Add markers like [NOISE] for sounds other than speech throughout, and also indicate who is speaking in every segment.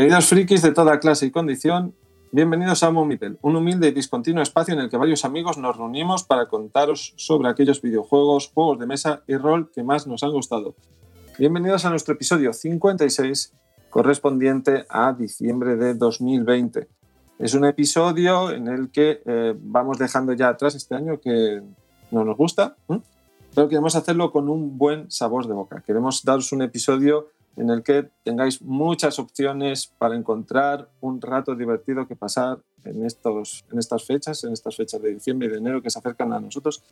Speaker 1: Queridos frikis de toda clase y condición, bienvenidos a Momipel, un humilde y discontinuo espacio en el que varios amigos nos reunimos para contaros sobre aquellos videojuegos, juegos de mesa y rol que más nos han gustado. Bienvenidos a nuestro episodio 56, correspondiente a diciembre de 2020. Es un episodio en el que eh, vamos dejando ya atrás este año que no nos gusta, ¿eh? pero queremos hacerlo con un buen sabor de boca. Queremos daros un episodio en el que tengáis muchas opciones para encontrar un rato divertido que pasar en, estos, en estas fechas, en estas fechas de diciembre y de enero que se acercan a nosotros.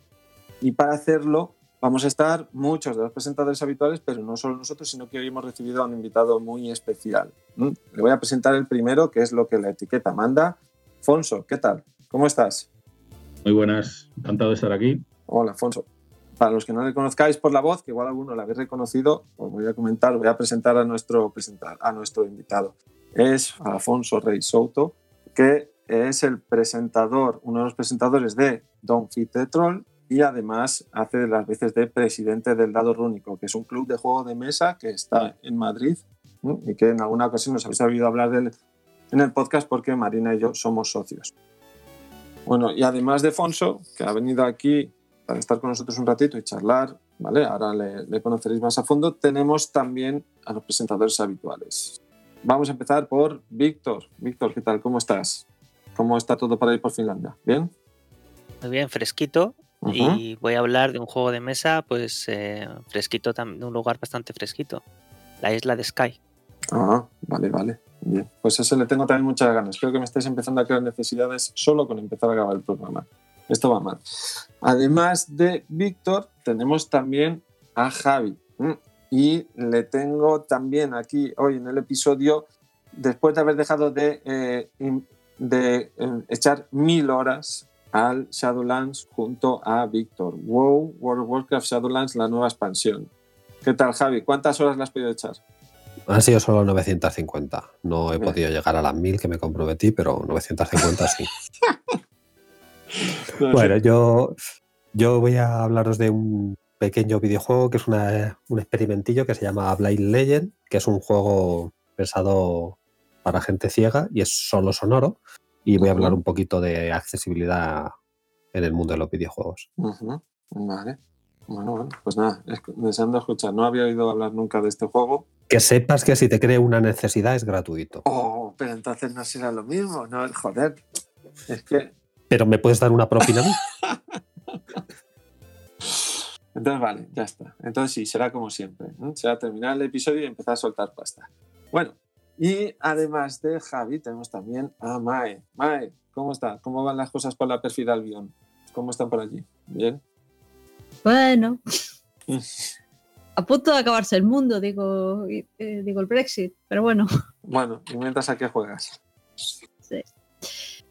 Speaker 1: Y para hacerlo vamos a estar muchos de los presentadores habituales, pero no solo nosotros, sino que hoy hemos recibido a un invitado muy especial. Le voy a presentar el primero, que es lo que la etiqueta manda. Fonso, ¿qué tal? ¿Cómo estás?
Speaker 2: Muy buenas, encantado de estar aquí.
Speaker 1: Hola, Fonso. Para los que no le conozcáis por la voz, que igual alguno la habéis reconocido, os voy a comentar, voy a presentar a nuestro, presentar, a nuestro invitado. Es Alfonso Rey Souto, que es el presentador, uno de los presentadores de Don't Fit the Troll y además hace las veces de presidente del Dado Rúnico, que es un club de juego de mesa que está en Madrid y que en alguna ocasión nos habéis oído hablar del, en el podcast porque Marina y yo somos socios. Bueno, y además de Fonso, que ha venido aquí para estar con nosotros un ratito y charlar, ¿vale? Ahora le, conoceréis más a fondo. Tenemos también a los presentadores habituales. Vamos a empezar por Víctor. Víctor, ¿qué tal? ¿Cómo estás? ¿Cómo está todo para ir por Finlandia? ¿Bien?
Speaker 3: Muy bien, fresquito. Y voy a hablar de un juego de mesa, pues eh, fresquito, de un lugar bastante fresquito. La isla de Sky.
Speaker 1: Ah, vale, vale. Bien. Pues eso le tengo también muchas ganas. Creo que me estáis empezando a crear necesidades solo con empezar a grabar el programa. Esto va mal. Además de Víctor, tenemos también a Javi. Y le tengo también aquí hoy en el episodio, después de haber dejado de, eh, de eh, echar mil horas al Shadowlands junto a Víctor. WoW, World of Warcraft Shadowlands, la nueva expansión. ¿Qué tal, Javi? ¿Cuántas horas le has podido echar?
Speaker 4: Han sido solo 950. No he podido llegar a las mil que me comprometí, pero 950 sí. [LAUGHS] bueno, yo, yo voy a hablaros de un pequeño videojuego que es un experimentillo que se llama Blind Legend, que es un juego pensado para gente ciega y es solo sonoro. Y voy a hablar un poquito de accesibilidad en el mundo de los videojuegos.
Speaker 1: Vale. Bueno, bueno, pues nada, deseando escuchar. No había oído hablar nunca de este juego.
Speaker 4: Que sepas que si te cree una necesidad es gratuito.
Speaker 1: Oh, pero entonces no será lo mismo, ¿no? Joder. Es que
Speaker 4: pero ¿me puedes dar una propina a mí? [LAUGHS]
Speaker 1: Entonces, vale, ya está. Entonces sí, será como siempre. Será terminar el episodio y empezar a soltar pasta. Bueno, y además de Javi, tenemos también a Mae. Mae, ¿cómo está? ¿Cómo van las cosas por la perfida Albion? ¿Cómo están por allí? ¿Bien?
Speaker 5: Bueno. [LAUGHS] a punto de acabarse el mundo, digo, eh, digo el Brexit, pero bueno.
Speaker 1: Bueno, ¿y mientras a qué juegas?
Speaker 5: Sí.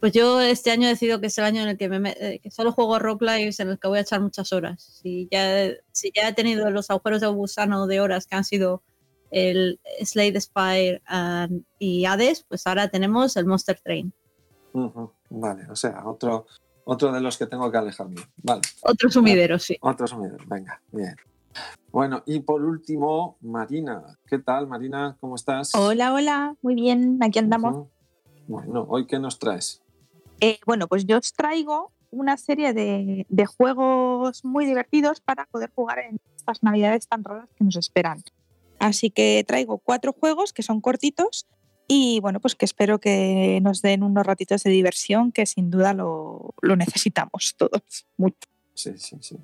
Speaker 5: Pues yo este año he decidido que es el año en el que, me, eh, que solo juego rock lives en el que voy a echar muchas horas. Si ya, si ya he tenido los agujeros de gusano de horas que han sido el Slade Spire y Hades, pues ahora tenemos el Monster Train.
Speaker 1: Vale, o sea, otro, otro de los que tengo que alejarme. Vale.
Speaker 5: Otro sumidero, sí.
Speaker 1: Otro sumidero, venga, bien. Bueno, y por último, Marina. ¿Qué tal, Marina? ¿Cómo estás?
Speaker 6: Hola, hola, muy bien, aquí andamos.
Speaker 1: Bueno, ¿hoy qué nos traes?
Speaker 6: Eh, bueno, pues yo os traigo una serie de, juegos muy divertidos para poder jugar en estas navidades tan raras que nos esperan. Así que traigo cuatro juegos que son cortitos y bueno, pues que espero que nos den unos ratitos de diversión que sin duda lo, necesitamos todos mucho.
Speaker 1: Sí, sí, sí.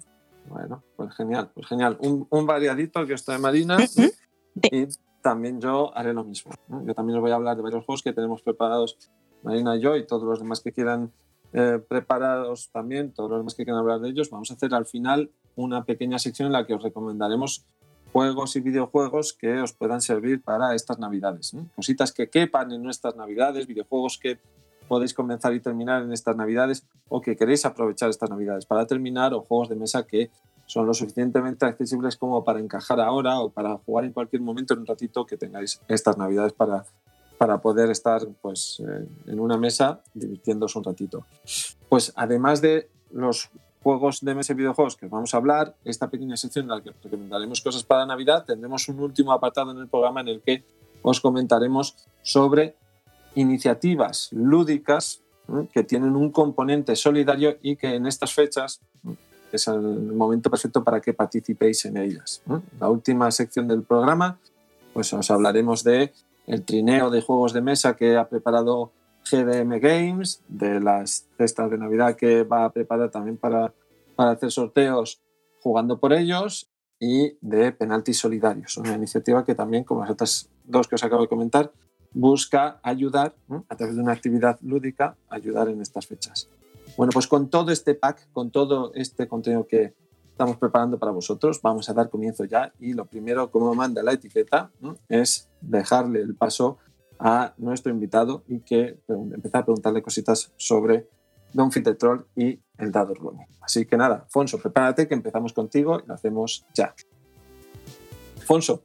Speaker 1: Bueno, pues genial, pues genial. Un, variadito que está de Marina y también yo haré lo mismo. Yo también os voy a hablar de varios juegos que tenemos preparados Marina y yo y todos los demás que quieran eh, preparados también, todos los demás que quieran hablar de ellos, vamos a hacer al final una pequeña sección en la que os recomendaremos juegos y videojuegos que os puedan servir para estas navidades. Cositas que quepan en nuestras navidades, videojuegos que podéis comenzar y terminar en estas navidades o que queréis aprovechar estas navidades para terminar o juegos de mesa que son lo suficientemente accesibles como para encajar ahora o para jugar en cualquier momento en un ratito que tengáis estas navidades para para poder estar pues, eh, en una mesa divirtiéndose un ratito. Pues además de los juegos de mesa y videojuegos que vamos a hablar, esta pequeña sección en la que recomendaremos cosas para Navidad, tendremos un último apartado en el programa en el que os comentaremos sobre iniciativas lúdicas que tienen un componente solidario y que en estas fechas es el momento perfecto para que participéis en ellas. La última sección del programa, pues os hablaremos de el trineo de juegos de mesa que ha preparado GDM Games, de las cestas de Navidad que va a preparar también para, para hacer sorteos jugando por ellos y de penaltis solidarios, una iniciativa que también, como las otras dos que os acabo de comentar, busca ayudar a través de una actividad lúdica, ayudar en estas fechas. Bueno, pues con todo este pack, con todo este contenido que estamos preparando para vosotros, vamos a dar comienzo ya y lo primero, como manda la etiqueta, es dejarle el paso a nuestro invitado y que empezar a preguntarle cositas sobre Don Troll y el dado Rumi. Así que nada, Fonso, prepárate que empezamos contigo y lo hacemos ya. Fonso.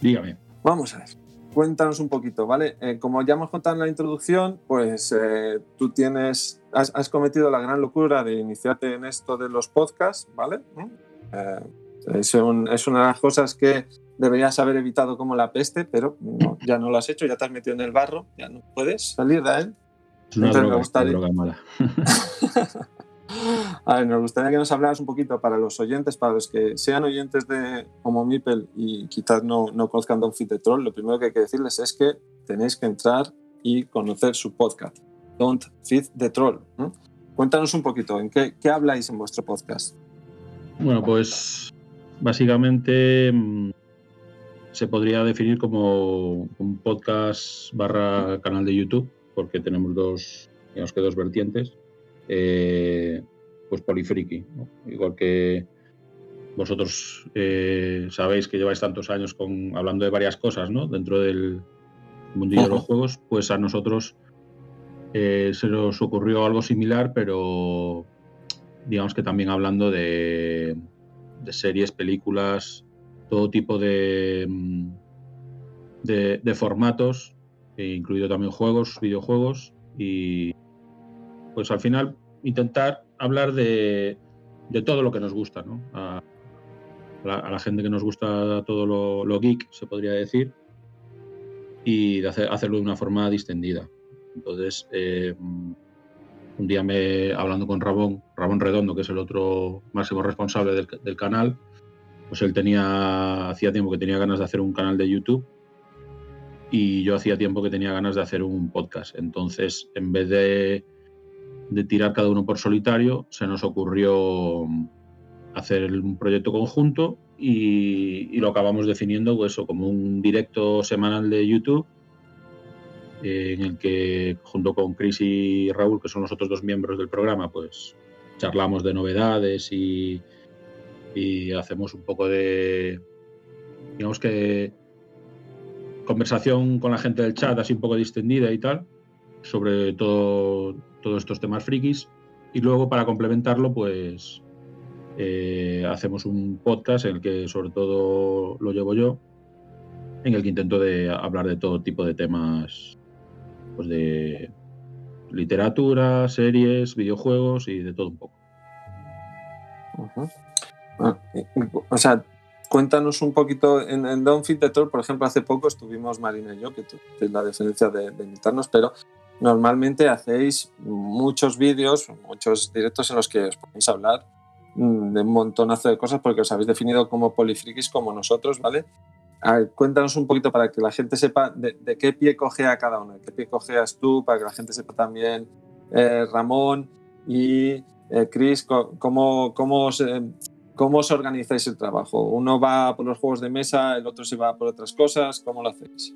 Speaker 2: Dígame.
Speaker 1: Vamos a ver. Cuéntanos un poquito, ¿vale? Eh, como ya hemos contado en la introducción, pues eh, tú tienes, has, cometido la gran locura de iniciarte en esto de los podcasts, ¿vale? Eh, es, es, una de las cosas que deberías haber evitado como la peste, pero ya no lo has hecho, ya te has metido en el barro, ya no puedes salir de él.
Speaker 2: Es una, droga, gustaría... droga mala. [LAUGHS]
Speaker 1: A ver, nos gustaría que nos hablaras un poquito para los oyentes, para los que sean oyentes de Homo Mipel y quizás no, no conozcan Don't Fit the Troll, lo primero que hay que decirles es que tenéis que entrar y conocer su podcast, Don't Fit the Troll. Cuéntanos un poquito, ¿en qué, qué habláis en vuestro podcast?
Speaker 2: Bueno, pues básicamente mm, se podría definir como un podcast barra canal de YouTube, porque tenemos dos, digamos que dos vertientes eh, pues polifriki. Igual que vosotros eh, sabéis que lleváis tantos años con, hablando de varias cosas ¿no? dentro del mundillo de los juegos, pues a nosotros eh, se nos ocurrió algo similar, pero digamos que también hablando de, series, películas, todo tipo de, de, de formatos, incluido también juegos, videojuegos y, pues al final intentar hablar de, todo lo que nos gusta, ¿no? A, la, gente que nos gusta todo lo, geek, se podría decir, y de hacerlo de una forma distendida. Entonces, eh, un día me hablando con Ramón, Ramón Redondo, que es el otro máximo responsable del, del, canal, pues él tenía, hacía tiempo que tenía ganas de hacer un canal de YouTube y yo hacía tiempo que tenía ganas de hacer un podcast. Entonces, en vez de de tirar cada uno por solitario, se nos ocurrió hacer un proyecto conjunto y, lo acabamos definiendo pues, como un directo semanal de YouTube eh, en el que junto con Chris y Raúl, que son los otros dos miembros del programa, pues charlamos de novedades y, y hacemos un poco de, digamos que, conversación con la gente del chat, así un poco distendida y tal, sobre todo todos estos temas frikis. Y luego, para complementarlo, pues eh, hacemos un podcast en el que sobre todo lo llevo yo, en el que intento de hablar de todo tipo de temas, pues de literatura, series, videojuegos y de todo un poco.
Speaker 1: Ah, o sea, cuéntanos un poquito, en, en Fit the Troll, por ejemplo, hace poco estuvimos Marina y yo, que es la diferencia de invitarnos, pero normalmente hacéis muchos vídeos, muchos directos en los que os podéis hablar mm, de un montonazo de cosas porque os habéis definido como polifrikis como nosotros, ¿vale? cuéntanos un poquito para que la gente sepa de, qué pie cogea cada uno, de qué pie cojeas tú, para que la gente sepa también eh, Ramón y eh, Chris, cómo, cómo, os, eh, cómo os organizáis el trabajo. Uno va por los juegos de mesa, el otro se va por otras cosas, ¿cómo lo hacéis?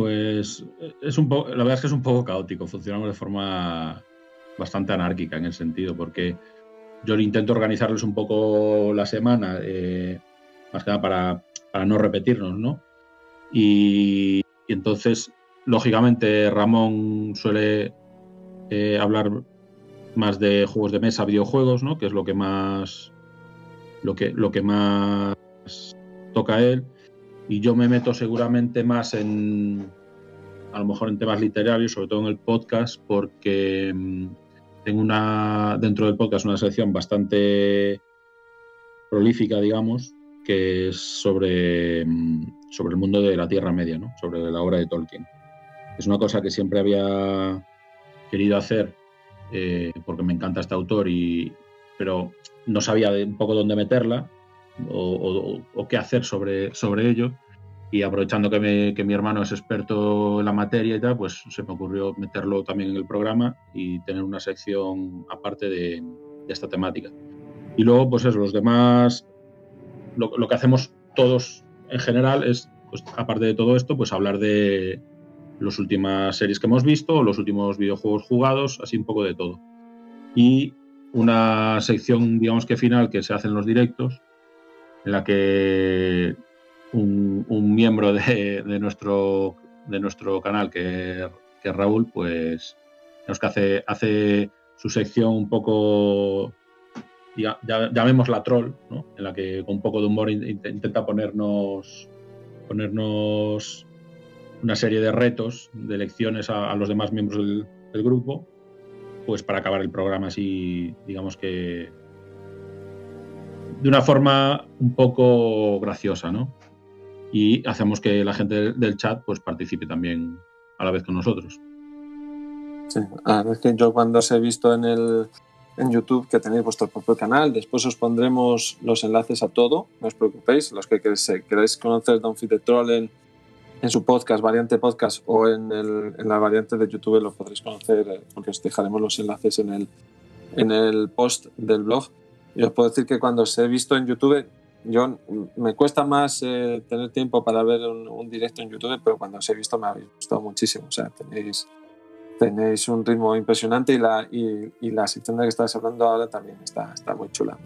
Speaker 2: Pues es un la verdad es que es un poco caótico, funcionamos de forma bastante anárquica en el sentido, porque yo intento organizarles un poco la semana, eh, más que nada para, para, no repetirnos, ¿no? Y, entonces, lógicamente, Ramón suele eh, hablar más de juegos de mesa, videojuegos, ¿no? Que es lo que más lo que, lo que más toca a él y yo me meto seguramente más en, a lo mejor en temas literarios, sobre todo en el podcast, porque mm, tengo una, dentro del podcast una sección bastante prolífica, digamos, que es sobre, mm, sobre el mundo de la Tierra Media, ¿no? sobre la obra de Tolkien. Es una cosa que siempre había querido hacer eh, porque me encanta este autor, y, pero no sabía un poco dónde meterla o, qué hacer sobre, sobre ello. Y aprovechando que, mi hermano es experto en la materia y tal, pues se me ocurrió meterlo también en el programa y tener una sección aparte de, esta temática. Y luego, pues eso, los demás, lo, lo, que hacemos todos en general es, pues, aparte de todo esto, pues hablar de las últimas series que hemos visto, los últimos videojuegos jugados, así un poco de todo. Y una sección, digamos que final, que se hace en los directos, en la que un, miembro de, nuestro, de nuestro canal, que, es Raúl, pues que hace, hace su sección un poco, ya, llamémosla troll, ¿no? en la que con un poco de humor intenta ponernos, ponernos una serie de retos, de lecciones a, los demás miembros del, del, grupo, pues para acabar el programa así, digamos que de una forma un poco graciosa, ¿no? y hacemos que la gente del chat pues participe también a la vez con nosotros.
Speaker 1: Sí, a ver que yo cuando os he visto en el en YouTube que tenéis vuestro propio canal, después os pondremos los enlaces a todo, no os preocupéis, los que queréis, conocer Don Fit the Troll en, en, su podcast, variante podcast o en, el, en, la variante de YouTube lo podréis conocer eh, porque os dejaremos los enlaces en el, en el post del blog. Y os puedo decir que cuando os he visto en YouTube yo me cuesta más eh, tener tiempo para ver un, directo en YouTube, pero cuando os he visto me ha gustado muchísimo. O sea, tenéis, tenéis un ritmo impresionante y la, y, la sección de la que estás hablando ahora también está, está muy, chula,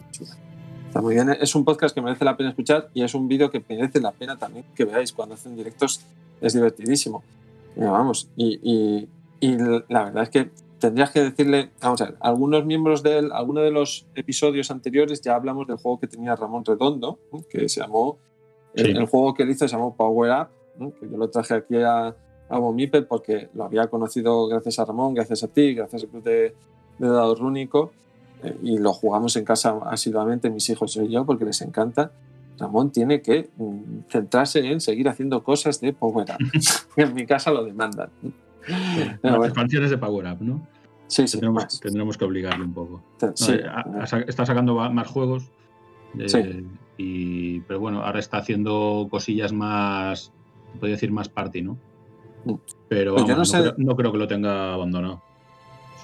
Speaker 1: Está muy bien. Es un podcast que merece la pena escuchar y es un vídeo que merece la pena también que veáis. Cuando hacen directos es divertidísimo. vamos, y, y, y la verdad es que tendrías que decirle, vamos a ver, algunos miembros de él, alguno de los episodios anteriores ya hablamos del juego que tenía Ramón Redondo, que se llamó, el, juego que él hizo se llamó Power Up, que yo lo traje aquí a, a Mipel porque lo había conocido gracias a Ramón, gracias a ti, gracias al club de, de Dado Rúnico, eh, y lo jugamos en casa asiduamente mis hijos y yo porque les encanta. Ramón tiene que mm, centrarse en seguir haciendo cosas de Power Up. [LAUGHS] en mi casa lo demandan.
Speaker 2: Las expansiones de Power Up, ¿no?
Speaker 1: Sí, sí.
Speaker 2: Tendremos, que obligarle un poco. Eh, está sacando más juegos. Eh, y, pero bueno, ahora está haciendo cosillas más, podría decir más party, ¿no? Mm. Pero pues no, creo, que lo tenga abandonado.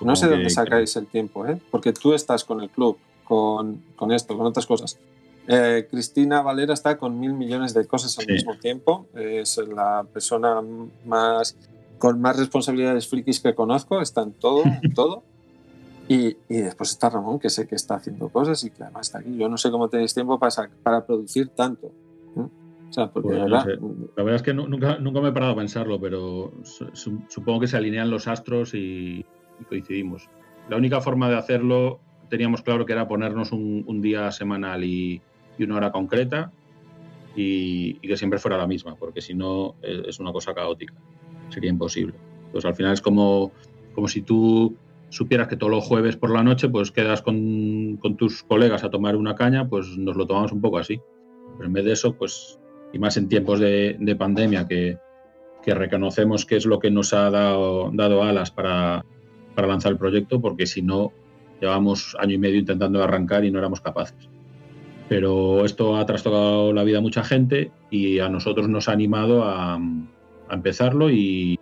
Speaker 1: no sé de dónde sacáis el tiempo, ¿eh? Porque tú estás con el club, con, con esto, con otras cosas. Eh, Cristina Valera está con mil millones de cosas al mismo tiempo. Es la persona más con más responsabilidades frikis que conozco, está en todo, en [LAUGHS] todo. Y, y, después está Ramón, que sé que está haciendo cosas y que además está aquí. Yo no sé cómo tenéis tiempo para, para producir tanto. O sea, porque
Speaker 2: pues la, verdad, es que nunca, nunca me he parado a pensarlo, pero supongo que se alinean los astros y, coincidimos. La única forma de hacerlo teníamos claro que era ponernos un, un día semanal y, y, una hora concreta y, y, que siempre fuera la misma, porque si no eh, es una cosa caótica sería imposible. Pues al final es como, como si tú supieras que todos los jueves por la noche pues quedas con, con, tus colegas a tomar una caña, pues nos lo tomamos un poco así. Pero en vez de eso, pues, y más en tiempos de, de pandemia, que, que, reconocemos que es lo que nos ha dado, dado alas para, para lanzar el proyecto, porque si no, llevamos año y medio intentando arrancar y no éramos capaces. Pero esto ha trastocado la vida a mucha gente y a nosotros nos ha animado a, a empezarlo y,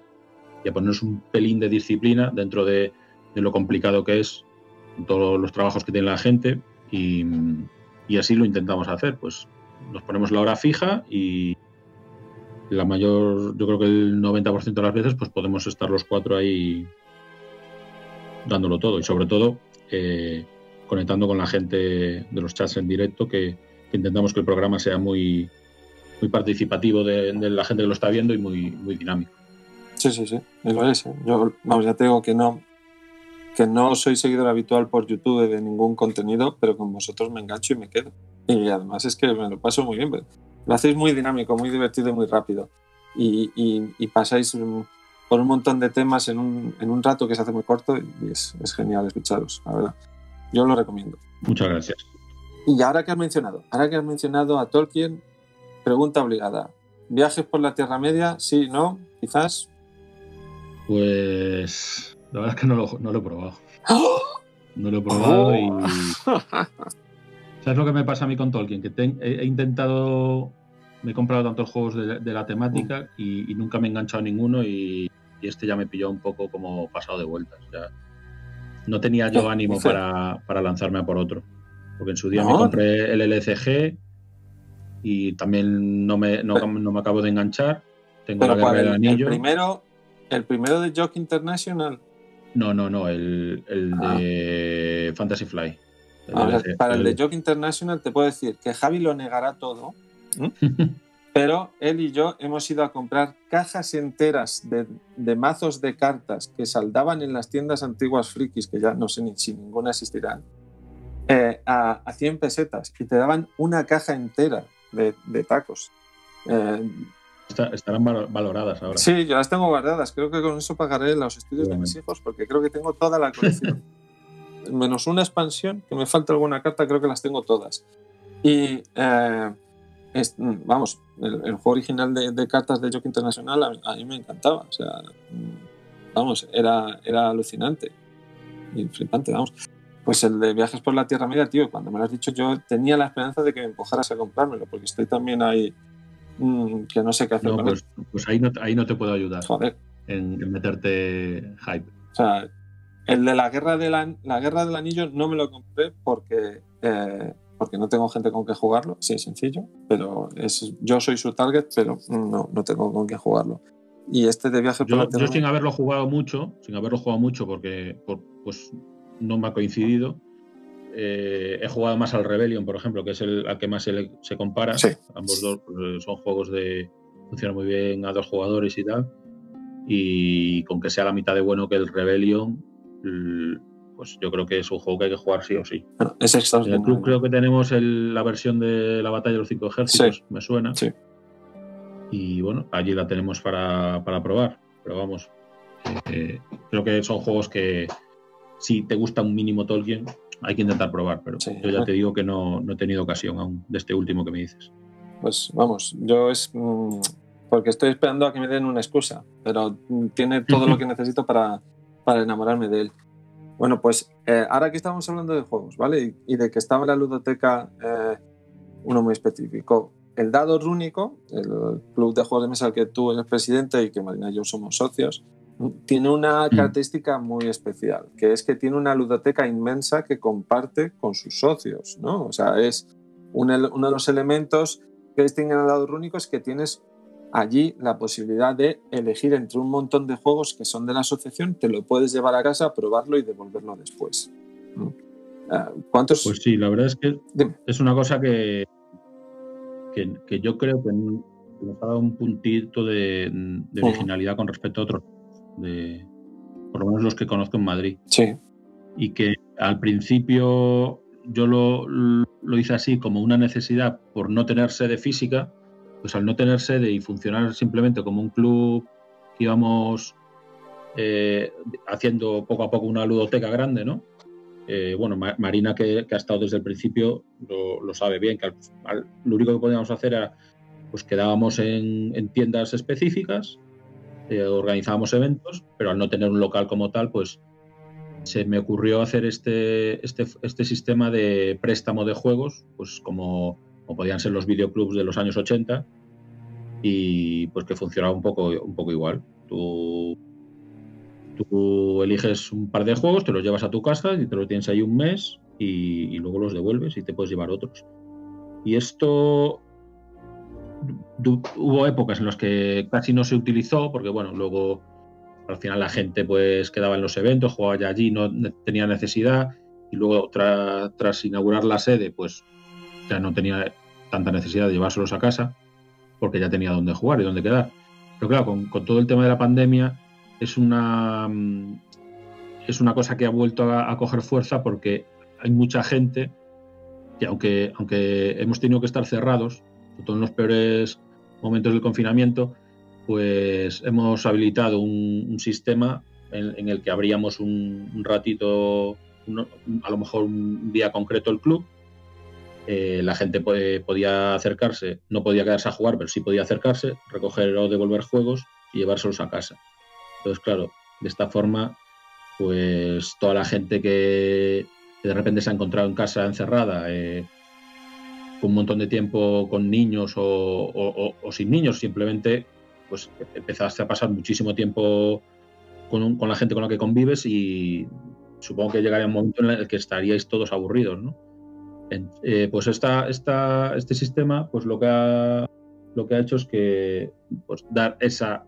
Speaker 2: a ponernos un pelín de disciplina dentro de, lo complicado que es todos los trabajos que tiene la gente y, así lo intentamos hacer. Pues nos ponemos la hora fija y la mayor, yo creo que el 90% de las veces, pues podemos estar los cuatro ahí dándolo todo y sobre todo eh, conectando con la gente de los chats en directo que intentamos que el programa sea muy, muy participativo de, la gente que lo está viendo y muy, muy dinámico.
Speaker 1: Sí, sí, sí, lo es. ¿eh? Yo, vamos, ya te digo que no, que no soy seguidor habitual por YouTube de ningún contenido, pero con vosotros me engancho y me quedo. Y además es que me lo paso muy bien. Lo hacéis muy dinámico, muy divertido y muy rápido. Y, y, pasáis por un montón de temas en un, en un, rato que se hace muy corto y es, es genial escucharos, la verdad. Yo lo recomiendo.
Speaker 2: Muchas gracias.
Speaker 1: Y ahora que has mencionado, ahora que has mencionado a Tolkien, Pregunta obligada. ¿Viajes por la Tierra Media? Sí, no, quizás.
Speaker 2: Pues la verdad es que no lo, no lo he probado. No lo he probado y. [LAUGHS] ¿Sabes lo que me pasa a mí con Tolkien? Que te- he, he intentado. Me he comprado tantos juegos de, de la temática y, y nunca me he enganchado a ninguno y, y este ya me pilló un poco como pasado de vueltas. O sea, no tenía yo
Speaker 1: Oh, [LAUGHS]
Speaker 2: ánimo para, para lanzarme a por otro. Porque en su día
Speaker 1: No.
Speaker 2: me compré el LCG y también no me, no, no me acabo de enganchar. Tengo
Speaker 1: Pero
Speaker 2: la
Speaker 1: ¿cuál? El, el
Speaker 2: anillo.
Speaker 1: primero, el primero de Jock International.
Speaker 2: No, no, no, el, el
Speaker 1: Ah.
Speaker 2: de Fantasy Fly. El
Speaker 1: para el de
Speaker 2: el-
Speaker 1: Jock International te puedo decir que Javi lo negará todo, [LAUGHS] pero él y yo hemos ido a comprar cajas enteras de, de mazos de cartas que saldaban en las tiendas antiguas frikis, que ya no sé ni si ninguna existirá, eh, a, a 100 pesetas y te daban una caja entera de, de tacos. Eh,
Speaker 2: Está- estarán val- valoradas ahora.
Speaker 1: sí, yo las tengo guardadas. Creo que con eso pagaré los estudios de mis hijos porque creo que tengo toda la colección. [LAUGHS] Menos una expansión, que me falta alguna carta, creo que las tengo todas. Y eh, es- vamos, el, el juego original de, de cartas de Jockey Internacional a, a mí me encantaba. O sea, vamos, era, era alucinante y flipante, vamos. Pues el de Viajes por la Tierra Media, tío, cuando me lo has dicho, yo tenía la esperanza de que me empujaras a comprármelo, porque estoy también ahí mm, que no sé qué hacer
Speaker 2: No,
Speaker 1: con
Speaker 2: pues, pues ahí, no, ahí no te puedo ayudar
Speaker 1: él. Joder.
Speaker 2: en, en meterte hype.
Speaker 1: O sea, el de la guerra, de la, la guerra del anillo no me lo compré porque, eh, porque no tengo gente con que jugarlo. Sí, es sencillo, pero es, yo soy su target, pero no, no tengo con qué jugarlo. Y este de viaje por
Speaker 2: Yo,
Speaker 1: la
Speaker 2: yo
Speaker 1: Tierra
Speaker 2: sin haberlo jugado mucho, sin haberlo jugado mucho porque por- pues no me ha coincidido, eh, he jugado más al Rebellion, por ejemplo, que es el al que más se, le- se compara.
Speaker 1: Sí.
Speaker 2: Ambos dos pues, son juegos de funcionan muy bien a dos jugadores y tal. Y con que sea la mitad de bueno que el Rebellion, pues yo creo que es un juego que hay que jugar sí o sí.
Speaker 1: Es
Speaker 2: En el club creo que tenemos el- la versión de la batalla de los cinco ejércitos,
Speaker 1: Sí.
Speaker 2: me suena.
Speaker 1: Sí.
Speaker 2: Y bueno, allí la tenemos para, para probar. Pero vamos, eh, creo que son juegos que si te gusta un mínimo Tolkien, hay que intentar probar. Pero
Speaker 1: Sí.
Speaker 2: yo ya te digo que no, no he tenido ocasión aún de este último que me dices.
Speaker 1: Pues vamos, yo es mm, porque estoy esperando a que me den una excusa, pero mm, tiene todo lo [LAUGHS] que necesito para, para enamorarme de él. Bueno, pues eh, ahora que estamos hablando de juegos, ¿vale? Y, y de que estaba en la ludoteca eh, uno muy específico. El Dado Rúnico, el club de juegos de mesa al que tú eres presidente y que Marina y yo somos socios, tiene una característica muy especial, que es que tiene una ludoteca inmensa que comparte con sus socios, ¿no? O sea, es uno de los elementos que distinguen al dado rúnico es que tienes allí la posibilidad de elegir entre un montón de juegos que son de la asociación, te lo puedes llevar a casa, probarlo y devolverlo después. ¿Mm? Ah, ¿Cuántos?
Speaker 2: Pues sí, la verdad es que
Speaker 1: Dime.
Speaker 2: es una cosa que, que, que yo creo que nos ha dado un puntito de, originalidad con respecto a otros, de, por lo menos los que conozco en Madrid.
Speaker 1: Sí,
Speaker 2: y que al principio yo lo, lo hice así como una necesidad por no tener sede física, pues al no tener sede y funcionar simplemente como un club que íbamos eh, haciendo poco a poco una ludoteca grande, ¿no? Eh, bueno, Ma- Marina, que, que ha estado desde el principio, lo, lo sabe bien, que al- al- lo único que podíamos hacer era, pues quedábamos en, en tiendas específicas, eh, organizábamos eventos, pero al no tener un local como tal, pues se me ocurrió hacer este, este, este sistema de préstamo de juegos, pues como, como podían ser los videoclubs de los años 80, y pues que funcionaba un poco, un poco igual. Tú, tú eliges un par de juegos, te los llevas a tu casa y te los tienes ahí un mes y, luego los devuelves y te puedes llevar otros. Y esto hubo épocas en las que casi no se utilizó, porque bueno, luego al final la gente pues quedaba en los eventos, jugaba ya allí, no tenía necesidad, y luego tra- tras inaugurar la sede, pues ya no tenía tanta necesidad de llevárselos a casa, porque ya tenía dónde jugar y dónde quedar. Pero claro, con, con todo el tema de la pandemia, es una, mm, es una cosa que ha vuelto a, a coger fuerza porque hay mucha gente que aunque, aunque hemos tenido que estar cerrados, todo en los peores momentos del confinamiento, pues hemos habilitado un, un sistema en, en el que abríamos un, un ratito, uno- a lo mejor un día concreto el club. Eh, la gente puede- podía acercarse, no podía quedarse a jugar, pero sí podía acercarse, recoger o devolver juegos y llevárselos a casa. Entonces, claro, de esta forma, pues toda la gente que, de repente se ha encontrado en casa encerrada, eh, un montón de tiempo con niños o, sin niños, simplemente pues empezaste a pasar muchísimo tiempo con, con, la gente con la que convives y supongo que llegaría un momento en el que estaríais todos aburridos, ¿no? Eh, pues esta, esta, este sistema, pues lo que ha, lo que ha hecho es que pues, dar esa,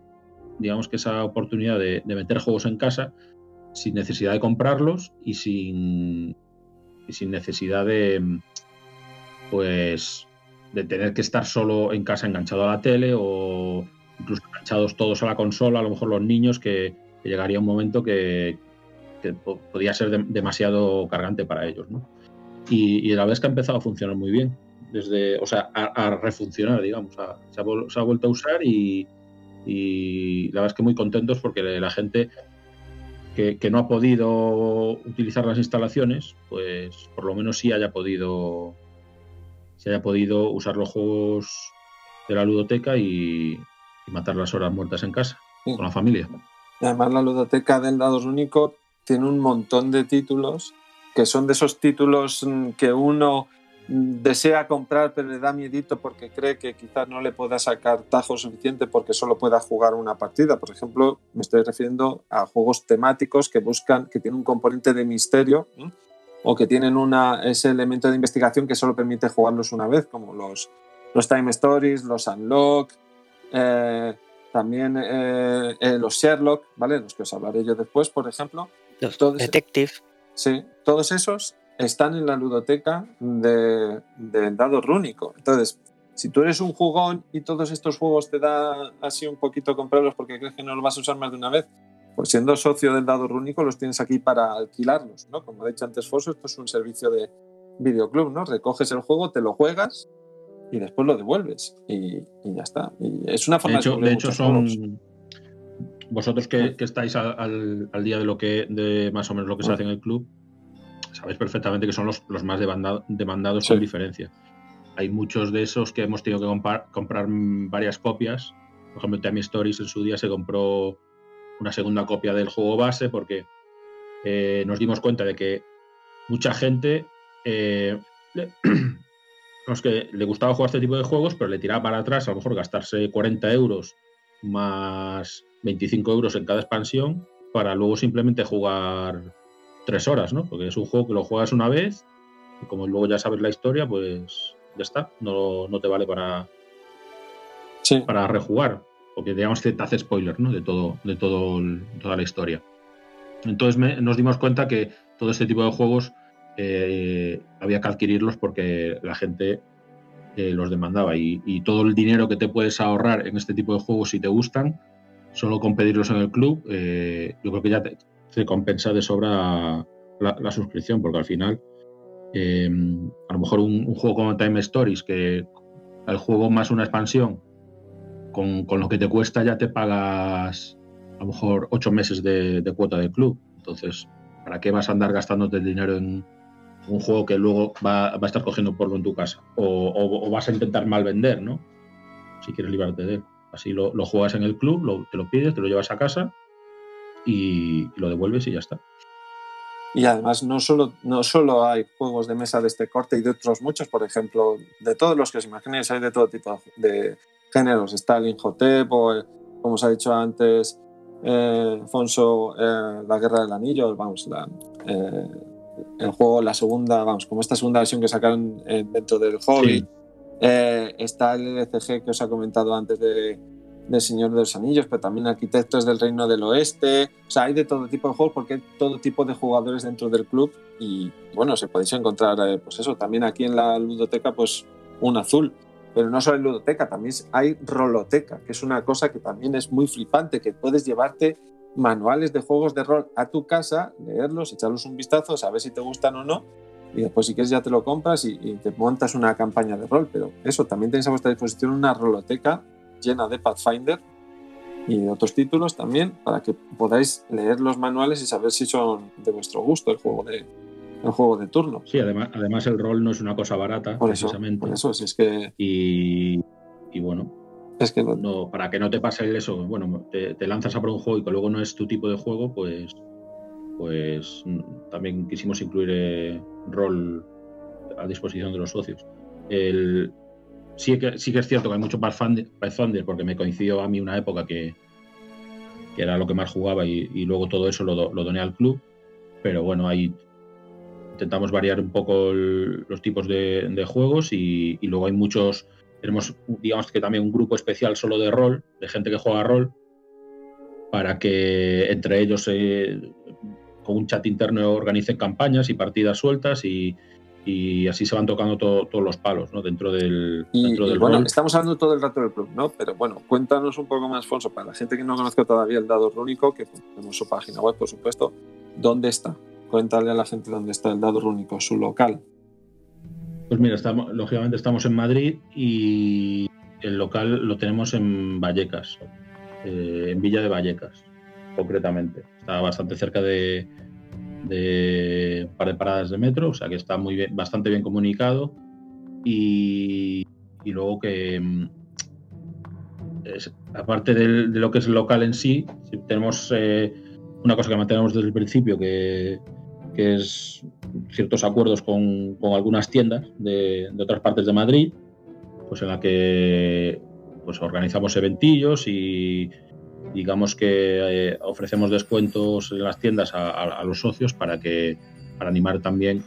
Speaker 2: digamos que esa oportunidad de, meter juegos en casa sin necesidad de comprarlos y sin, y sin necesidad de, pues, de tener que estar solo en casa enganchado a la tele o incluso enganchados todos a la consola, a lo mejor los niños, que, llegaría un momento que, podía ser demasiado cargante para ellos. ¿no? Y, la verdad es que ha empezado a funcionar muy bien, desde, o sea, a, refuncionar, digamos, se, ha, vuelto a usar y, la verdad es que muy contentos porque la gente que, no ha podido utilizar las instalaciones, pues por lo menos sí haya podido, se haya podido usar los juegos de la ludoteca y, matar las horas muertas en casa, con la familia.
Speaker 1: Además, la ludoteca del Dados Único tiene un montón de títulos que son de esos títulos mm, que uno mm, desea comprar pero le da miedito porque cree que quizás no le pueda sacar tajo suficiente porque solo pueda jugar una partida. Por ejemplo, me estoy refiriendo a juegos temáticos que buscan, que tienen un componente de misterio o que tienen una, ese elemento de investigación que solo permite jugarlos una vez, como los, los Time Stories, los Unlock, eh, también eh, eh, los Sherlock, ¿vale? Los que os hablaré yo después, por ejemplo.
Speaker 3: Los Detective.
Speaker 1: Sí, todos esos están en la ludoteca de, dado rúnico. Entonces, si tú eres un jugón y todos estos juegos te da así un poquito comprarlos porque crees que no los vas a usar más de una vez, pues siendo socio del dado rúnico los tienes aquí para alquilarlos, ¿no? Como ha dicho antes Foso, esto es un servicio de videoclub, ¿no? Recoges el juego, te lo juegas y después lo devuelves y, ya está. Y es una forma
Speaker 2: de hecho, de, hecho son vosotros que, estáis al, día de lo que de más o menos lo que se hace en el club, sabéis perfectamente que son los, más demandados con diferencia. Hay muchos de esos que hemos tenido que comprar, varias copias. Por ejemplo, Time Stories en su día se compró una segunda copia del juego base porque eh, nos dimos cuenta de que mucha gente eh, [CLEARS THROAT] que le gustaba jugar este tipo de juegos, pero le tiraba para atrás a lo mejor gastarse 40 euros más 25 euros en cada expansión para luego simplemente jugar tres horas, ¿no? Porque es un juego que lo juegas una vez y como luego ya sabes la historia, pues ya está, no, no te vale para, para rejugar, porque digamos que te hace spoiler, ¿no? De todo, de todo toda la historia. Entonces nos dimos cuenta que todo este tipo de juegos eh, había que adquirirlos porque la gente eh, los demandaba y, todo el dinero que te puedes ahorrar en este tipo de juegos si te gustan solo con pedirlos en el club, eh, yo creo que ya te, compensa de sobra la, suscripción, porque al final, a lo mejor un, juego como Time Stories, que el juego más una expansión, con, lo que te cuesta ya te pagas a lo mejor ocho meses de, cuota del club. Entonces, ¿para qué vas a andar gastándote el dinero en un juego que luego va, a estar cogiendo polvo en tu casa? O, o, vas a intentar mal vender, ¿no? Si quieres librarte de él. Así lo, juegas en el club, te lo pides, te lo llevas a casa y, lo devuelves y ya está.
Speaker 1: Y además no solo, no solo hay juegos de mesa de este corte y de otros muchos, por ejemplo, de todos los que os imaginéis, hay de todo tipo de géneros. Está el Inhotep o, como os ha dicho antes, eh, Alfonso, eh, La Guerra del Anillo, vamos, eh, el juego, la segunda, vamos, como esta segunda versión que sacaron dentro del hobby. Eh, está el LCG que os ha comentado antes de, Señor de los Anillos, pero también Arquitectos del Reino del Oeste. O sea, hay de todo tipo de juegos porque hay todo tipo de jugadores dentro del club y bueno, se podéis encontrar, eh, pues eso, también aquí en la ludoteca, pues un azul. Pero no solo hay ludoteca, también hay roloteca, que es una cosa que también es muy flipante, que puedes llevarte manuales de juegos de rol a tu casa, leerlos, echarlos un vistazo, saber si te gustan o no, y después si quieres ya te lo compras y, te montas una campaña de rol. Pero eso, también tenéis a vuestra disposición una roloteca llena de Pathfinder y de otros títulos también para que podáis leer los manuales y saber si son de vuestro gusto el juego de, el juego de turno.
Speaker 2: Sí, además, además el rol no es una cosa barata,
Speaker 1: por precisamente. Eso, por eso, si es que...
Speaker 2: Y, y bueno,
Speaker 1: Es que no,
Speaker 2: no, para que no te pase eso, bueno, te, te lanzas a por un juego y que luego no es tu tipo de juego, pues, pues también quisimos incluir eh, rol a disposición de los socios. El, sí, que, sí que es cierto que hay mucho Pathfinder, porque me coincidió a mí una época que, que era lo que más jugaba y, y luego todo eso lo, lo doné al club, pero bueno, ahí intentamos variar un poco el- los tipos de, de juegos y, y luego hay muchos, tenemos digamos que también un grupo especial solo de rol, de gente que juega rol, para que entre ellos eh, con un chat interno organicen campañas y partidas sueltas y, y así se van tocando to- todos los palos ¿no? dentro del,
Speaker 1: Y,
Speaker 2: dentro del
Speaker 1: bueno,
Speaker 2: rol.
Speaker 1: estamos hablando todo el rato del club, ¿no? Pero bueno, cuéntanos un poco más, Fonso, para la gente que no conozca todavía el dado rúnico, que tenemos su página web, por supuesto, ¿dónde está? Cuéntale a la gente dónde está el dado rúnico, su local.
Speaker 2: Pues mira, estamos, lógicamente estamos en Madrid y el local lo tenemos en Vallecas, eh, en Villa de Vallecas, concretamente. Está bastante cerca de, de un par de paradas de metro, o sea que está muy bien, bastante bien comunicado. Y, y luego que, mm, aparte de lo que es el local en sí tenemos eh, una cosa que mantenemos desde el principio, que, que es ciertos acuerdos con, con algunas tiendas de, de otras partes de Madrid, pues en la que pues organizamos eventillos y digamos que eh, ofrecemos descuentos en las tiendas a, los socios para que para animar también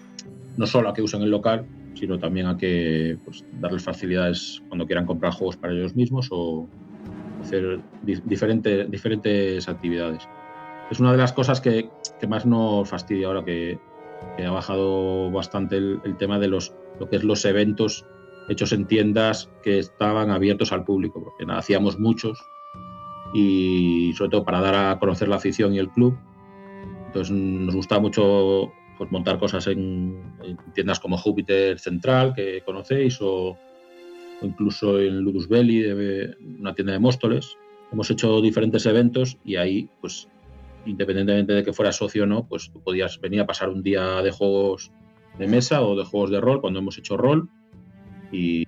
Speaker 2: no solo a que usen el local, sino también a que pues, darles facilidades cuando quieran comprar juegos para ellos mismos o hacer di- diferente- diferentes actividades. Es una de las cosas que, que más nos fastidia ahora que, ha bajado bastante el, tema de los lo que es los eventos hechos en tiendas que estaban abiertos al público, porque hacíamos muchos y sobre todo para dar a conocer la afición y el club. Entonces nos gusta mucho pues, montar cosas en, en tiendas como Júpiter Central, que conocéis, o, incluso en Ludus Belli, una tienda de Móstoles. Hemos hecho diferentes eventos y ahí, pues, independientemente de que fuera socio o no, pues tú podías venir a pasar un día de juegos de mesa o de juegos de rol cuando hemos hecho rol y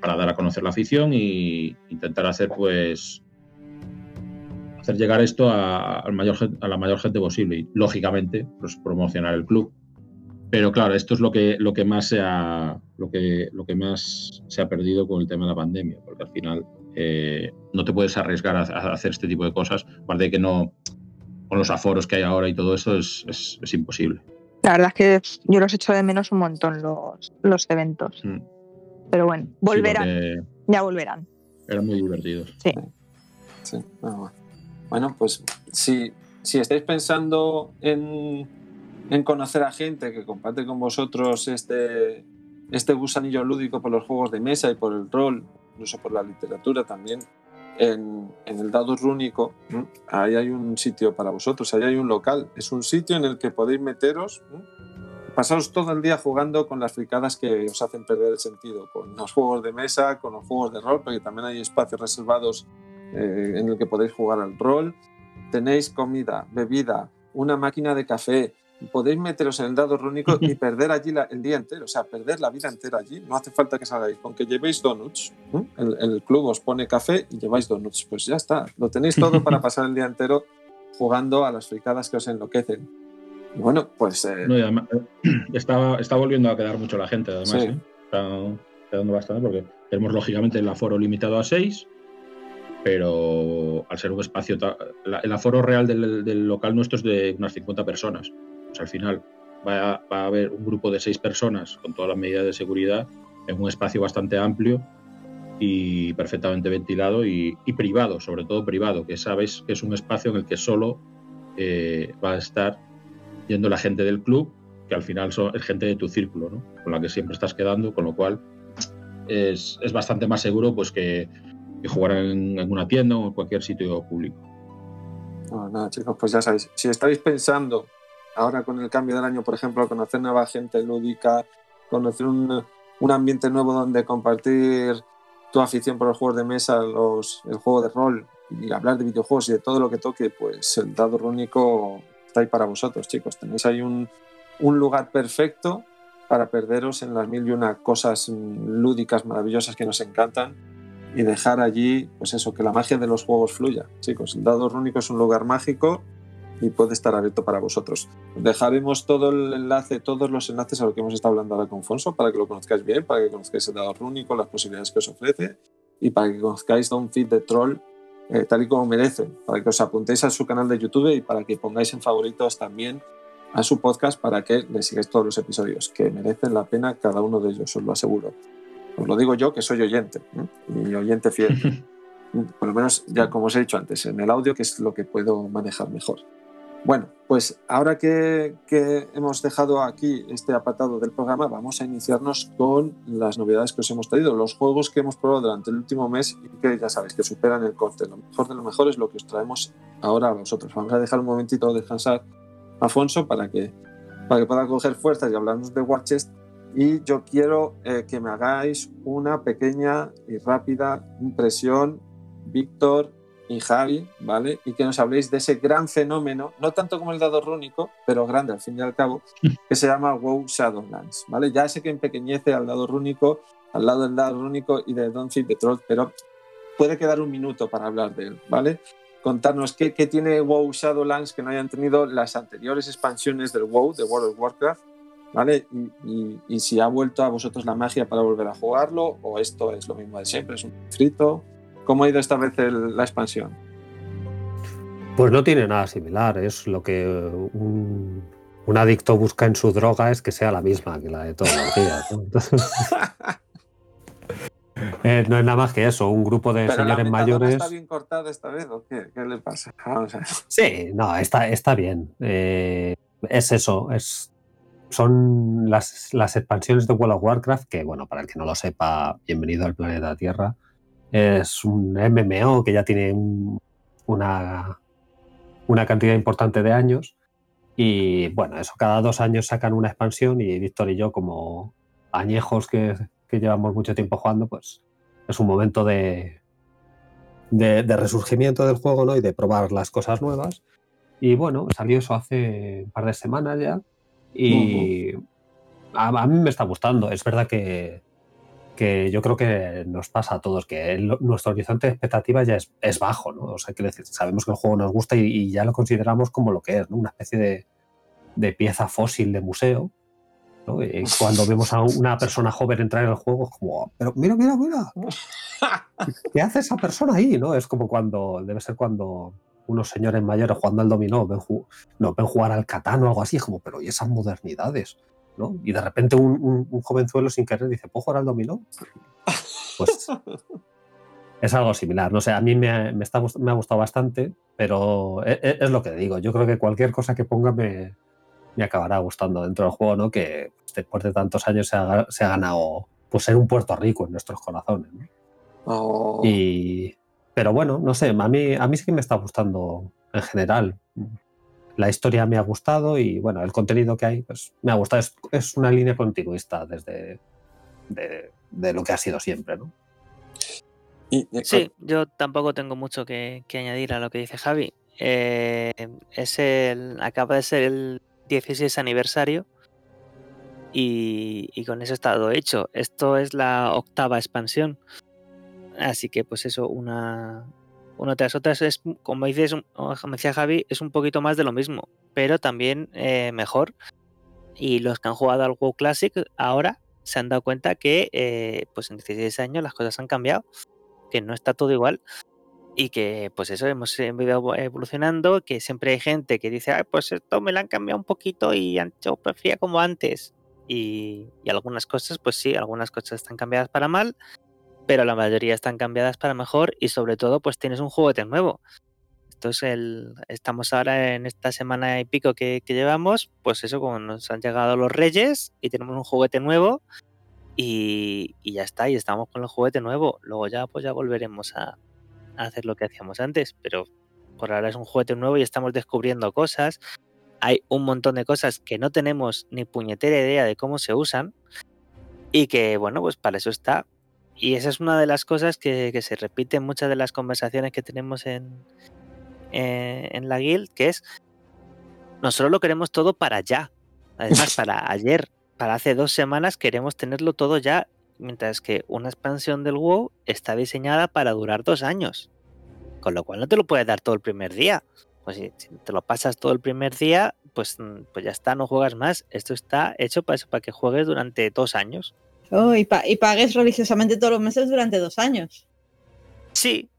Speaker 2: para dar a conocer la afición y intentar hacer pues hacer llegar esto a, la mayor gente posible y lógicamente pues promocionar el club. Pero claro esto es lo que lo que más se ha lo que lo que más se ha perdido con el tema de la pandemia porque al final eh, no te puedes arriesgar a, a hacer este tipo de cosas aparte de que no con los aforos que hay ahora y todo eso es, es- es imposible
Speaker 6: La verdad es que yo los echo de menos un montón los, los eventos.
Speaker 2: Mm.
Speaker 6: Pero bueno, volverán,
Speaker 2: Sí,
Speaker 6: ya volverán.
Speaker 2: eran muy divertidos
Speaker 1: Sí, bueno. Bueno, pues si, si estáis pensando en, en conocer a gente que comparte con vosotros este, este gusanillo lúdico por los juegos de mesa y por el rol, incluso por la literatura también, en, el dado rúnico, ahí hay un sitio para vosotros, ahí hay un local. Es un sitio en el que podéis meteros, ¿m? pasaros todo el día jugando con las fricadas que os hacen perder el sentido, con los juegos de mesa, con los juegos de rol, porque también hay espacios reservados eh, en el que podéis jugar al rol. Tenéis comida, bebida, una máquina de café. Podéis meteros en el dado rúnico y [LAUGHS] perder allí la- el día entero, o sea, perder la vida entera allí. No hace falta que salgáis, con que llevéis donuts. ¿eh? El, el club os pone café y lleváis donuts. Pues ya está, lo tenéis todo [LAUGHS] para pasar el día entero jugando a las fricadas que os enloquecen. Y bueno, pues eh,
Speaker 2: No, además, eh, [CLEARS THROAT] está, está volviendo a quedar mucho la gente, además.
Speaker 1: Sí.
Speaker 2: ¿eh? Está quedando bastante porque tenemos lógicamente el aforo limitado a 6, pero al ser un espacio. el aforo real del, del local nuestro es de unas 50 personas. Pues al final va a, haber un grupo de 6 personas con todas las medidas de seguridad en un espacio bastante amplio y perfectamente ventilado y, privado, sobre todo privado, que sabes que es un espacio en el que solo eh, va a estar yendo la gente del club, que al final son, es gente de tu círculo, ¿no? con la que siempre estás quedando, con lo cual es, es bastante más seguro pues, que, jugar en, una tienda o en cualquier sitio público.
Speaker 1: Nada, chicos, pues ya sabéis. Si estáis pensando ahora con el cambio del año, por ejemplo, conocer nueva gente lúdica, conocer un, un ambiente nuevo donde compartir tu afición por los juegos de mesa, los, el juego de rol y hablar de videojuegos y de todo lo que toque, pues el dado rúnico está ahí para vosotros, chicos. Tenéis ahí un, un lugar perfecto para perderos en las mil y una cosas lúdicas maravillosas que nos encantan y dejar allí, pues eso, que la magia de los juegos fluya. Chicos, el dado rúnico es un lugar mágico y puede estar abierto para vosotros. Dejaremos todo el enlace, todos los enlaces a lo que hemos estado hablando ahora con Fonso para que lo conozcáis bien, para que conozcáis el dado rúnico, las posibilidades que os ofrece y para que conozcáis Don Feed de Troll eh, tal y como merecen, para que os apuntéis a su canal de YouTube y para que pongáis en favoritos también a su podcast para que le sigáis todos los episodios, que merecen la pena cada uno de ellos, os lo aseguro. Os lo digo yo que soy oyente, y oyente fiel. [LAUGHS] Por lo menos, ya como os he dicho antes, en el audio, que es lo que puedo manejar mejor. Bueno, pues ahora que, hemos dejado aquí este apartado del programa, vamos a iniciarnos con las novedades que os hemos traído, los juegos que hemos probado durante el último mes y que ya sabéis que superan el corte. Lo mejor de lo mejor es lo que os traemos ahora a vosotros. Vamos a dejar un momentito descansar a Afonso para que, para que pueda coger fuerzas y hablarnos de Warchest. Y yo quiero eh, que me hagáis una pequeña y rápida impresión, Víctor, y Javi, ¿vale? Y que nos habléis de ese gran fenómeno, no tanto como el dado rúnico, pero grande al fin y al cabo, que se llama WoW Shadowlands, ¿vale? Ya sé que empequeñece al dado rúnico, al lado del dado rúnico y de Don't Feed the Troll, pero puede quedar un minuto para hablar de él, ¿vale? Contarnos qué, qué tiene WoW Shadowlands que no hayan tenido las anteriores expansiones del WoW, de World of Warcraft, ¿vale? Y, y, si ha vuelto a vosotros la magia para volver a jugarlo, o esto es lo mismo de siempre, es un frito. ¿Cómo ha ido esta vez la expansión?
Speaker 4: Pues no tiene nada similar. Es lo que un, adicto busca en su droga es que sea la misma que la de todos los días. [LAUGHS] Eh, ¿no? es nada más que eso, un grupo de señores mayores.
Speaker 1: ¿Está bien cortada esta vez o qué? ¿Qué le pasa? [LAUGHS]
Speaker 4: Sí, no, está, está bien. Eh, es eso, es, son las, las expansiones de World of Warcraft, que bueno, para el que no lo sepa, bienvenido al planeta Tierra. Es un MMO que ya tiene una, una cantidad importante de años. Y bueno, eso, cada dos años sacan una expansión y Víctor y yo, como añejos que, llevamos mucho tiempo jugando, pues es un momento de, de, resurgimiento del juego ¿no? y de probar las cosas nuevas. Y bueno, salió eso hace un par de semanas ya. Y a, mí me está gustando. Es verdad que que yo creo que nos pasa a todos, que nuestro horizonte de expectativa ya es, bajo, ¿no? O sea, que sabemos que el juego nos gusta y, ya lo consideramos como lo que es, ¿no? Una especie de, pieza fósil de museo. ¿no? Y [LAUGHS] cuando vemos a una persona joven entrar en el juego, es como, pero mira, mira, mira, [LAUGHS] ¿qué hace esa persona ahí? ¿no? Es como cuando, debe ser cuando unos señores mayores jugando al dominó ven, no, ven jugar al catán o algo así, es como, pero ¿y esas modernidades? Y de repente un, jovenzuelo sin querer dice, ¿puedo jugar al dominó? Pues [LAUGHS] es algo similar. No sé, a mí me, está, me ha gustado bastante, pero e, e, es, lo que digo. Yo creo que cualquier cosa que ponga me, acabará gustando dentro del juego, ¿no? Que después de tantos años se ha, ganado pues, ser un Puerto Rico en nuestros corazones.
Speaker 1: Oh.
Speaker 4: Y, pero bueno, no sé, a mí, a mí sí que me está gustando en general la historia me ha gustado y bueno, el contenido que hay pues me ha gustado. Es, una línea continuista desde de, lo que ha sido siempre, ¿no?
Speaker 3: sí, yo tampoco tengo mucho que, añadir a lo que dice Javi. Eh, es el, acaba de ser el 16 aniversario y, y, con eso está todo hecho. Esto es la octava expansión. Así que pues eso, una, una tras otra es, como dices, como decía Javi, es un poquito más de lo mismo, pero también eh, mejor. Y los que han jugado al WoW Classic ahora se han dado cuenta que eh, pues en 16 años las cosas han cambiado, que no está todo igual y que pues eso hemos ido evolucionando, que siempre hay gente que dice, Ay, pues esto me lo han cambiado un poquito y yo prefería como antes. Y, y algunas cosas, pues sí, algunas cosas están cambiadas para mal pero la mayoría están cambiadas para mejor y sobre todo pues tienes un juguete nuevo. Entonces el, estamos ahora en esta semana y pico que, llevamos, pues eso, como nos han llegado los reyes y tenemos un juguete nuevo y, ya está, y estamos con el juguete nuevo. Luego ya pues ya volveremos a, a hacer lo que hacíamos antes, pero por ahora es un juguete nuevo y estamos descubriendo cosas. Hay un montón de cosas que no tenemos ni puñetera idea de cómo se usan y que bueno, pues para eso está y esa es una de las cosas que, se repite en muchas de las conversaciones que tenemos en, eh, en la guild, que es, nosotros lo queremos todo para ya. Además, [LAUGHS] para ayer, para hace dos semanas, queremos tenerlo todo ya mientras que una expansión del WoW está diseñada para durar dos años. Con lo cual no te lo puedes dar todo el primer día. Pues si, si te lo pasas todo el primer día, pues, mm, pues ya está, no juegas más. Esto está hecho para, eso, para que juegues durante dos años.
Speaker 5: Oh, y, pa- y pagues religiosamente todos los meses durante dos años.
Speaker 3: Sí,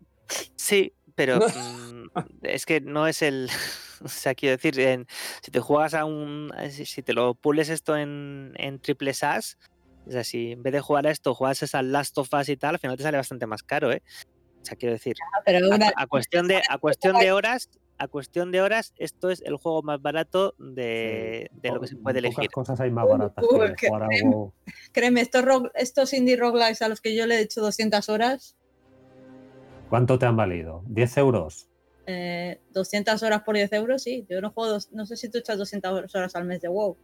Speaker 3: sí, pero mm, es que no es el. [LAUGHS] O sea, quiero decir, en- si te juegas a un. Si, si te lo pules esto en, en triple SAS, o sea, si en vez de jugar a esto juegas esa Last of Us y tal, al final te sale bastante más caro, ¿eh? O sea, quiero decir,
Speaker 5: Ah, Pero
Speaker 3: a,
Speaker 5: una-
Speaker 3: a cuestión de, a cuestión de [LAUGHS] horas, a cuestión de horas, esto es el juego más barato de, de lo que se puede
Speaker 4: Pocas
Speaker 3: elegir.
Speaker 4: cosas hay más baratas
Speaker 5: Uh,
Speaker 4: que
Speaker 5: que-
Speaker 4: jugar [LAUGHS] algo.
Speaker 5: créeme, estos indie roguelikes a los que yo le he hecho 200 horas,
Speaker 4: ¿Cuánto te han valido? ¿10 euros?
Speaker 5: eh, 200 horas por 10 euros, sí. Yo no juego, dos- no sé si tú echas 200 horas al mes de WoW.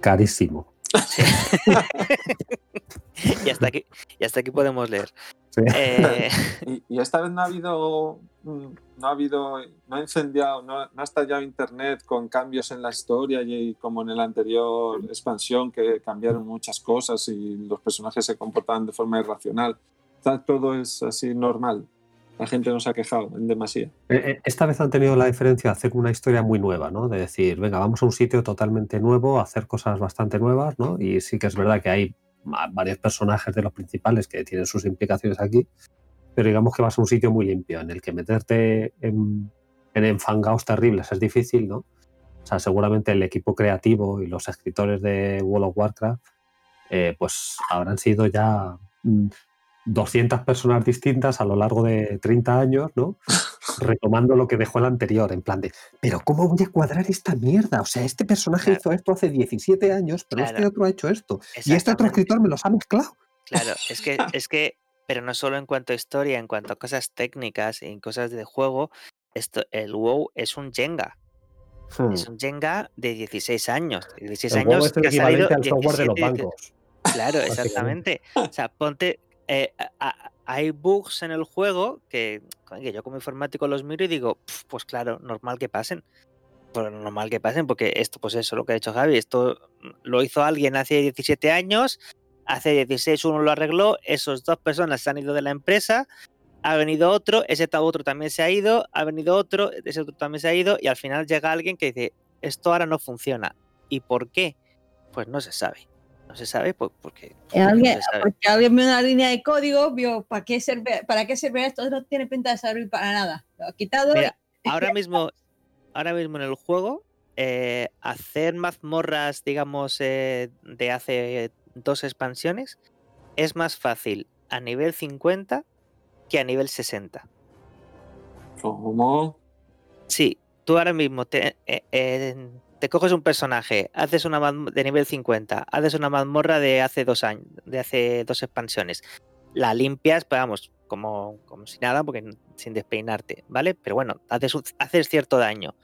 Speaker 4: Carísimo.
Speaker 3: Sí. [LAUGHS] y, hasta aquí, y hasta aquí podemos leer.
Speaker 4: Sí.
Speaker 3: Eh, [LAUGHS]
Speaker 1: Y, y esta vez no ha habido, mm, no ha habido, no ha incendiado, no, no ha estallado internet con cambios en la historia y como en el anterior expansión que cambiaron muchas cosas y los personajes se comportaban de forma irracional. Está- Todo es así normal. La gente no se ha quejado en demasía.
Speaker 4: Eh, eh, Esta vez han tenido la diferencia de hacer una historia muy nueva, ¿no? De decir, venga, vamos a un sitio totalmente nuevo, a hacer cosas bastante nuevas, ¿no? Y sí que es verdad que hay varios personajes de los principales que tienen sus implicaciones aquí, pero digamos que vas a un sitio muy limpio, en el que meterte en, en enfangaos terribles es difícil, ¿no? O sea, seguramente el equipo creativo y los escritores de World of Warcraft, eh, pues habrán sido ya mm, 200 personas distintas a lo largo de 30 años, ¿no? [LAUGHS] retomando lo que dejó el anterior, en plan de, pero ¿cómo voy a cuadrar esta mierda? O sea, este personaje
Speaker 3: Claro.
Speaker 4: hizo esto hace 17 años, pero este otro ha hecho esto. Y este otro escritor me los ha mezclado.
Speaker 3: Claro, es que, [LAUGHS] es que, pero no solo en cuanto a historia, en cuanto a cosas técnicas y en cosas de juego, esto, el WoW es un Jenga. Es un Jenga de 16 años. de 16
Speaker 4: Hmm. El juego
Speaker 3: años
Speaker 4: es el
Speaker 3: que ha
Speaker 4: al software de los
Speaker 3: 17, 18.
Speaker 4: bancos.
Speaker 3: Claro, exactamente. O sea, ponte. Eh, hay bugs en el juego que, yo como informático los miro y digo, "Pf, pues claro, normal que pasen. Pues normal que pasen, porque esto, pues eso, lo que ha dicho Javi, esto lo hizo alguien hace 17 años, hace 16 uno lo arregló, esos dos personas se han ido de la empresa, ha venido otro, ese otro también se ha ido, ha venido otro, ese otro también se ha ido, y al final llega alguien que dice, esto ahora no funciona. ¿Y por qué? Pues no se sabe. No se sabe porque, porque no
Speaker 5: Alguien,
Speaker 3: se sabe.
Speaker 5: porque alguien vio una línea de código, vio para qué sirve, para qué sirve esto, no tiene pinta de servir para nada. Lo ha quitado.
Speaker 3: Mira, ahora mismo, ahora mismo en el juego, eh, hacer mazmorras, digamos, eh, de hace dos expansiones, es más fácil a nivel 50 que a nivel 60.
Speaker 1: ¿Cómo?
Speaker 3: Sí, tú ahora mismo te, eh, eh, te coges un personaje, haces una de nivel 50, haces una mazmorra de hace dos años, de hace dos expansiones, la limpias, pues vamos, como, como si nada, porque sin despeinarte, ¿vale? Pero bueno, haces, haces cierto daño.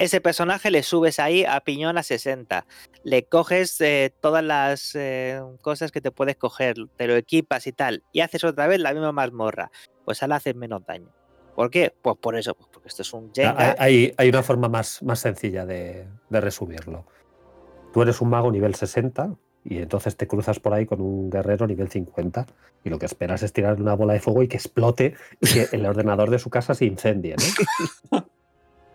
Speaker 3: Ese personaje le subes ahí a piñón a 60. Le coges eh, todas las eh, cosas que te puedes coger, te lo equipas y tal, y haces otra vez la misma mazmorra. Pues ahora haces menos daño. ¿Por qué? Pues por eso, pues porque esto es un Jenga.
Speaker 4: Hay, hay- hay una forma más, más sencilla de, de resumirlo. Tú eres un mago nivel 60 y entonces te cruzas por ahí con un guerrero nivel 50 y lo que esperas es tirar una bola de fuego y que explote y que el ordenador de su casa se incendie. ¿no? [LAUGHS]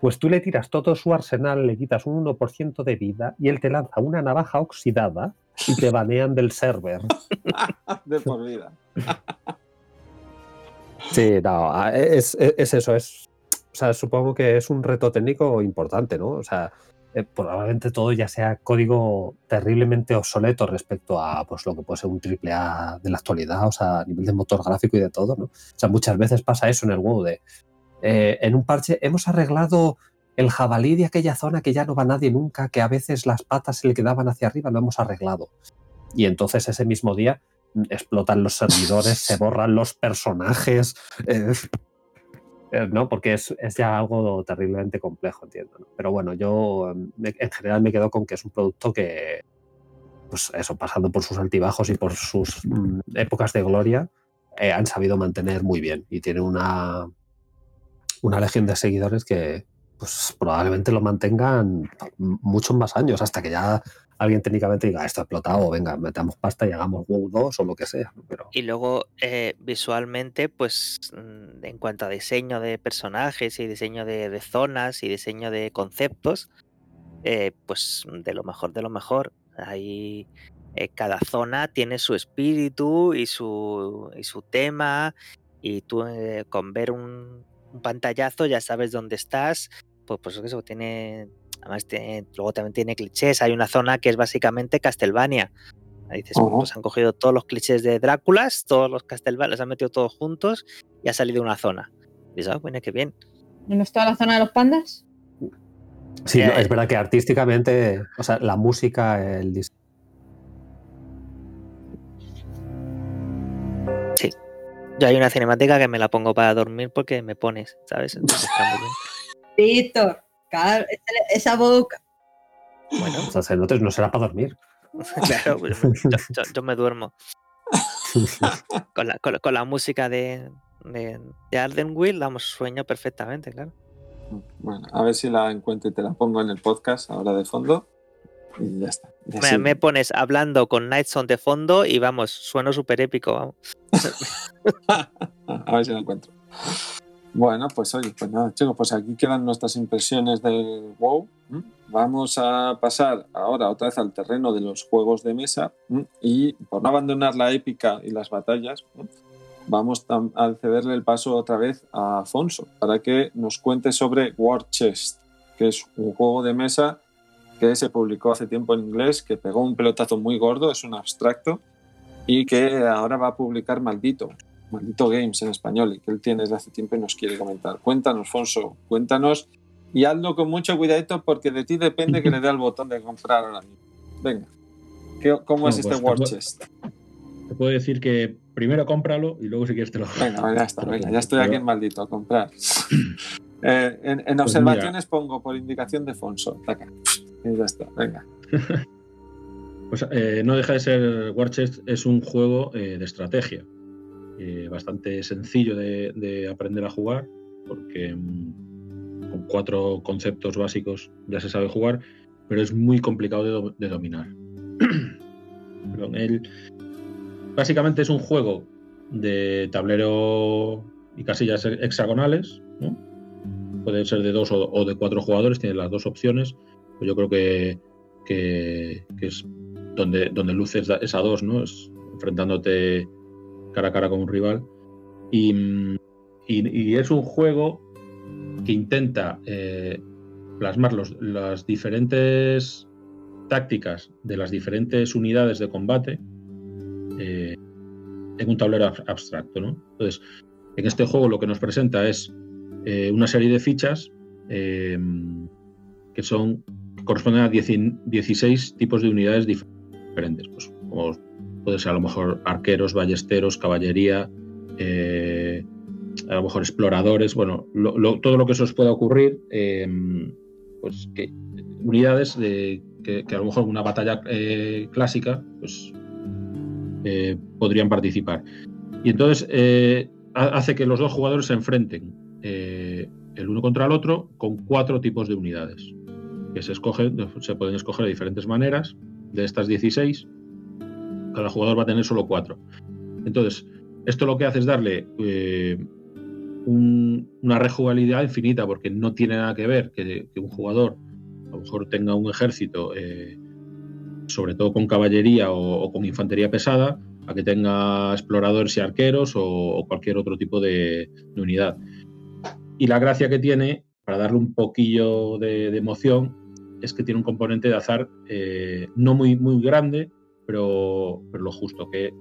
Speaker 4: Pues tú le tiras todo su arsenal, le quitas un 1% de vida y él te lanza una navaja oxidada y te banean del server. [LAUGHS]
Speaker 1: de por vida.
Speaker 4: Sí, no, a- es, es- es eso, es, o sea, supongo que es un reto técnico importante, ¿no? O sea, eh, probablemente todo ya sea código terriblemente obsoleto respecto a pues, lo que puede ser un triple A de la actualidad, o sea, a nivel de motor gráfico y de todo, ¿no? O sea, muchas veces pasa eso en el WoW eh, en un parche hemos arreglado el jabalí de aquella zona que ya no va nadie nunca, que a veces las patas se le quedaban hacia arriba, lo hemos arreglado. Y entonces ese mismo día explotan los servidores, se [LAUGHS] borran los personajes, eh, eh, ¿no? Porque es, es ya algo terriblemente complejo, entiendo. ¿no? Pero bueno, yo me- en general me quedo con que es un producto que, pues eso, pasando por sus altibajos y por sus mm, épocas de gloria, eh, han sabido mantener muy bien y tiene una, una legión de seguidores que, pues probablemente lo mantengan muchos más años, hasta que ya alguien técnicamente diga, esto ha explotado, venga, metamos pasta y hagamos WoW 2 o lo que sea.
Speaker 3: Y luego, eh, visualmente, pues mm, en cuanto a diseño de personajes y diseño de, zonas y diseño de conceptos, eh, pues de lo mejor de lo mejor. Ahí eh, cada zona tiene su espíritu y su, y su tema, y tú eh, con ver un, un pantallazo ya sabes dónde estás. Pues, pues eso tiene Además, tiene- luego también tiene clichés. Hay una zona que es básicamente Castlevania. Ahí dices,
Speaker 1: Ujú.
Speaker 3: pues han cogido todos los clichés de Dráculas, todos los Castlevania, los han metido todos juntos y ha salido una zona. Y dices, ah, bueno, qué bien.
Speaker 5: ¿Y no está la zona de los pandas?
Speaker 4: Sí, no,
Speaker 3: Eh,
Speaker 4: es verdad que artísticamente, o sea, la música, el dis-
Speaker 3: Yo hay una cinemática que me la pongo para dormir porque me pones, ¿sabes? Entonces está muy bien. [LAUGHS]
Speaker 5: Víctor, claro, esa- boca.
Speaker 3: Bueno,
Speaker 4: o sea, se nota- no será para dormir. [LAUGHS]
Speaker 3: claro, pues, yo, yo- yo me duermo [LAUGHS] con la, con la- con la música de, de, de Arden Will, damos sueño perfectamente, claro.
Speaker 1: Bueno, a ver si la encuentro y te la pongo en el podcast ahora de fondo. Y ya está. Y
Speaker 3: Me,
Speaker 1: así-
Speaker 3: me pones hablando con Nightson de fondo y vamos, sueno súper épico. Vamos. [LAUGHS]
Speaker 1: a ver si la encuentro. Bueno, pues pues nada, chicos, pues aquí quedan nuestras impresiones del WoW. Vamos a pasar ahora otra vez al terreno de los juegos de mesa y por no abandonar la épica y las batallas, vamos a cederle el paso otra vez a Afonso para que nos cuente sobre War Chest, que es un juego de mesa que se publicó hace tiempo en inglés, que pegó un pelotazo muy gordo, es un abstracto y que ahora va a publicar Maldito, Maldito Games en español y que él tiene desde hace tiempo y nos quiere comentar. Cuéntanos, Fonso, cuéntanos y hazlo con mucho cuidadito porque de ti depende que le dé al botón de comprar ahora mismo. Venga, ¿qué- ¿cómo es este
Speaker 2: pues,
Speaker 1: War Chest?
Speaker 2: Te puedo decir que primero cómpralo y luego si quieres te lo
Speaker 1: Venga, ya está, venga, ya estoy aquí en Maldito, a comprar. [CLEARS THROAT] Eh, en, en
Speaker 2: Pues
Speaker 1: observaciones pongo por indicación de Fonso. taca. Y ya está, venga. [LAUGHS]
Speaker 2: Pues eh, no deja de ser War Chest, es un juego eh, de estrategia. Eh, bastante sencillo de, de aprender a jugar, porque mm, con cuatro conceptos básicos ya se sabe jugar, pero es muy complicado de, do- de dominar. [CLEARS THROAT] Básicamente es un juego de tablero y casillas hexagonales, ¿no? puede ser de dos o, de cuatro jugadores, tiene las dos opciones. Pues yo creo que, que, es donde, donde luces da- es a dos, ¿no? Es enfrentándote cara a cara con un rival. Y, es un juego que intenta eh, plasmar las diferentes tácticas de las diferentes unidades de combate eh, en un tablero ab- abstracto. Entonces, en este juego lo que nos presenta es eh, una serie de fichas que son que corresponden a 10 16 tipos de unidades dif- diferentes. Pues, puede ser a lo mejor arqueros, ballesteros, caballería, eh, a lo mejor exploradores, bueno, todo lo que se os pueda ocurrir, eh, pues unidades de, que, a lo mejor una batalla eh, clásica, pues eh, podrían participar. Y entonces ha- hace que los dos jugadores se enfrenten el uno contra el otro con cuatro tipos de unidades que se escogen, se pueden escoger de diferentes maneras. De estas 16, cada jugador va a tener solo cuatro. Entonces, esto lo que hace es darle eh, un- una rejugabilidad infinita, porque no tiene nada que ver que, un jugador a lo mejor tenga un ejército, eh, sobre todo con caballería o, con infantería pesada, a que tenga exploradores y arqueros o, cualquier otro tipo de, unidad. Y la gracia que tiene, para darle un poquillo de, de emoción, es que tiene un componente de azar eh, no muy, muy grande, pero, pero lo justo, que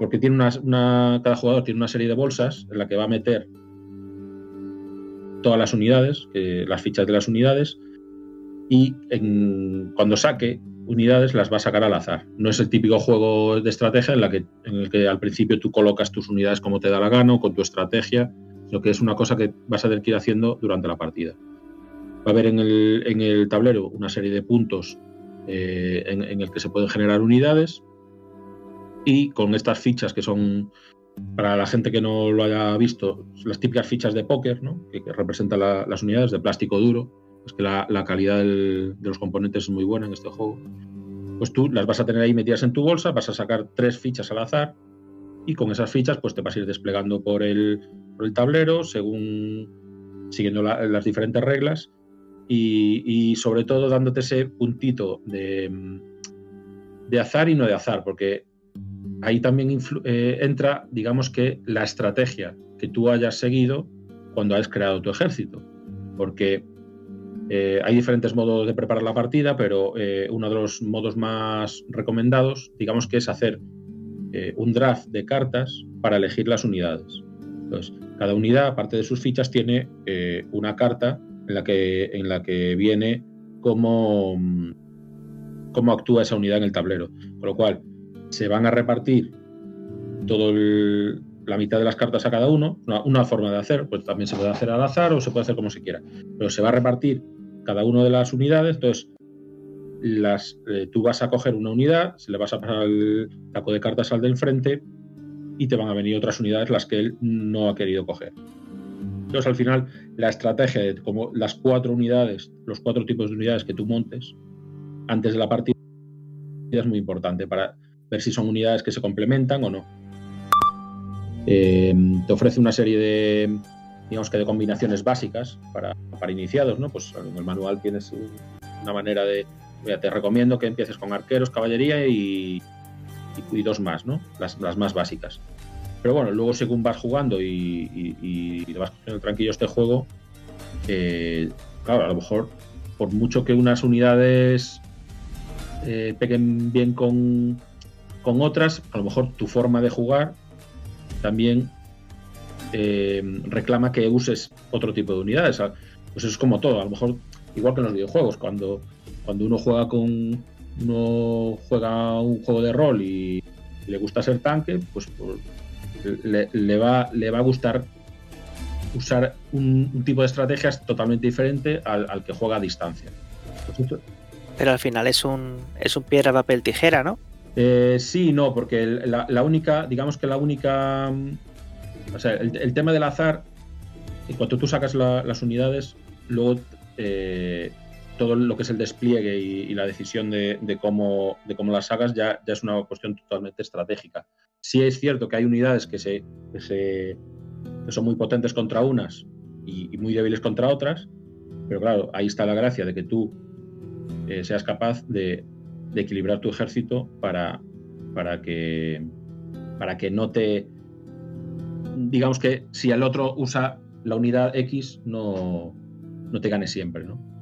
Speaker 2: porque tiene una, una- cada jugador tiene una serie de bolsas en la que va a meter todas las unidades, las fichas de las unidades, y en- cuando saque unidades las va a sacar al azar. No es el típico juego de estrategia en, la que, en el que al principio tú colocas tus unidades como te da la gana o con tu estrategia, sino que es una cosa que vas a tener que ir haciendo durante la partida. Va a haber en el, en el tablero una serie de puntos eh, en, el que se pueden generar unidades y con estas fichas que son para la gente que no lo haya visto, las típicas fichas de póker, ¿no? que, que representan la- las unidades de plástico duro. Es que la, calidad de los componentes es muy buena en este juego. Pues tú las vas a tener ahí metidas en tu bolsa, vas a sacar tres fichas al azar y con esas fichas pues te vas a ir desplegando por el, tablero según siguiendo la- las diferentes reglas y, sobre todo dándote ese puntito de, mm, de azar y no de azar, porque ahí también eh, entra, digamos que, la estrategia que tú hayas seguido cuando has creado tu ejército. Porque eh, hay diferentes modos de preparar la partida, pero eh, uno de los modos más recomendados, digamos que es hacer un draft de cartas para elegir las unidades. Entonces, cada unidad, aparte de sus fichas, tiene una carta en la que, en la que viene cómo, cómo actúa esa unidad en el tablero. Con lo cual, se van a repartir todo la mitad de las cartas a cada uno, una, una forma de hacer, pues también se puede hacer al azar o se puede hacer como se quiera, pero se va a repartir cada una de las unidades, entonces las, eh, tú vas a coger una unidad, se le vas a pasar el taco de cartas al del frente y te van a venir otras unidades las que él no ha querido coger. Entonces, al final, la estrategia de como las cuatro unidades, los cuatro tipos de unidades que tú montes antes de la partida es muy importante para ver si son unidades que se complementan o no. Eh, te ofrece una serie de, digamos que de combinaciones básicas para, para iniciados, ¿no? Pues en el manual tienes una manera de, te recomiendo que empieces con arqueros, caballería y, y, y dos más, ¿no? Las, las más básicas. Pero bueno, luego según vas jugando y, vas cogiendo tranquillo este juego, eh, claro, a lo mejor por mucho que unas unidades eh, peguen bien con, con otras, a lo mejor tu forma de jugar también eh, reclama que uses otro tipo de unidades. Ah, Pues eso es como todo, a lo mejor igual que en los videojuegos, cuando, cuando uno juega con uno juega un juego de rol y le gusta ser tanque, pues, le, le va, le va a gustar usar un, un tipo de estrategias totalmente diferente al, al que juega a distancia. Pues
Speaker 3: Pero al final es un, es un piedra, papel, tijera, ¿no?
Speaker 2: Eh, sí, no, porque la única, digamos que la única, mm, o sea, el, el tema del azar, en cuanto tú sacas la- las unidades, luego eh, todo lo que es el despliegue y, la decisión de, cómo, de cómo las sacas ya, es una cuestión totalmente estratégica. Sí es cierto que hay unidades que, son muy potentes contra unas y, muy débiles contra otras, pero claro, ahí está la gracia de que tú eh, seas capaz de, equilibrar tu ejército para, que, no te... Digamos que si el otro usa la unidad X, no te gane siempre. ¿no?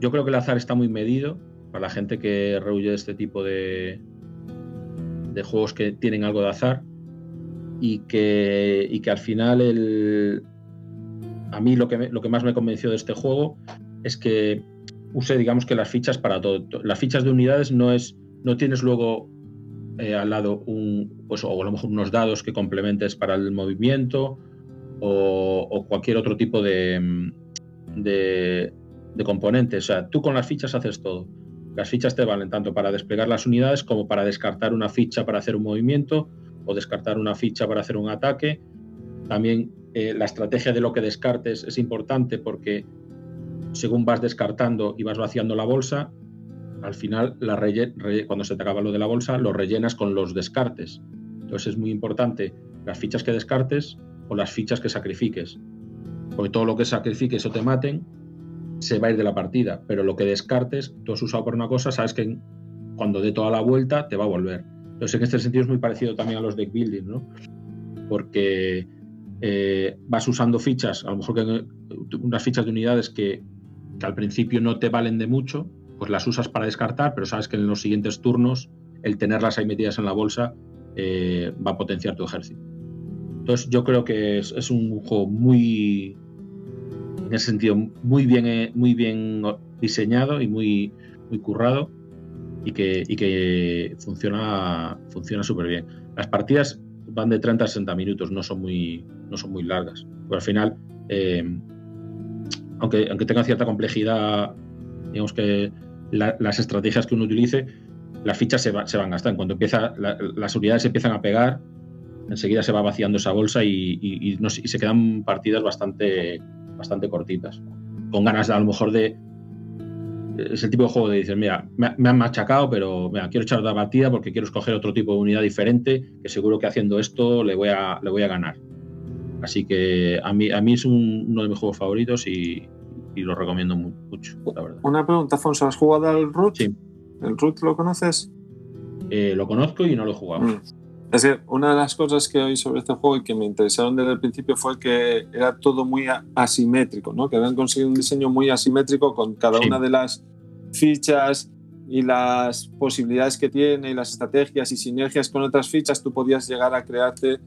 Speaker 2: Yo creo que el azar está muy medido para la gente que rehuye este tipo de, de juegos que tienen algo de azar y que, al final el, a mí lo que, más me convenció de este juego es que use, digamos que las fichas para todo. To- Las fichas de unidades no es, no tienes luego eh, al lado un, pues, o a lo mejor unos dados que complementes para el movimiento o, cualquier otro tipo de, de, de componente. O sea, tú con las fichas haces todo. Las fichas te valen tanto para desplegar las unidades como para descartar una ficha para hacer un movimiento o descartar una ficha para hacer un ataque. También eh, la estrategia de lo que descartes es importante porque según vas descartando y vas vaciando la bolsa, al final la relle- re- cuando se te acaba lo de la bolsa, lo rellenas con los descartes. Entonces es muy importante las fichas que descartes o las fichas que sacrifiques. Porque todo lo que sacrifiques o te maten se va a ir de la partida, pero lo que descartes, tú has usado por una cosa, sabes que cuando dé toda la vuelta te va a volver. Entonces en este sentido es muy parecido también a los deck building, ¿no? Porque eh, vas usando fichas, a lo mejor que unas fichas de unidades que, que al principio no te valen de mucho, pues las usas para descartar, pero sabes que en los siguientes turnos el tenerlas ahí metidas en la bolsa eh, va a potenciar tu ejército. Entonces yo creo que es, un juego muy, en ese sentido, muy bien, eh, muy bien diseñado y muy, muy currado y que, y que funciona funciona súper bien. Las partidas van de 30 a 60 minutos, no son muy, no son muy largas. Pero al final, eh, aunque, aunque tenga cierta complejidad, digamos que la- las estrategias que uno utilice, las fichas se, se van gastando. Cuando empieza, la- las unidades se empiezan a pegar, enseguida se va vaciando esa bolsa y, y- y no sé, y se quedan partidas bastante, bastante cortitas. Con ganas de, a lo mejor de. Es el tipo de juego de dices, mira, me, me han machacado, pero mira, quiero echar otra partida porque quiero escoger otro tipo de unidad diferente, que seguro que haciendo esto le voy a, le voy a ganar. Así que a mí, a mí es un- uno de mis juegos favoritos y, y lo recomiendo mu- mucho, la verdad.
Speaker 1: Una pregunta, Afonso, ¿has jugado al Root?
Speaker 2: Sí.
Speaker 1: ¿El Root lo conoces?
Speaker 2: Eh, lo conozco y no lo he jugado.
Speaker 1: Mm. Es que una de las cosas que oí sobre este juego y que me interesaron desde el principio fue que era todo muy a- asimétrico, ¿no? Que habían conseguido un diseño muy asimétrico con cada
Speaker 2: Sí.
Speaker 1: una de las fichas y las posibilidades que tiene y las estrategias y sinergias con otras fichas, tú podías llegar a crearte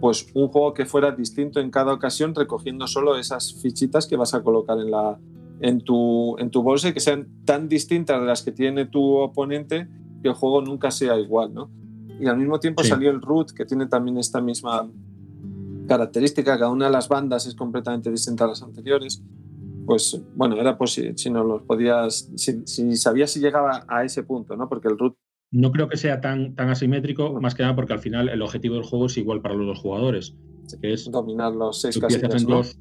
Speaker 1: pues un juego que fuera distinto en cada ocasión recogiendo solo esas fichitas que vas a colocar en la en tu, en tu bolsa y que sean tan distintas de las que tiene tu oponente que el juego nunca sea igual, ¿no? Y al mismo tiempo
Speaker 2: Sí.
Speaker 1: salió el Root, que tiene también esta misma característica. Cada una de las bandas es completamente distinta a las anteriores. Pues bueno, era pues si, si no los podías, si, si sabías si llegaba a ese punto, ¿no? Porque el Root,
Speaker 2: No creo que sea tan, tan asimétrico, más que nada porque al final el objetivo del juego es igual para los dos jugadores. Que es
Speaker 1: dominar los seis casillas, ¿no?
Speaker 2: dos.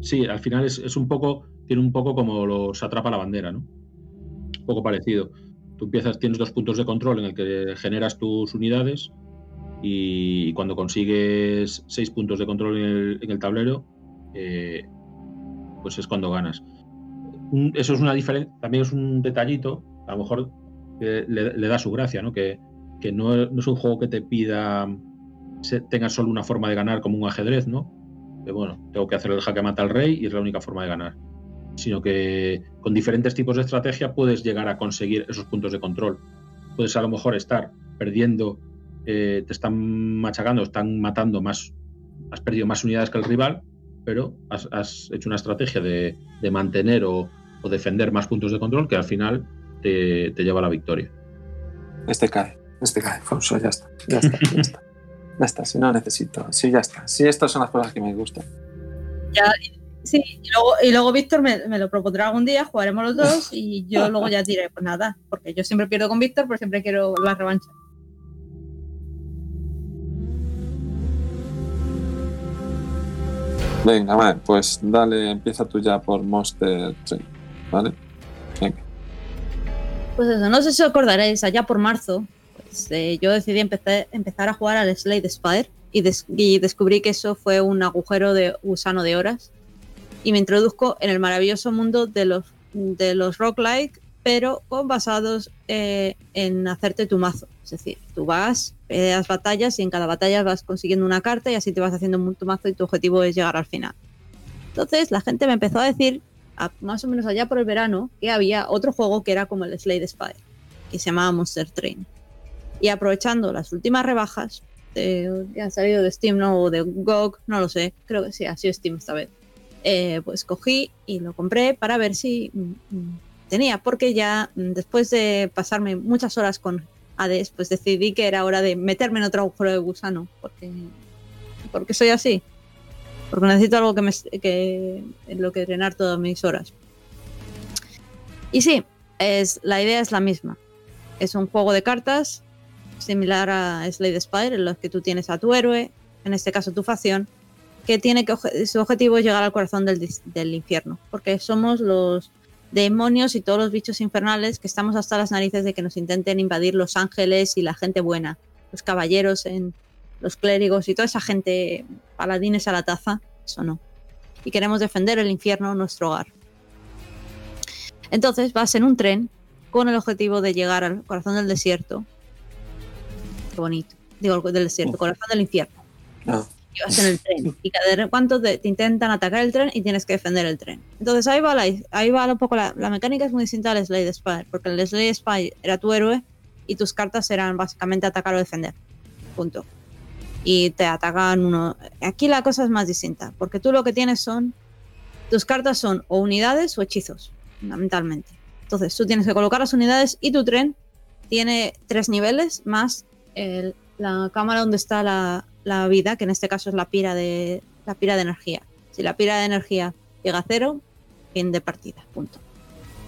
Speaker 2: Sí, al final es, es un poco, tiene un poco como los atrapa la bandera, ¿no? Un poco parecido. Tú empiezas, tienes dos puntos de control en el que generas tus unidades y cuando consigues seis puntos de control en el, tablero, eh, pues es cuando ganas. Eso es una diferencia, también es un detallito, a lo mejor que le, da su gracia, ¿no? Que, no, es un juego que te pida se- tengas solo una forma de ganar como un ajedrez, ¿no? Que bueno, tengo que hacer el jaque mata al rey y es la única forma de ganar. Sino que con diferentes tipos de estrategia puedes llegar a conseguir esos puntos de control. Puedes a lo mejor estar perdiendo, eh, te están machacando, están matando más, has perdido más unidades que el rival, pero has, has hecho una estrategia de, de mantener o, o defender más puntos de control que al final te, te lleva a la victoria.
Speaker 1: Este cae, este cae, Afonso, ya está, ya está, ya está. [LAUGHS] Ya está, si no necesito, sí, ya está. Sí, estas son las cosas que me gustan.
Speaker 5: Ya, sí, y luego, y luego Víctor me, me lo propondrá algún día, jugaremos los dos y yo [LAUGHS] luego ya diré, pues nada, porque yo siempre pierdo con Víctor, pero siempre quiero la revancha.
Speaker 1: Venga, vale, pues dale, empieza tú ya por Monster Train, ¿vale? Venga.
Speaker 5: Pues eso, no sé si os acordaréis, allá por marzo, pues, eh, yo decidí empezar, empezar a jugar al Slade Spire y, des- y descubrí que eso fue un agujero de gusano de horas y me introduzco en el maravilloso mundo de los, de los roguelike, pero con basados eh, en hacerte tu mazo. Es decir, tú vas, peleas batallas y en cada batalla vas consiguiendo una carta y así te vas haciendo tu mazo y tu objetivo es llegar al final. Entonces la gente me empezó a decir a- más o menos allá por el verano que había otro juego que era como el Slade Spire, que se llamaba Monster Train. Y aprovechando las últimas rebajas de- que han salido de Steam ¿no? o de GOG, no lo sé, creo que sí, ha sido Steam esta vez. Eh, pues cogí y lo compré para ver si mm, mm, tenía, porque ya mm, después de pasarme muchas horas con Hades, pues decidí que era hora de meterme en otro agujero de gusano, porque, porque soy así. Porque necesito algo que me que en lo que drenar todas mis horas. Y sí, es, la idea es la misma. Es un juego de cartas similar a Slade Spire, en los que tú tienes a tu héroe, en este caso tu facción, que tiene que su objetivo es llegar al corazón del, del infierno, porque somos los demonios y todos los bichos infernales que estamos hasta las narices de que nos intenten invadir los ángeles y la gente buena, los caballeros, en, los clérigos y toda esa gente paladines a la taza, eso no. Y queremos defender el infierno, nuestro hogar. Entonces vas en un tren con el objetivo de llegar al corazón del desierto. Qué bonito. Digo, del desierto, corazón del infierno.
Speaker 1: Ah,
Speaker 5: vas en el tren. Y cada vez cuánto te, te intentan atacar el tren y tienes que defender el tren. Entonces ahí va, la, ahí va un poco la, la mecánica es muy distinta al Slade Spire, porque el Slade Spire era tu héroe y tus cartas eran básicamente atacar o defender. Punto. Y te atacan uno. Aquí la cosa es más distinta, porque tú lo que tienes son. Tus cartas son o unidades o hechizos, fundamentalmente. Entonces tú tienes que colocar las unidades y tu tren tiene tres niveles más el- la cámara donde está la, la vida, que en este caso es la pira de la pira de energía. Si la pira de energía llega a cero, fin de partida, punto.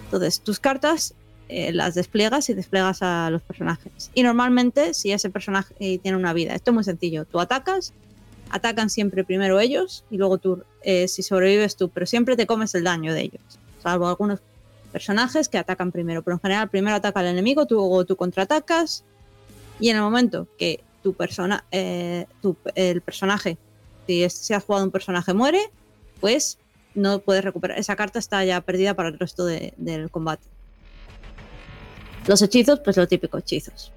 Speaker 5: Entonces, tus cartas eh, las despliegas y despliegas a los personajes. Y normalmente, si ese personaje eh, tiene una vida, esto es muy sencillo. Tú atacas, atacan siempre primero ellos y luego tú, eh, si sobrevives tú, pero siempre te comes el daño de ellos. Salvo algunos personajes que atacan primero, pero en general primero ataca el enemigo, luego tú contraatacas y en el momento que tu persona, eh, el personaje, si, es- si has jugado un personaje muere, pues no puedes recuperar. Esa carta está ya perdida para el resto de- del combate. Los hechizos, pues lo típico, hechizos.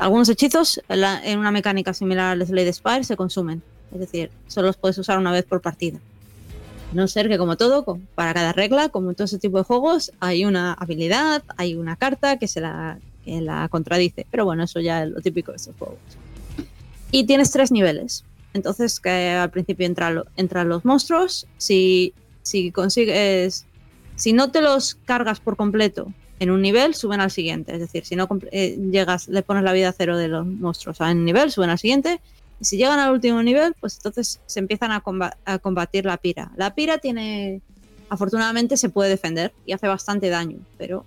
Speaker 5: Algunos hechizos en, una mecánica similar al Slade Spire se consumen. Es decir, solo los puedes usar una vez por partida. No ser que como todo, para cada regla, como en todo ese tipo de juegos, hay una habilidad, hay una carta que se la, que la contradice. Pero bueno, eso ya es lo típico de estos juegos. Y tienes tres niveles. Entonces, que al principio entran, lo- entran los monstruos. Si, si consigues. Si no te los cargas por completo en un nivel, suben al siguiente. Es decir, si no eh, llegas, le pones la vida a cero de los monstruos a un nivel, suben al siguiente. Y si llegan al último nivel, pues entonces se empiezan a combatir la pira. La pira tiene. Afortunadamente se puede defender y hace bastante daño, pero.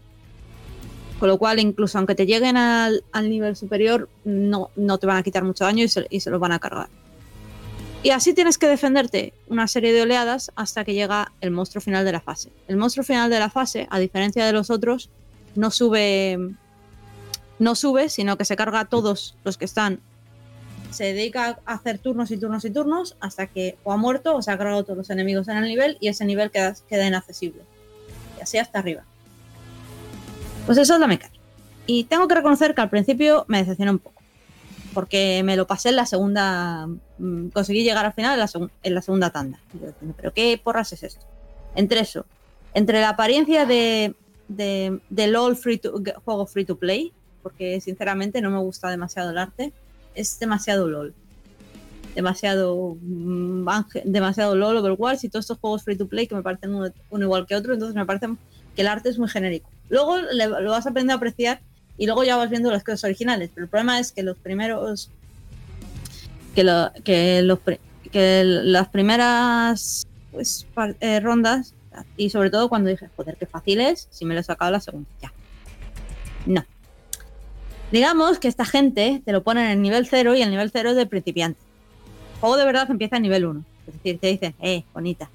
Speaker 5: Con lo cual, incluso aunque te lleguen al, al nivel superior, no, no te van a quitar mucho daño y se, y se los van a cargar. Y así tienes que defenderte una serie de oleadas hasta que llega el monstruo final de la fase. El monstruo final de la fase, a diferencia de los otros, no sube. No sube, sino que se carga a todos los que están. Se dedica a hacer turnos y turnos y turnos hasta que o ha muerto o se ha cargado todos los enemigos en el nivel y ese nivel queda, queda inaccesible. Y así hasta arriba. Pues eso es la mecánica. Y tengo que reconocer que al principio me decepcionó un poco. Porque me lo pasé en la segunda. mm, Conseguí llegar al final en la, segunda tanda. Pero qué porras es esto. Entre eso, entre la apariencia de, de, LOL free juego free to play, porque sinceramente no me gusta demasiado el arte, es demasiado LOL. Demasiado, mm, demasiado LOL, Overwatch y todos estos juegos free to play que me parecen uno igual que otro, entonces me parece que el arte es muy genérico. Luego lo vas a aprender a apreciar y luego ya vas viendo las cosas originales, pero el problema es que los primeros que, lo- que, los, que las primeras pues, eh, rondas y sobre todo cuando dije, joder, qué fácil es, si me lo he sacado la segunda, ya. No. Digamos que esta gente te lo pone en el nivel 0 y el nivel 0 es de principiante. El juego de verdad empieza en nivel 1. Es decir, te dicen, eh, bonita.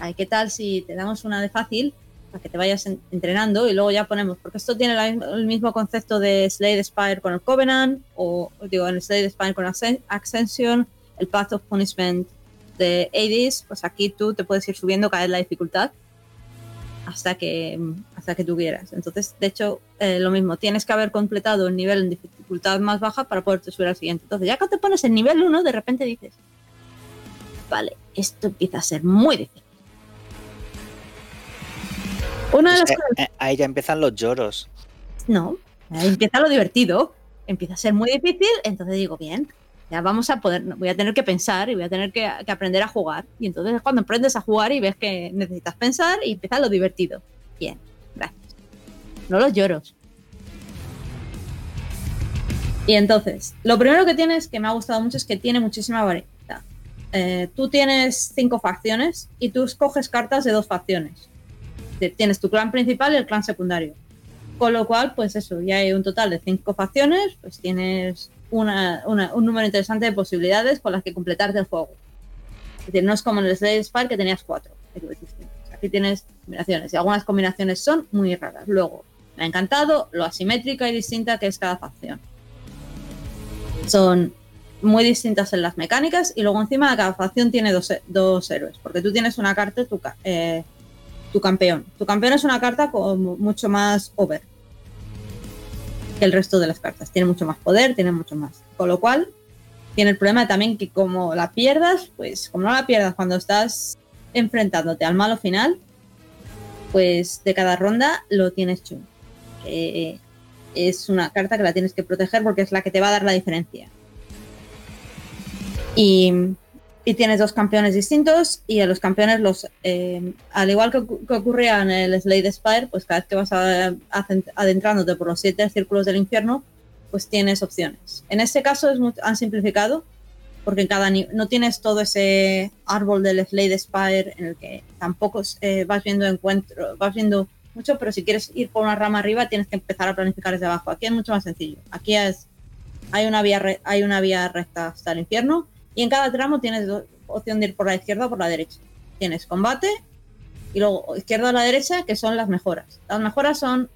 Speaker 5: Ay, ¿Qué tal si te damos una de fácil para que te vayas en- entrenando y luego ya ponemos? Porque esto tiene el mismo concepto de Slade Spire con el Covenant, o digo, en Slade Spire con Ascen- Ascension, el Path of Punishment de Hades, pues aquí tú te puedes ir subiendo vez la dificultad hasta que hasta que tú quieras. Entonces, de hecho, eh, lo mismo, tienes que haber completado el nivel en dificultad más baja para poderte subir al siguiente. Entonces, ya que te pones en nivel 1, de repente dices, vale, esto empieza a ser muy difícil. Una de las
Speaker 3: Pues,
Speaker 5: cosas
Speaker 3: eh, ahí ya empiezan los lloros.
Speaker 5: no, ahí empieza lo divertido. Empieza a ser muy difícil, entonces digo, bien, ya vamos a poder, voy a tener que pensar y voy a tener que, que aprender a jugar. Y entonces es cuando aprendes a jugar y ves que necesitas pensar y empieza lo divertido. Bien, gracias. No los lloros. Y entonces, lo primero que tienes, que me ha gustado mucho, es que tiene muchísima variedad. Eh, tú tienes cinco facciones y tú escoges cartas de dos facciones. Te- Tienes tu clan principal y el clan secundario. Con lo cual, pues eso, ya hay un total de cinco facciones, pues tienes una- un número interesante de posibilidades con las que completarte el juego. Es decir, no es como en el Slade Spire que tenías cuatro distintos. Aquí tienes combinaciones y algunas combinaciones son muy raras. Luego, me ha encantado lo asimétrica y distinta que es cada facción. Son muy distintas en las mecánicas y luego encima cada facción tiene dos, dos héroes, porque tú tienes una carta, tu, eh, tu campeón. Tu campeón es una carta como mucho más over que el resto de las cartas. Tiene mucho más poder, tiene mucho más. Con lo cual, tiene el problema también que como la pierdas, pues como no la pierdas cuando estás enfrentándote al malo final, pues de cada ronda lo tienes chungo. Eh, es una carta que la tienes que proteger porque es la que te va a dar la diferencia. Y, y tienes dos campeones distintos y a los campeones los eh, al igual que, que ocurría en el Slade Spire pues cada vez que vas a- adentrándote por los siete círculos del infierno pues tienes opciones en este caso es muy- han simplificado porque en cada no tienes todo ese árbol del Slade Spire en el que tampoco eh, vas viendo encuentro vas viendo mucho, pero si quieres ir por una rama arriba tienes que empezar a planificar desde abajo. Aquí es mucho más sencillo. Aquí es, hay, una vía hay una vía recta hasta el infierno y en cada tramo tienes opción de ir por la izquierda o por la derecha. Tienes combate y luego izquierda o la derecha, que son las mejoras. Las mejoras son,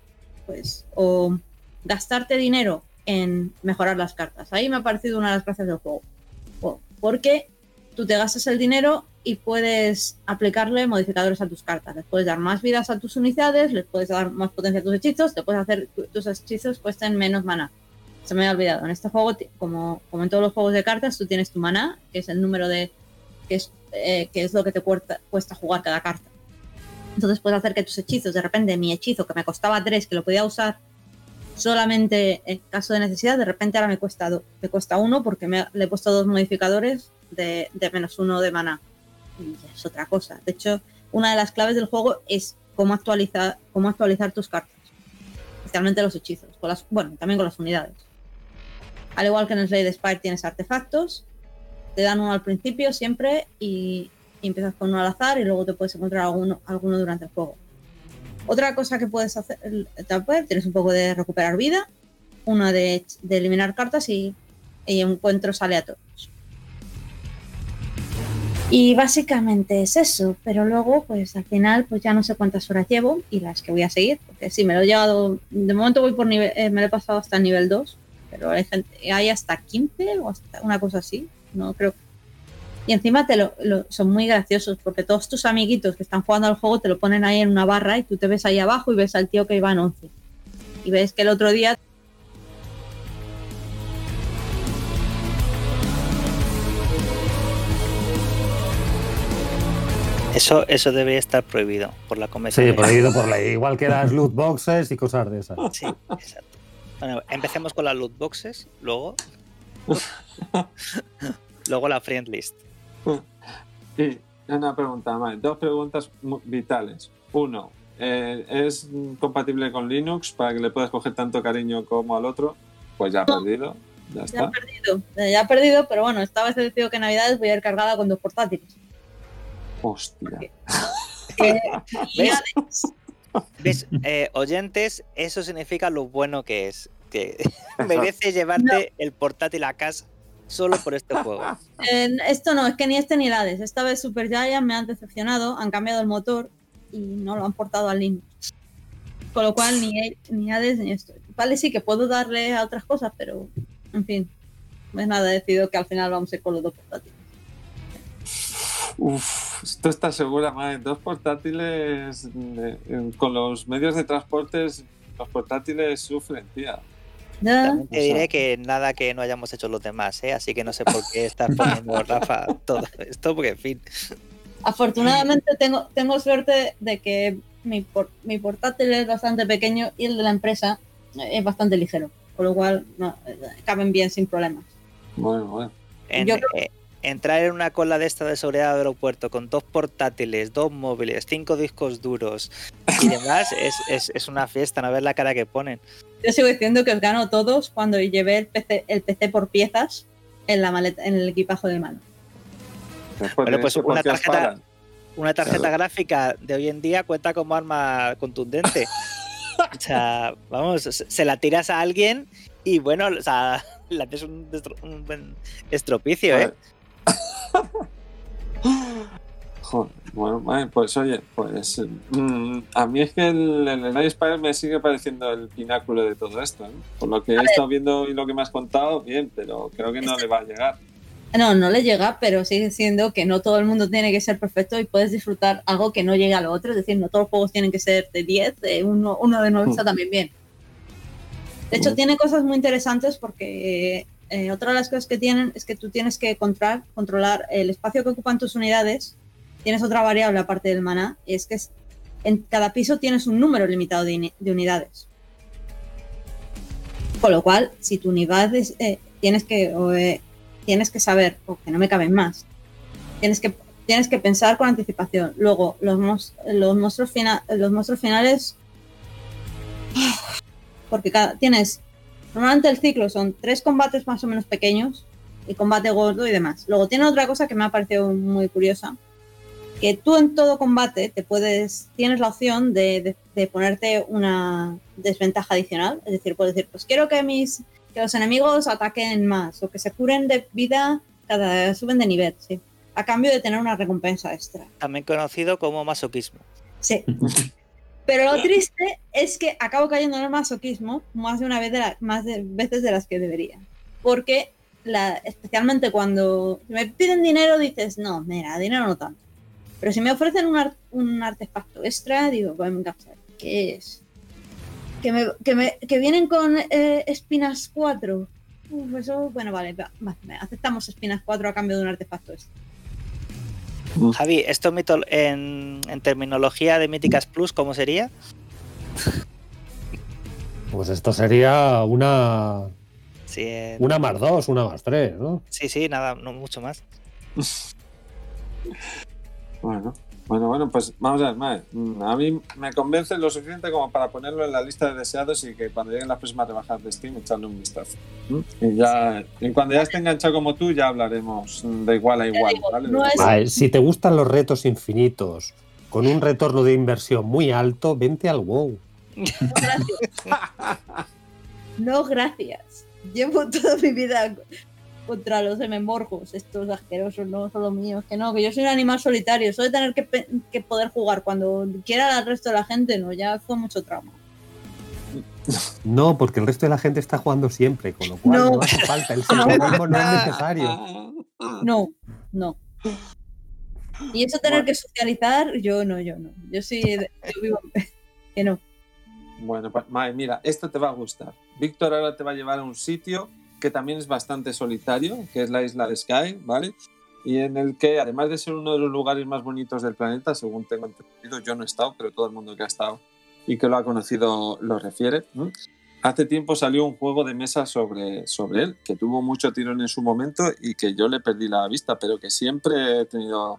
Speaker 5: pues, o gastarte dinero en mejorar las cartas. Ahí me ha parecido una de las gracias del juego. Porque tú te gastas el dinero y puedes aplicarle modificadores a tus cartas. Les puedes dar más vidas a tus unidades, les puedes dar más potencia a tus hechizos, te puedes hacer tus hechizos cuesten menos mana. Se me ha olvidado. En este juego, como, como en todos los juegos de cartas, tú tienes tu mana, que es el número de. que es, eh, que es lo que te cuesta, cuesta jugar cada carta. Entonces puedes hacer que tus hechizos, de repente, mi hechizo que me costaba 3, que lo podía usar solamente en caso de necesidad, de repente ahora me cuesta, me cuesta uno porque me, le he puesto dos modificadores de, de menos uno de mana. Y es otra cosa. De hecho, una de las claves del juego es cómo actualizar, cómo actualizar tus cartas. Especialmente los hechizos. Con las, bueno, también con las unidades. Al igual que en el Slade Spire tienes artefactos. Te dan uno al principio siempre y, y empiezas con uno al azar y luego te puedes encontrar alguno, alguno durante el juego. Otra cosa que puedes hacer, tienes un poco de recuperar vida, una de, de eliminar cartas y, y encuentros aleatorios. Y básicamente es eso, pero luego, pues al final, pues ya no sé cuántas horas llevo y las que voy a seguir, porque sí, me lo he llevado, de momento voy por nivel, eh, me lo he pasado hasta el nivel 2, pero hay, gente, hay hasta 15 o hasta una cosa así, no creo. Y encima te lo, lo- son muy graciosos, porque todos tus amiguitos que están jugando al juego te lo ponen ahí en una barra y tú te ves ahí abajo y ves al tío que iba en 11. Y ves que el otro día
Speaker 3: Eso, eso debería estar prohibido por la Convención.
Speaker 4: Sí, prohibido por ley. Igual que las loot boxes y cosas de esas.
Speaker 3: Sí, exacto. Bueno, empecemos con las loot boxes, luego. [LAUGHS] luego la friend list.
Speaker 1: Y una pregunta más, dos preguntas vitales. Uno, eh, ¿es compatible con Linux para que le puedas coger tanto cariño como al otro? Pues ya ha perdido, ya está.
Speaker 5: perdido, ya he perdido, pero bueno, esta vez he decidido que en Navidades voy a ir cargada con dos portátiles.
Speaker 1: Hostia.
Speaker 5: Que- [LAUGHS]
Speaker 3: ¿Ves? ¿Ves? [LAUGHS] Eh, oyentes, eso significa lo bueno que es. Que [LAUGHS] merece llevarte el portátil a casa solo por este juego. [LAUGHS]
Speaker 5: Eh, esto no, es que ni este ni el Hades. Esta vez Super Giant me han decepcionado, han cambiado el motor y no lo han portado al Linux. Con lo cual ni, ni Hades ni esto. Vale, sí que puedo darle a otras cosas, pero en fin. Pues nada, he decidido que al final vamos a ir con los dos portátiles.
Speaker 1: Uf, ¿esto está segura, madre? Dos portátiles eh, eh, con los medios de transportes, los portátiles sufren, tía.
Speaker 3: También te diré que nada que no hayamos hecho los demás, ¿eh? así que no sé por qué estás [LAUGHS] poniendo, Rafa, todo esto, porque en fin.
Speaker 5: Afortunadamente tengo, tengo suerte de que mi, por- mi portátil es bastante pequeño y el de la empresa es bastante ligero. Con lo cual no, eh, caben bien sin problemas.
Speaker 1: Bueno, bueno.
Speaker 3: En-
Speaker 5: Yo creo-
Speaker 3: eh, entrar en una cola de esta de seguridad del aeropuerto con dos portátiles, dos móviles, cinco discos duros y demás [LAUGHS] es, es- es una fiesta, no ver la cara que ponen.
Speaker 5: Yo sigo diciendo que os gano todos cuando llevé el PC, el PC por piezas en la maleta, en el equipaje de mano.
Speaker 1: Después
Speaker 3: Bueno,
Speaker 1: de
Speaker 3: pues
Speaker 1: eso, ¿por
Speaker 3: una tarjeta-? Una tarjeta gráfica de hoy en día cuenta como arma contundente. O sea, vamos, se la tiras a alguien y bueno, o sea, [LAUGHS] le haces un, destro- un buen estropicio, ¿eh?
Speaker 1: Joder, bueno, pues oye, pues mm, a mí es que el, el Night Spire me sigue pareciendo el pináculo de todo esto. ¿eh? Por lo que he estado viendo y lo que me has contado, bien, pero creo que no le va a llegar.
Speaker 5: No, no le llega, pero sigue siendo que no todo el mundo tiene que ser perfecto y puedes disfrutar algo que no llega a lo otro. Es decir, no todos los juegos tienen que ser de 10, de uno, uno de 9 está también bien. De hecho,
Speaker 1: Mm.
Speaker 5: tiene cosas muy interesantes porque eh, otra de las cosas que tienen es que tú tienes que controlar, el espacio que ocupan tus unidades. Tienes otra variable aparte del maná, y es que en cada piso tienes un número limitado de, unidades. Con lo cual, si tu unidad eh, tienes que eh, tienes que saber, o que no me caben más, tienes que, tienes que pensar con anticipación. Luego, los, los, monstruos, fina- los monstruos finales, [SIGHS] porque cada, tienes, normalmente el ciclo son tres combates más o menos pequeños y combate gordo y demás. Luego tiene otra cosa que me ha parecido muy curiosa, que tú en todo combate te puedes, tienes la opción de, de- de ponerte una desventaja adicional. Es decir, puedes decir, pues quiero que mis que los enemigos ataquen más o que se curen de vida cada suben de nivel, sí. A cambio de tener una recompensa extra.
Speaker 3: También conocido como masoquismo.
Speaker 5: Sí. [LAUGHS] Pero lo triste es que acabo cayendo en el masoquismo más de una vez de la- más de veces de las que debería. Porque la, especialmente cuando me piden dinero dices, no, mira, dinero no tanto. Pero si me ofrecen un, un artefacto extra, digo, venga, ¿qué es? Que, me, que, me- que vienen con eh, espinas 4. Uf, eso, bueno, vale, va, va, aceptamos espinas 4 a cambio de un artefacto extra.
Speaker 3: Javi, esto mito- en, en terminología de Míticas Plus, ¿cómo sería?
Speaker 4: Pues esto sería una,
Speaker 3: Sí, en-
Speaker 4: una más dos, una más tres, ¿no?
Speaker 3: sí, sí, nada, no mucho más. [LAUGHS]
Speaker 1: Bueno, bueno, bueno, pues vamos a ver, Mae. Mm, A mí me convence lo suficiente como para ponerlo en la lista de deseados y que cuando lleguen las próximas rebajas de Steam echarle un vistazo. ¿Mm? Y ya, y cuando ya esté enganchado como tú, ya hablaremos de igual a igual,
Speaker 5: digo,
Speaker 1: ¿vale?
Speaker 5: no es-
Speaker 4: Vale, si te gustan los retos infinitos, con un retorno de inversión muy alto, vente al WoW.
Speaker 5: Gracias. [LAUGHS] No, gracias. Llevo toda mi vida contra los memorgos, estos asquerosos, no son los míos. Que no, que yo soy un animal solitario. Soy tener que, poder jugar cuando quiera al resto de la gente, no, ya fue mucho trauma.
Speaker 4: No, porque el resto de la gente está jugando siempre, con lo cual
Speaker 5: No.
Speaker 4: no, hace falta. El sincronismo no es necesario.
Speaker 5: No, no. Y eso tener que socializar, yo no, yo no. Yo sí, yo vivo que no.
Speaker 1: Bueno, pues, Mae, mira, esto te va a gustar. Víctor ahora te va a llevar a un sitio que también es bastante solitario, que es la isla de Sky, ¿vale? Y en el que, además de ser uno de los lugares más bonitos del planeta, según tengo entendido, yo no he estado, pero todo el mundo que ha estado y que lo ha conocido lo refiere. Hace tiempo salió un juego de mesa sobre, sobre él, que tuvo mucho tirón en su momento y que yo le perdí la vista, pero que siempre he tenido,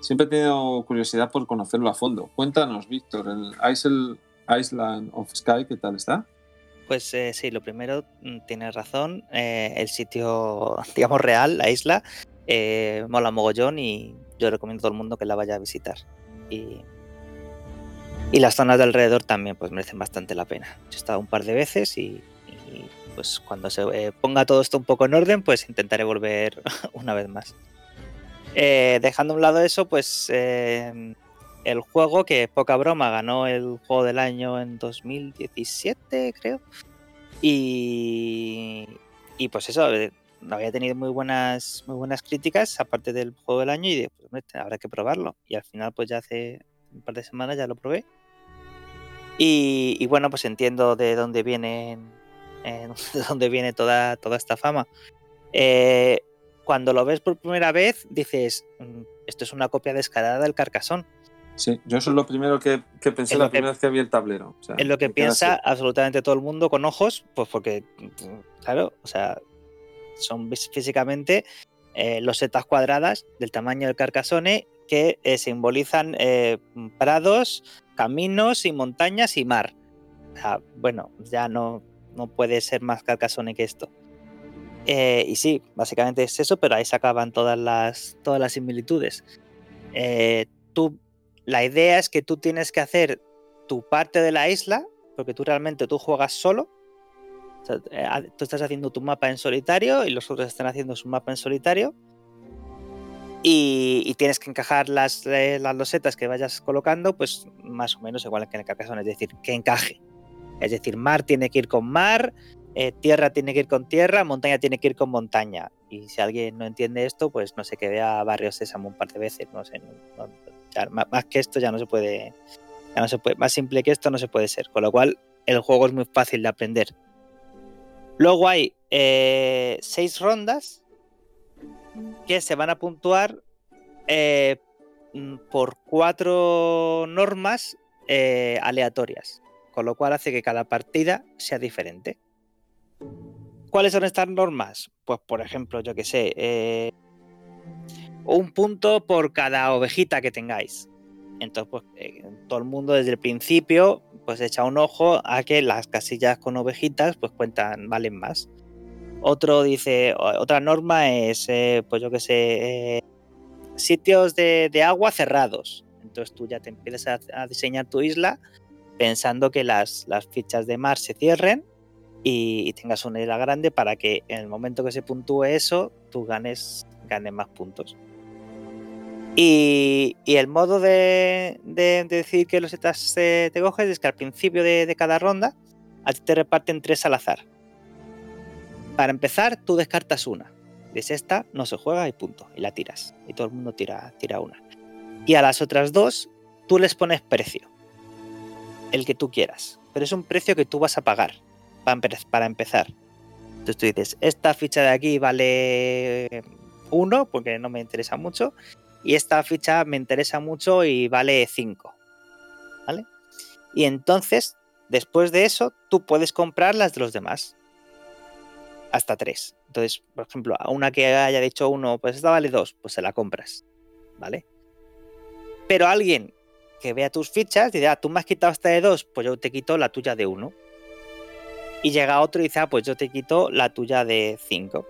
Speaker 1: siempre tenido curiosidad por conocerlo a fondo. Cuéntanos, Víctor, el Island of Sky, ¿qué tal está?
Speaker 3: Pues eh, sí, lo primero, mm, tienes razón. eh, el sitio, [LAUGHS] digamos, real, la isla, eh, mola mogollón y yo recomiendo a todo el mundo que la vaya a visitar. Y, y las zonas de alrededor también pues merecen bastante la pena. Yo he estado un par de veces y, y, pues cuando se eh, ponga todo esto un poco en orden, pues intentaré volver [LAUGHS] una vez más. Eh, dejando a un lado eso, pues el juego que poca broma ganó el juego del año en 2017, creo. Y, y pues eso, eh, había tenido muy buenas, muy buenas críticas, aparte del juego del año, y pues habrá que probarlo. Y al final, pues ya hace un par de semanas ya lo probé. Y, bueno, pues entiendo de dónde viene, [LAUGHS] de dónde viene toda, toda esta fama. Eh, cuando lo ves por primera vez, dices, "Mm, esto es una copia descarada del Carcasón.
Speaker 1: Sí, yo eso es lo primero que, que pensé la
Speaker 3: que-
Speaker 1: primera vez que vi el tablero. O sea,
Speaker 3: Es lo que piensa
Speaker 1: así.
Speaker 3: absolutamente todo el mundo con ojos, pues porque, claro, o sea, son físicamente eh, losetas cuadradas del tamaño del Carcassonne que eh, simbolizan eh, prados, caminos y montañas y mar. O sea, bueno, ya no, no puede ser más Carcassonne que esto. Y sí, básicamente es eso, pero ahí se acaban todas las, todas las similitudes. Tú, la idea es que tú tienes que hacer tu parte de la isla, porque tú realmente tú juegas solo. Eh, tú estás haciendo tu mapa en solitario y los otros están haciendo su mapa en solitario. Y, tienes que encajar las, eh, las losetas que vayas colocando, pues más o menos igual que en el Carcassonne, es decir, que encaje. Es decir, mar tiene que ir con mar, eh, tierra tiene que ir con tierra, montaña tiene que ir con montaña. Y si alguien no entiende esto, pues no sé, que vea Barrio Sésamo un par de veces, no sé. no- más que esto ya no se puede, ya no se puede, más simple que esto no se puede ser. Con lo cual, el juego es muy fácil de aprender. Luego hay eh, seis rondas que se van a puntuar eh, mm, por cuatro normas eh, aleatorias. Con lo cual hace que cada partida sea diferente. ¿Cuáles son estas normas? Pues, por ejemplo, yo que sé, eh, un punto por cada ovejita que tengáis. Entonces, pues eh, todo el mundo desde el principio pues echa un ojo a que las casillas con ovejitas pues cuentan, valen más. Otro dice, otra norma es, eh, pues yo que sé, eh, sitios de, agua cerrados. Entonces tú ya te empiezas a, a diseñar tu isla pensando que las, las fichas de mar se cierren y, y tengas una isla grande para que en el momento que se puntúe eso, tú ganes, ganes más puntos. Y, el modo de, de- de decir que los setas te coges es que al principio de, cada ronda a ti te reparten tres al azar. Para empezar, tú descartas una. Dices esta, no se juega y punto. Y la tiras. Y todo el mundo tira, tira una. Y a las otras dos, tú les pones precio. El que tú quieras. Pero es un precio que tú vas a pagar para, para empezar. Entonces tú dices, esta ficha de aquí vale uno, porque no me interesa mucho. Y esta ficha me interesa mucho y vale 5. ¿Vale? Y entonces, después de eso, tú puedes comprar las de los demás. Hasta 3. Entonces, por ejemplo, a una que haya dicho uno, pues esta vale 2, pues se la compras. ¿Vale? Pero alguien que vea tus fichas dice, ah, tú me has quitado esta de 2, pues yo te quito la tuya de 1. Y llega otro y dice, ah, pues yo te quito la tuya de 5.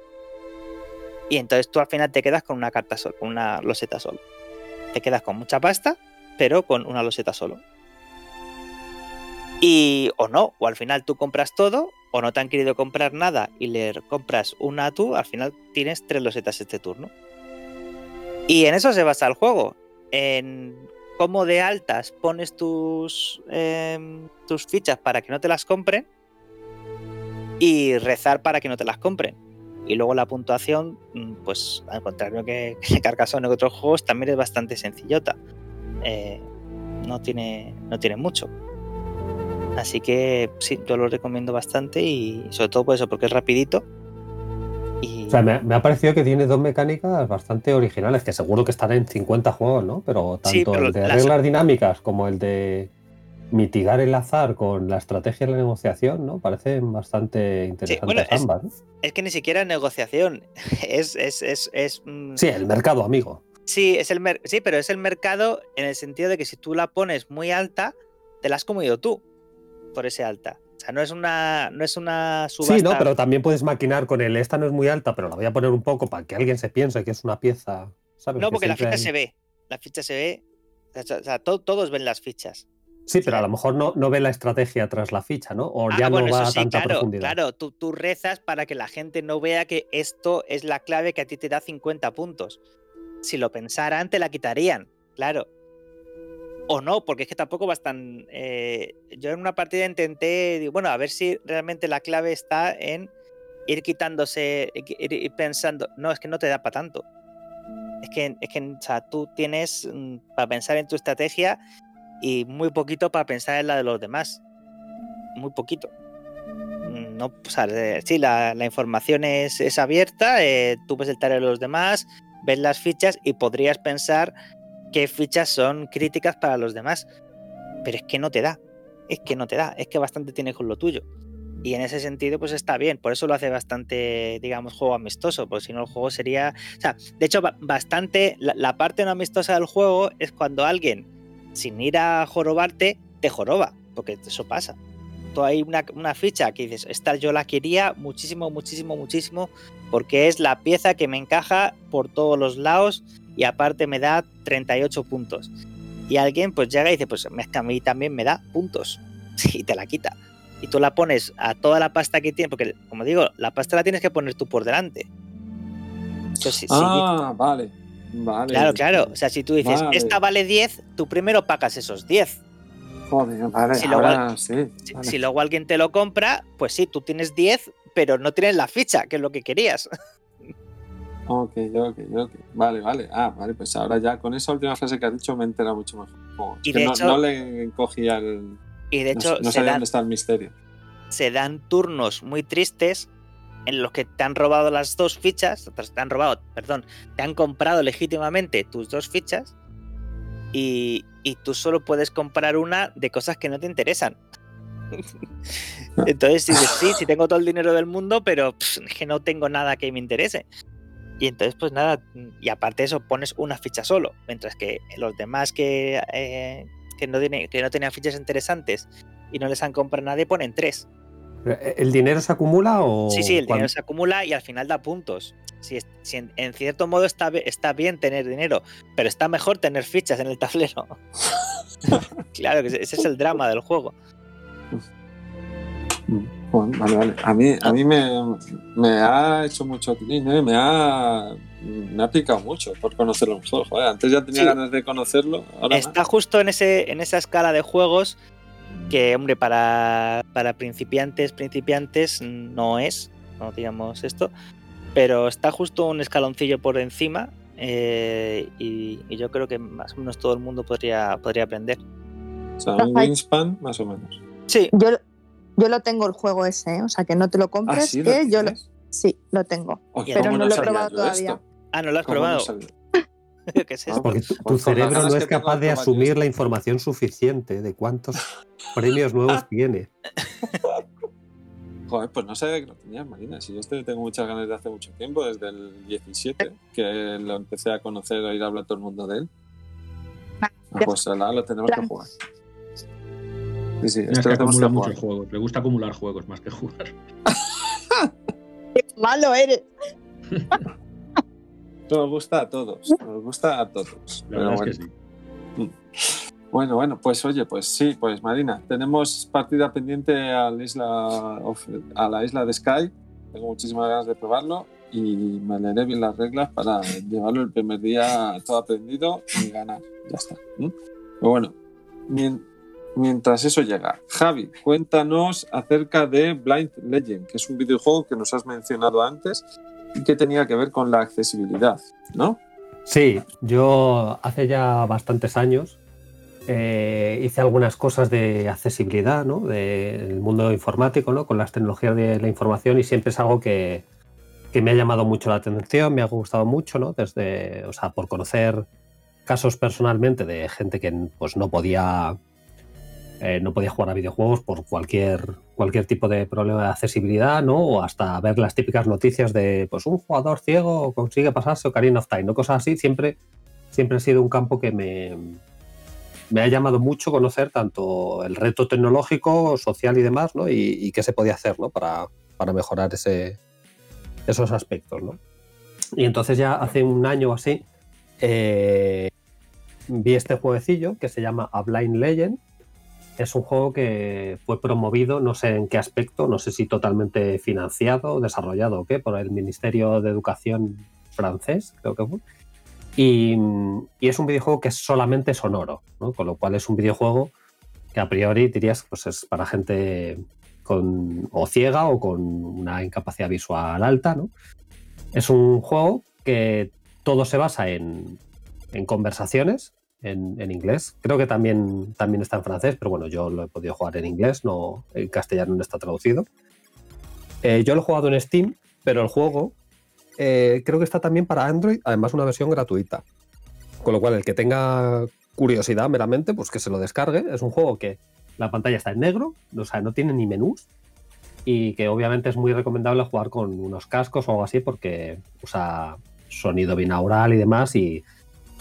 Speaker 3: Y entonces tú al final te quedas con una carta solo, con una loseta solo. Te quedas con mucha pasta, pero con una loseta solo. Y o no, o al final tú compras todo, o no te han querido comprar nada y le compras una tú, al final tienes tres losetas este turno. Y en eso se basa el juego. En cómo de altas pones tus, em, tus fichas para que no te las compren y rezar para que no te las compren. Y luego la puntuación, mm, pues al contrario que, [LAUGHS] que Carcassonne en otros juegos, también es bastante sencillota. Eh, no, tiene, no tiene mucho. Así que sí, yo lo recomiendo bastante y sobre todo por eso, porque es rapidito. Y
Speaker 4: O sea, me, me ha parecido que tiene dos mecánicas bastante originales, que seguro que están en 50 juegos, ¿no? Pero tanto
Speaker 3: Sí, pero
Speaker 4: el de
Speaker 3: las-
Speaker 4: reglas dinámicas como el de mitigar el azar con la estrategia de la negociación, ¿no? Parecen bastante interesantes
Speaker 3: bueno, es-
Speaker 4: ambas.
Speaker 3: es que ni siquiera negociación. [LAUGHS] Es, es, es, es, mm,
Speaker 4: Sí, el mercado amigo.
Speaker 3: Sí, es el mer- sí, pero es el mercado en el sentido de que si tú la pones muy alta, te la has comido tú por ese alta. O sea, no es una, no es una subasta.
Speaker 4: Sí, no, pero también puedes maquinar con el esta no es muy alta, pero la voy a poner un poco para que alguien se piense que es una pieza. ¿sabes?
Speaker 3: No,
Speaker 4: Que
Speaker 3: porque la ficha
Speaker 4: hay-
Speaker 3: se ve. La ficha se ve. O sea, todos ven las fichas.
Speaker 4: Sí, pero a lo mejor no, no ve la estrategia tras la ficha, ¿no? O
Speaker 3: Ah,
Speaker 4: ya
Speaker 3: bueno,
Speaker 4: no va a tanta
Speaker 3: claro,
Speaker 4: profundidad.
Speaker 3: claro. Tú, tú rezas para que la gente no vea que esto es la clave que a ti te da 50 puntos. Si lo pensaran, te la quitarían, claro. O no, porque es que tampoco vas tan. eh, yo en una partida intenté, digo, bueno, a ver si realmente la clave está en ir quitándose, ir, ir pensando. No, es que no te da para tanto. Es que, es que o sea, tú tienes mm, para pensar en tu estrategia y muy poquito para pensar en la de los demás. Muy poquito. Mm, No, o sea, sí, la, la información es, es abierta, eh, tú ves el tarea de los demás, ves las fichas y podrías pensar qué fichas son críticas para los demás. Pero es que no te da. Es que no te da. Es que bastante tienes con lo tuyo. Y en ese sentido, pues está bien. Por eso lo hace bastante, digamos, juego amistoso. Porque si no, el juego sería. O sea, de hecho, ba- bastante. La, la parte no amistosa del juego es cuando alguien, sin ir a jorobarte, te joroba. Porque eso pasa. Tú hay una, ficha que dices, esta yo la quería muchísimo, muchísimo, muchísimo. Porque es la pieza que me encaja por todos los lados. Y aparte me da 38 puntos. Y alguien pues llega y dice, pues a mí también me da puntos. [LAUGHS] Y te la quita y tú la pones a toda la pasta que tiene, porque como digo, la pasta la tienes que poner tú por delante.
Speaker 1: Ah, vale. Vale.
Speaker 3: claro, claro. O sea, si tú dices,
Speaker 1: Vale.
Speaker 3: esta vale 10, tú primero pagas esos 10.
Speaker 1: Joder, vale.
Speaker 3: Si luego-
Speaker 1: sí.
Speaker 3: Si,
Speaker 1: vale.
Speaker 3: si luego alguien te lo compra, pues sí, tú tienes 10, pero no tienes la ficha, que es lo que querías.
Speaker 1: Ok, ok, ok. Vale, vale. Ah, vale, pues ahora ya con esa última frase que has dicho me entera mucho mejor. Oh,
Speaker 3: Y de
Speaker 1: no,
Speaker 3: hecho-
Speaker 1: no le cogía el.
Speaker 3: Y de
Speaker 1: no,
Speaker 3: hecho,
Speaker 1: no
Speaker 3: se,
Speaker 1: sabía
Speaker 3: dan,
Speaker 1: dónde está el misterio.
Speaker 3: se dan turnos muy tristes en los que te han robado las dos fichas, te han robado, perdón, te han comprado legítimamente tus dos fichas y, y tú solo puedes comprar una de cosas que no te interesan. [LAUGHS] Entonces dices, sí, sí tengo todo el dinero del mundo, pero que no tengo nada que me interese. Y entonces, pues nada, y aparte de eso, pones una ficha solo, mientras que los demás que, eh, que, no, tienen, que no tenían fichas interesantes y no les han comprado nadie, ponen tres.
Speaker 4: Eh, ¿El dinero se acumula o.?
Speaker 3: Sí, sí, el dinero se acumula y al final da puntos. Si, en, en cierto modo está, está bien tener dinero, pero está mejor tener fichas en el tablero. [LAUGHS] claro, que ese es el drama del juego.
Speaker 1: Bueno, vale, vale. A mí, a mí me, me ha hecho mucho tilín, ¿eh? me, ha, me ha picado mucho por conocerlo mejor. Joder, antes ya tenía
Speaker 3: Sí.
Speaker 1: ganas de conocerlo. Ahora más.
Speaker 3: Está justo en, ese, en esa escala de juegos que, hombre, para, para principiantes, principiantes no es, no digamos esto, pero está justo un escaloncillo por encima eh, y, y yo creo que más o menos todo el mundo podría, podría aprender.
Speaker 1: O sea, un wingspan más o menos.
Speaker 3: Sí,
Speaker 6: Yo, yo lo tengo el juego ese, ¿eh? o sea que no te lo
Speaker 1: Ah,
Speaker 6: compres,
Speaker 1: sí,
Speaker 6: que
Speaker 1: ¿lo
Speaker 6: yo lo,
Speaker 1: tienes?
Speaker 6: sí, lo tengo. Pero
Speaker 1: ¿cómo
Speaker 6: no lo he probado todavía.
Speaker 1: esto?
Speaker 3: ah, no lo has
Speaker 1: ¿Cómo no
Speaker 3: probado. [LAUGHS] ¿Qué es
Speaker 1: Ah,
Speaker 3: esto?
Speaker 4: Porque
Speaker 1: Pues-
Speaker 4: tu, tu
Speaker 1: pues las
Speaker 4: cerebro no es capaz de asumir la información suficiente de cuántos [LAUGHS] premios nuevos tiene. [LAUGHS]
Speaker 1: Joder, pues no sabía que lo tenías, Marina. Si yo este tengo muchas ganas de hace mucho tiempo, desde el 17, que lo empecé a conocer, a ir a hablar todo el mundo de él. Ah, pues lo tenemos que jugar. Sí, sí,
Speaker 2: Es
Speaker 1: esto
Speaker 2: que
Speaker 1: lo tenemos que
Speaker 2: acumula
Speaker 1: jugar.
Speaker 2: muchos juegos. Le gusta acumular juegos más que jugar.
Speaker 6: ¡Qué malo eres!
Speaker 1: Nos gusta a todos, nos gusta a todos.
Speaker 2: La
Speaker 1: Pero
Speaker 2: verdad
Speaker 1: bueno.
Speaker 2: es que sí.
Speaker 1: Bueno, bueno, pues oye, pues sí, pues Marina, tenemos partida pendiente a la isla, of- a la isla de Sky. Tengo muchísimas ganas de probarlo y me leeré bien las reglas para llevarlo el primer día todo aprendido y ganar. Ya está. Pero bueno, mien- mientras eso llega, Javi, cuéntanos acerca de Blind Legend, que es un videojuego que nos has mencionado antes que tenía que ver con la accesibilidad, ¿no?
Speaker 4: Sí, yo hace ya bastantes años eh, hice algunas cosas de accesibilidad, ¿no? Del mundo informático, ¿no? Con las tecnologías de la información y siempre es algo que, que me ha llamado mucho la atención, me ha gustado mucho, ¿no? Desde, o sea, por conocer casos personalmente de gente que pues no podía eh, no podía jugar a videojuegos por cualquier cualquier tipo de problema de accesibilidad, ¿no? O hasta ver las típicas noticias de pues un jugador ciego consigue pasarse Ocarina of Time, ¿no? Cosas así, siempre, siempre ha sido un campo que me, me ha llamado mucho conocer tanto el reto tecnológico, social y demás, ¿no? Y, y qué se podía hacer, ¿no? Para, para mejorar ese, esos aspectos, ¿no? Y entonces ya hace un año o así eh, vi este jueguecillo que se llama A Blind Legend. Es un juego que fue promovido, no sé en qué aspecto, no sé si totalmente financiado, desarrollado o qué, por el Ministerio de Educación francés, creo que fue. Y, es un videojuego que es solamente sonoro, ¿no? con lo cual es un videojuego que a priori dirías pues es para gente con o ciega o con una incapacidad visual alta. ¿no? Es un juego que todo se basa en conversaciones en, en inglés. Creo que también, también está en francés, pero bueno, yo lo he podido jugar en inglés, no en castellano no está traducido. Eh, yo lo he jugado en Steam, pero el juego eh, creo que está también para Android, además una versión gratuita. Con lo cual, el que tenga curiosidad meramente, pues que se lo descargue. Es un juego que la pantalla está en negro, o sea, no tiene ni menús. Y que obviamente es muy recomendable jugar con unos cascos o algo así, porque usa sonido binaural y demás. Y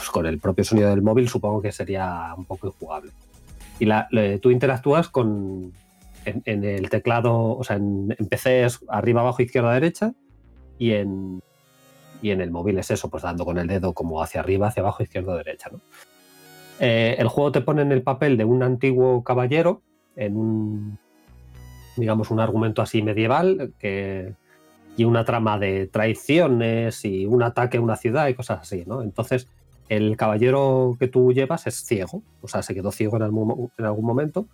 Speaker 4: pues, con el propio sonido del móvil supongo que sería un poco injugable. Y tú interactúas con. En, el teclado, o sea, en PC es arriba, abajo, izquierda, derecha. Y en, y en el móvil es eso, pues dando con el dedo como hacia arriba, hacia abajo, izquierda, derecha. ¿no? Eh, el juego te pone en el papel de un antiguo caballero, en un, digamos, un argumento así medieval, que, y una trama de traiciones y un ataque a una ciudad y cosas así, ¿no? Entonces, el caballero que tú llevas es ciego, o sea, se quedó ciego en algún, en algún momento,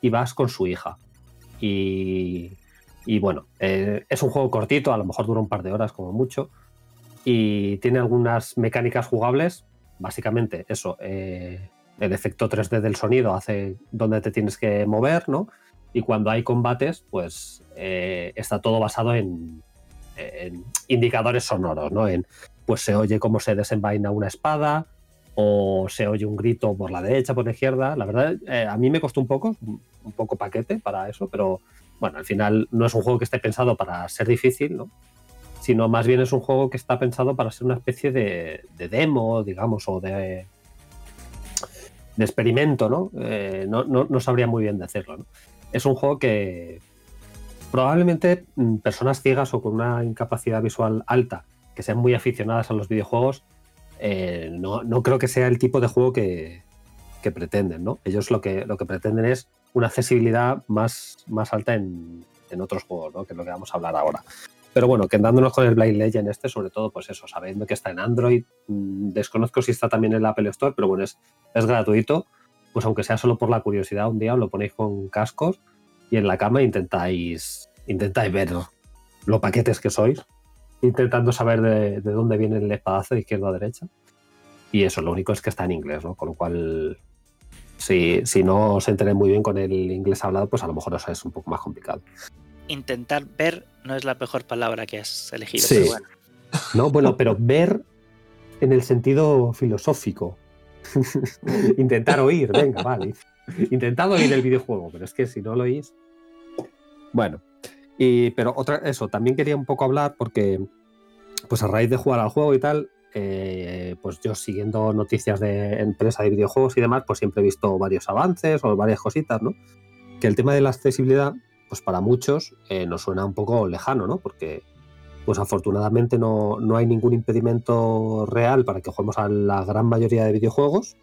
Speaker 4: y vas con su hija. Y, bueno, eh, es un juego cortito, a lo mejor dura un par de horas como mucho, y tiene algunas mecánicas jugables. Básicamente, eso, eh, el efecto 3D del sonido hace dónde te tienes que mover, ¿no? Y cuando hay combates, pues eh, está todo basado en, en indicadores sonoros, ¿no? En, pues se oye cómo se desenvaina una espada, o se oye un grito por la derecha, por la izquierda. La verdad, eh, a mí me costó un poco, un poco paquete para eso, pero bueno, al final no es un juego que esté pensado para ser difícil, ¿no? Sino más bien es un juego que está pensado para ser una especie de, de demo, digamos, o de, de experimento, ¿no? Eh, no, no, no sabría muy bien decirlo, ¿no? Es un juego que, probablemente mm, personas ciegas o con una incapacidad visual alta, que sean muy aficionadas a los videojuegos, eh, no, no creo que sea el tipo de juego que, que pretenden, ¿no? Ellos lo que, lo que pretenden es una accesibilidad más, más alta en, en otros juegos. Que es lo que vamos a hablar ahora. Pero bueno, quedándonos con el Blind Legend este, sobre todo, pues eso, sabiendo que está en Android, mm, desconozco si está también en la Apple Store, pero bueno, es, es gratuito, pues aunque sea solo por la curiosidad, un día lo ponéis con cascos y en la cama intentáis, intentáis ver los paquetes que sois, intentando saber de, de dónde viene el espadazo de izquierda a derecha. Y eso, lo único es que está en inglés, ¿no? Con lo cual, si, si no os enteréis muy bien con el inglés hablado, pues a lo mejor os es un poco más complicado.
Speaker 3: Intentar ver no es la mejor palabra que has elegido.
Speaker 4: Sí.
Speaker 3: pero bueno.
Speaker 4: No, bueno, pero ver en el sentido filosófico. [LAUGHS] Intentar oír, venga, vale. Intentad oír el videojuego, pero es que si no lo oís. Bueno, pero otra, eso, también quería un poco hablar porque, pues a raíz de jugar al juego y tal, eh, pues yo siguiendo noticias de empresa de videojuegos y demás, pues siempre he visto varios avances o varias cositas, ¿no? Que el tema de la accesibilidad, pues para muchos eh, nos suena un poco lejano, ¿no? Porque, pues afortunadamente no, no hay ningún impedimento real para que juguemos a la gran mayoría de videojuegos,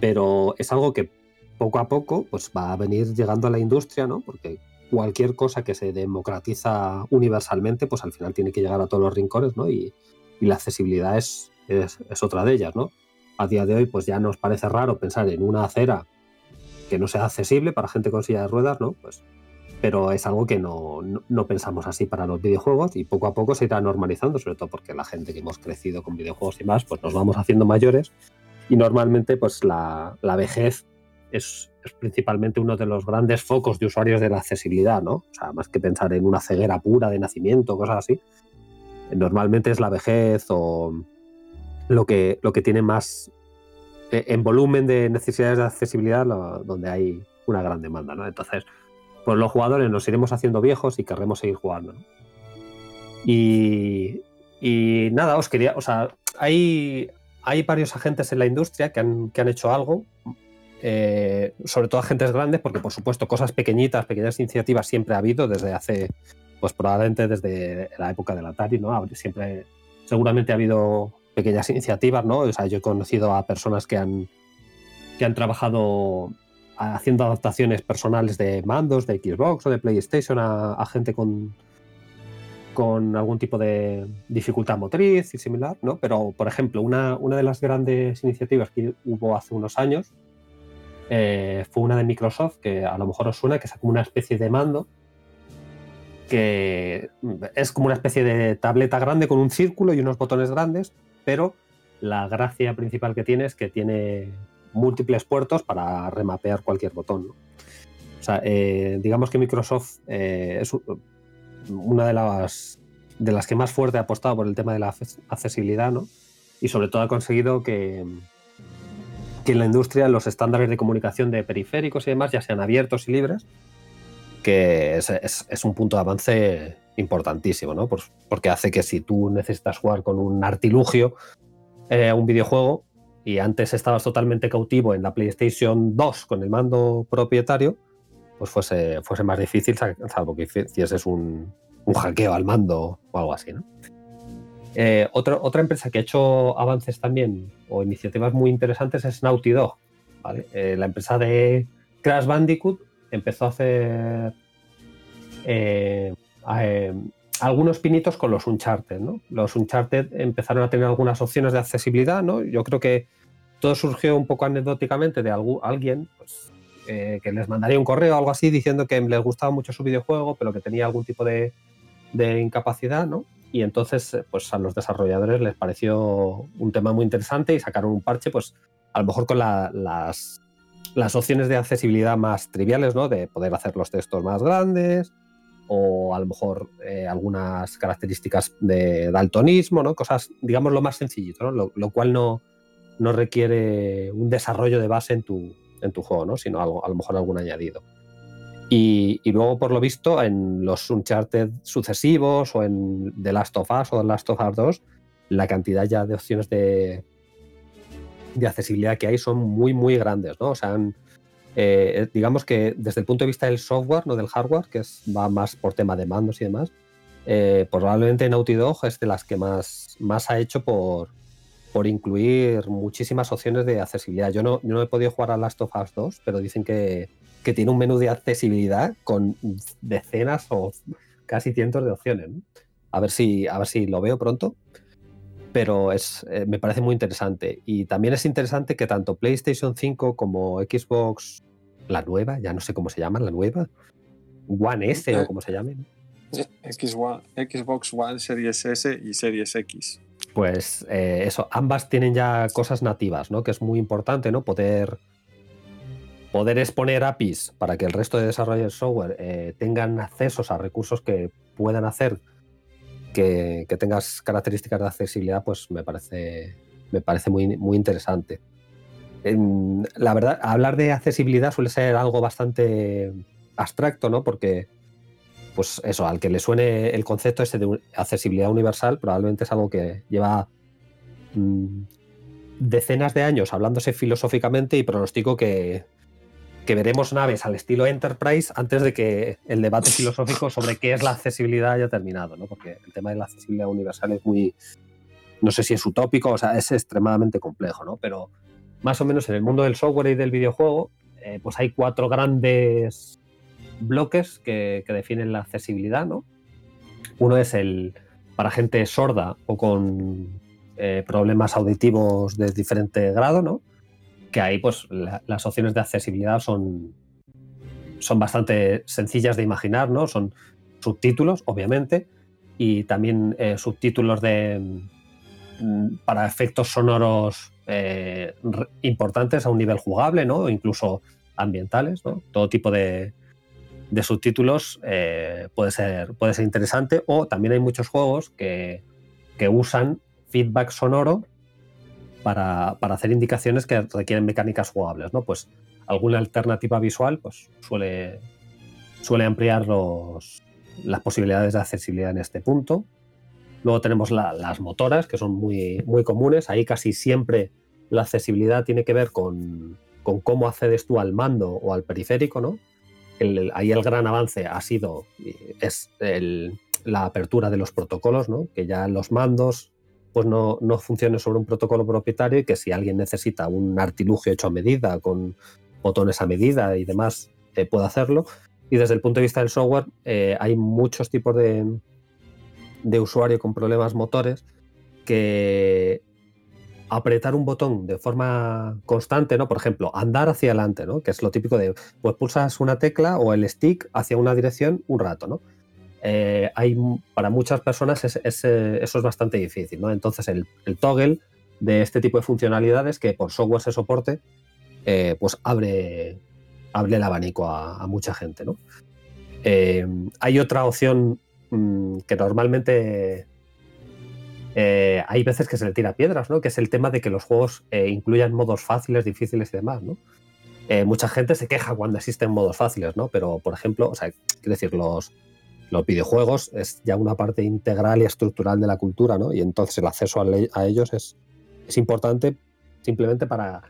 Speaker 4: pero es algo que poco a poco pues va a venir llegando a la industria, ¿no? Porque cualquier cosa que se democratiza universalmente, pues al final tiene que llegar a todos los rincones, ¿no? Y, y la accesibilidad es, es, otra de ellas, ¿no? A día de hoy, pues ya nos parece raro pensar en una acera que no sea accesible para gente con silla de ruedas, ¿no? Pues, pero es algo que no, no, no pensamos así para los videojuegos y poco a poco se irá normalizando, sobre todo porque la gente que hemos crecido con videojuegos y más, pues nos vamos haciendo mayores y normalmente pues la, la vejez es, principalmente uno de los grandes focos de usuarios de la accesibilidad, ¿no? O sea, más que pensar en una ceguera pura de nacimiento, cosas así, normalmente es la vejez o lo que, lo que tiene más eh, en volumen de necesidades de accesibilidad donde hay una gran demanda, ¿no? Entonces, pues los jugadores nos iremos haciendo viejos y querremos seguir jugando. Y, y nada, os quería, o sea, hay, hay varios agentes en la industria que han, que han hecho algo, eh, sobre todo agentes grandes, porque por supuesto cosas pequeñitas, pequeñas iniciativas siempre ha habido desde hace, pues probablemente desde la época del Atari, ¿no? Siempre, seguramente ha habido pequeñas iniciativas, ¿no? O sea, yo he conocido a personas que han, que han trabajado haciendo adaptaciones personales de mandos, de Xbox o de PlayStation a, a gente con, con algún tipo de dificultad motriz y similar, ¿no? Pero, por ejemplo, una, una de las grandes iniciativas que hubo hace unos años eh, fue una de Microsoft, que a lo mejor os suena, que es como una especie de mando, que es como una especie de tableta grande con un círculo y unos botones grandes, pero la gracia principal que tiene es que tiene múltiples puertos para remapear cualquier botón. O sea, eh, digamos que Microsoft eh, es una de las, de las que más fuerte ha apostado por el tema de la accesibilidad, ¿no? Y sobre todo ha conseguido que, que en la industria los estándares de comunicación de periféricos y demás ya sean abiertos y libres, que es, un punto de avance importantísimo, ¿no? Pues porque hace que si tú necesitas jugar con un artilugio eh, a un videojuego y antes estabas totalmente cautivo en la PlayStation 2 con el mando propietario, pues fuese, fuese más difícil, salvo que hicieses un, un hackeo al mando o algo así, ¿no? Eh, otra, otra empresa que ha hecho avances también o iniciativas muy interesantes es Naughty Dog. ¿vale? Eh, la empresa de Crash Bandicoot empezó a hacer eh, algunos pinitos con los Uncharted. ¿no? Los Uncharted empezaron a tener algunas opciones de accesibilidad. ¿no? Yo creo que todo surgió un poco anecdóticamente de alguien pues, que les mandaría un correo o algo así diciendo que les gustaba mucho su videojuego, pero que tenía algún tipo de, de incapacidad, ¿no? Y entonces pues a los desarrolladores les pareció un tema muy interesante y sacaron un parche pues a lo mejor con la, las, las opciones de accesibilidad más triviales, ¿no? De poder hacer los textos más grandes o a lo mejor eh, algunas características de daltonismo, ¿no? Cosas, digamos, lo más sencillito, ¿no? Lo, cual no, no requiere un desarrollo de base en tu, en tu juego, ¿no? Sino a lo mejor algún añadido. Y, y, luego, por lo visto, en los Uncharted sucesivos o en The Last of Us o The Last of Us 2, la cantidad ya de opciones de, de accesibilidad que hay son muy, muy grandes, ¿no? O sea, han, eh, digamos que desde el punto de vista del software, no del hardware, que es, va más por tema de mandos y demás, eh, probablemente Naughty Dog es de las que más, más ha hecho por, por incluir muchísimas opciones de accesibilidad. Yo no, yo no he podido jugar a Last of Us 2, pero dicen que, que tiene un menú de accesibilidad con decenas o casi cientos de opciones. ¿no? A, ver si, a ver si lo veo pronto. Pero es, eh, me parece muy interesante. Y también es interesante que tanto PlayStation 5 como Xbox, la nueva, ya no sé cómo se llama, la nueva, One S o como se llame, ¿no?
Speaker 1: X One- Xbox One, Series S y Series X.
Speaker 4: Pues eh, eso, ambas tienen ya cosas nativas, ¿no? Que es muy importante, ¿no? Poder, poder exponer APIs para que el resto de desarrolladores de software eh, tengan accesos a recursos que puedan hacer que, que tengas características de accesibilidad, pues me parece, me parece muy, muy interesante. En- la verdad, hablar de accesibilidad suele ser algo bastante abstracto, ¿no? Porque pues eso, al que le suene el concepto ese de accesibilidad universal, probablemente es algo que lleva mm, decenas de años hablándose filosóficamente y pronostico que, que veremos naves al estilo Enterprise antes de que el debate filosófico sobre qué es la accesibilidad haya terminado, ¿no? Porque el tema de la accesibilidad universal es muy, no sé si es utópico, o sea, es extremadamente complejo, ¿no? Pero más o menos en el mundo del software y del videojuego, eh, pues hay cuatro grandes bloques que, que definen la accesibilidad, ¿no? Uno es el para gente sorda o con eh, problemas auditivos de diferente grado, ¿no? Que ahí, pues, la- las opciones de accesibilidad son, son bastante sencillas de imaginar, ¿no? Son subtítulos, obviamente, y también eh, subtítulos de mm, para efectos sonoros eh, importantes a un nivel jugable, ¿no? Incluso ambientales, ¿no? Todo tipo de, de subtítulos eh, puede, ser, puede ser interesante. O también hay muchos juegos que, que usan feedback sonoro para, hacer indicaciones que requieren mecánicas jugables, ¿no? Pues alguna alternativa visual pues, suele, suele ampliar los, las posibilidades de accesibilidad en este punto. Luego tenemos la- las motoras, que son muy, muy comunes. Ahí casi siempre la accesibilidad tiene que ver con, con cómo accedes tú al mando o al periférico, ¿no? Ahí el gran avance ha sido y es el- la apertura de los protocolos, ¿no? Que ya los mandos pues no, no funcionen sobre un protocolo propietario y que si alguien necesita un artilugio hecho a medida, con botones a medida y demás, eh, pueda hacerlo. Y desde el punto de vista del software, eh, hay muchos tipos de, de usuario con problemas motores que apretar un botón de forma constante, ¿no? Por ejemplo, andar hacia adelante, ¿no? Que es lo típico de, pues pulsas una tecla o el stick hacia una dirección un rato, ¿no? Eh, hay, para muchas personas eh, eso es bastante difícil, ¿no? Entonces el, toggle de este tipo de funcionalidades que por software se soporte, eh, pues abre, el abanico a, mucha gente, ¿no? Hay otra opción mm, que normalmente hay veces que se le tira piedras, ¿no? Que es el tema de que los juegos incluyan modos fáciles, difíciles y demás, ¿no? Mucha gente se queja cuando existen modos fáciles, ¿no? Pero, por ejemplo, quiero decir, los, los videojuegos es ya una parte integral y estructural de la cultura, ¿no? Y entonces el acceso a, ellos es, es importante simplemente para,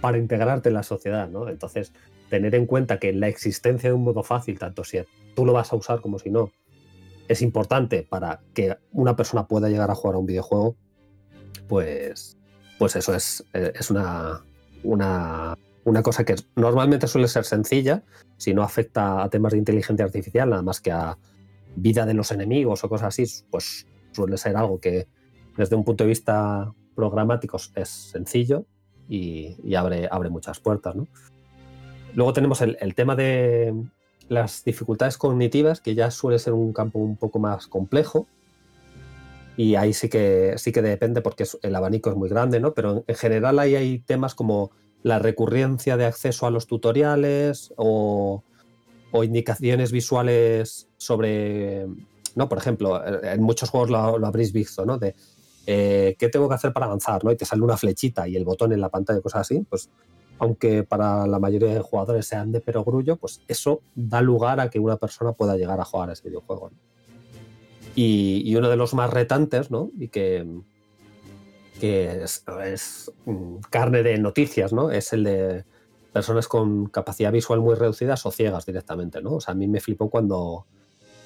Speaker 4: para integrarte en la sociedad, ¿no? Entonces, tener en cuenta que la existencia de un modo fácil, tanto si tú lo vas a usar como si no, es importante para que una persona pueda llegar a jugar a un videojuego, pues, pues eso es, eh, es una, una, una cosa que normalmente suele ser sencilla, si no afecta a temas de inteligencia artificial, nada más que a vida de los enemigos o cosas así, pues suele ser algo que desde un punto de vista programático es sencillo y, abre, abre muchas puertas. ¿no? Luego tenemos el, el tema de las dificultades cognitivas, que ya suele ser un campo un poco más complejo. Y ahí sí que, sí que depende porque el abanico es muy grande, ¿no? Pero en general ahí hay temas como la recurrencia de acceso a los tutoriales o, indicaciones visuales sobre, ¿no? Por ejemplo, en muchos juegos lo, habréis visto, ¿no? De eh, qué tengo que hacer para avanzar, ¿no? Y te sale una flechita y el botón en la pantalla, cosas así, pues aunque para la mayoría de jugadores sean de perogrullo, pues eso da lugar a que una persona pueda llegar a jugar a ese videojuego. Y, y uno de los más retantes, ¿no? Y que, que es, mm, carne de noticias, ¿no? Es el de personas con capacidad visual muy reducidas o ciegas directamente, ¿no? O sea, a mí me flipó cuando,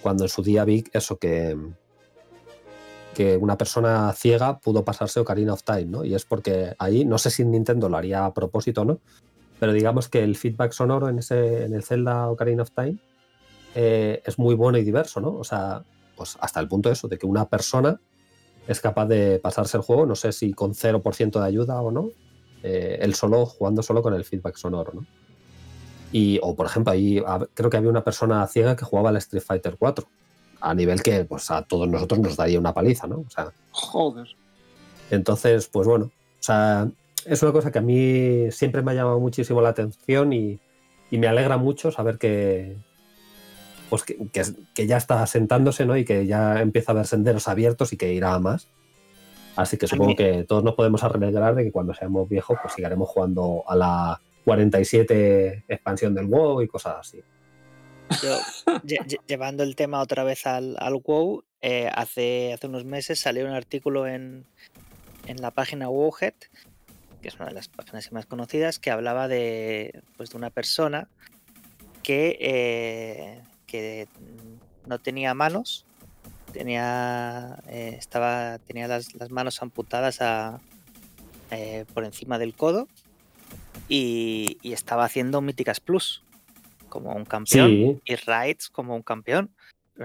Speaker 4: cuando en su día vi eso que, que una persona ciega pudo pasarse Ocarina of Time, ¿no? Y es porque ahí, no sé si Nintendo lo haría a propósito no, pero digamos que el feedback sonoro en, ese, en el Zelda Ocarina of Time eh, es muy bueno y diverso, ¿no? O sea, pues hasta el punto de eso, de que una persona es capaz de pasarse el juego, no sé si con 0% de ayuda o no, eh, él solo, jugando solo con el feedback sonoro, ¿no? Y, o por ejemplo, ahí creo que había una persona ciega que jugaba al Street Fighter 4, a nivel que pues, a todos nosotros nos daría una paliza, ¿no? O sea,
Speaker 1: Joder.
Speaker 4: entonces, pues bueno, o sea, es una cosa que a mí siempre me ha llamado muchísimo la atención y, y me alegra mucho saber que, pues que, que, que ya está asentándose, ¿no? Y que ya empieza a haber senderos abiertos y que irá a más. Así que supongo que todos nos podemos alegrar de que cuando seamos viejos, pues seguiremos jugando a la 47 expansión del WoW y cosas así.
Speaker 3: Yo, lle- lle- llevando el tema otra vez al, al WoW, eh, hace, hace unos meses salió un artículo en, en la página WoWhead, que es una de las páginas más conocidas, que hablaba de, pues, de una persona que, eh, que no tenía manos, tenía, eh, estaba, tenía las, las manos amputadas a, eh, por encima del codo y, y estaba haciendo Míticas Plus como un campeón
Speaker 4: Sí,
Speaker 3: y Raids como un campeón.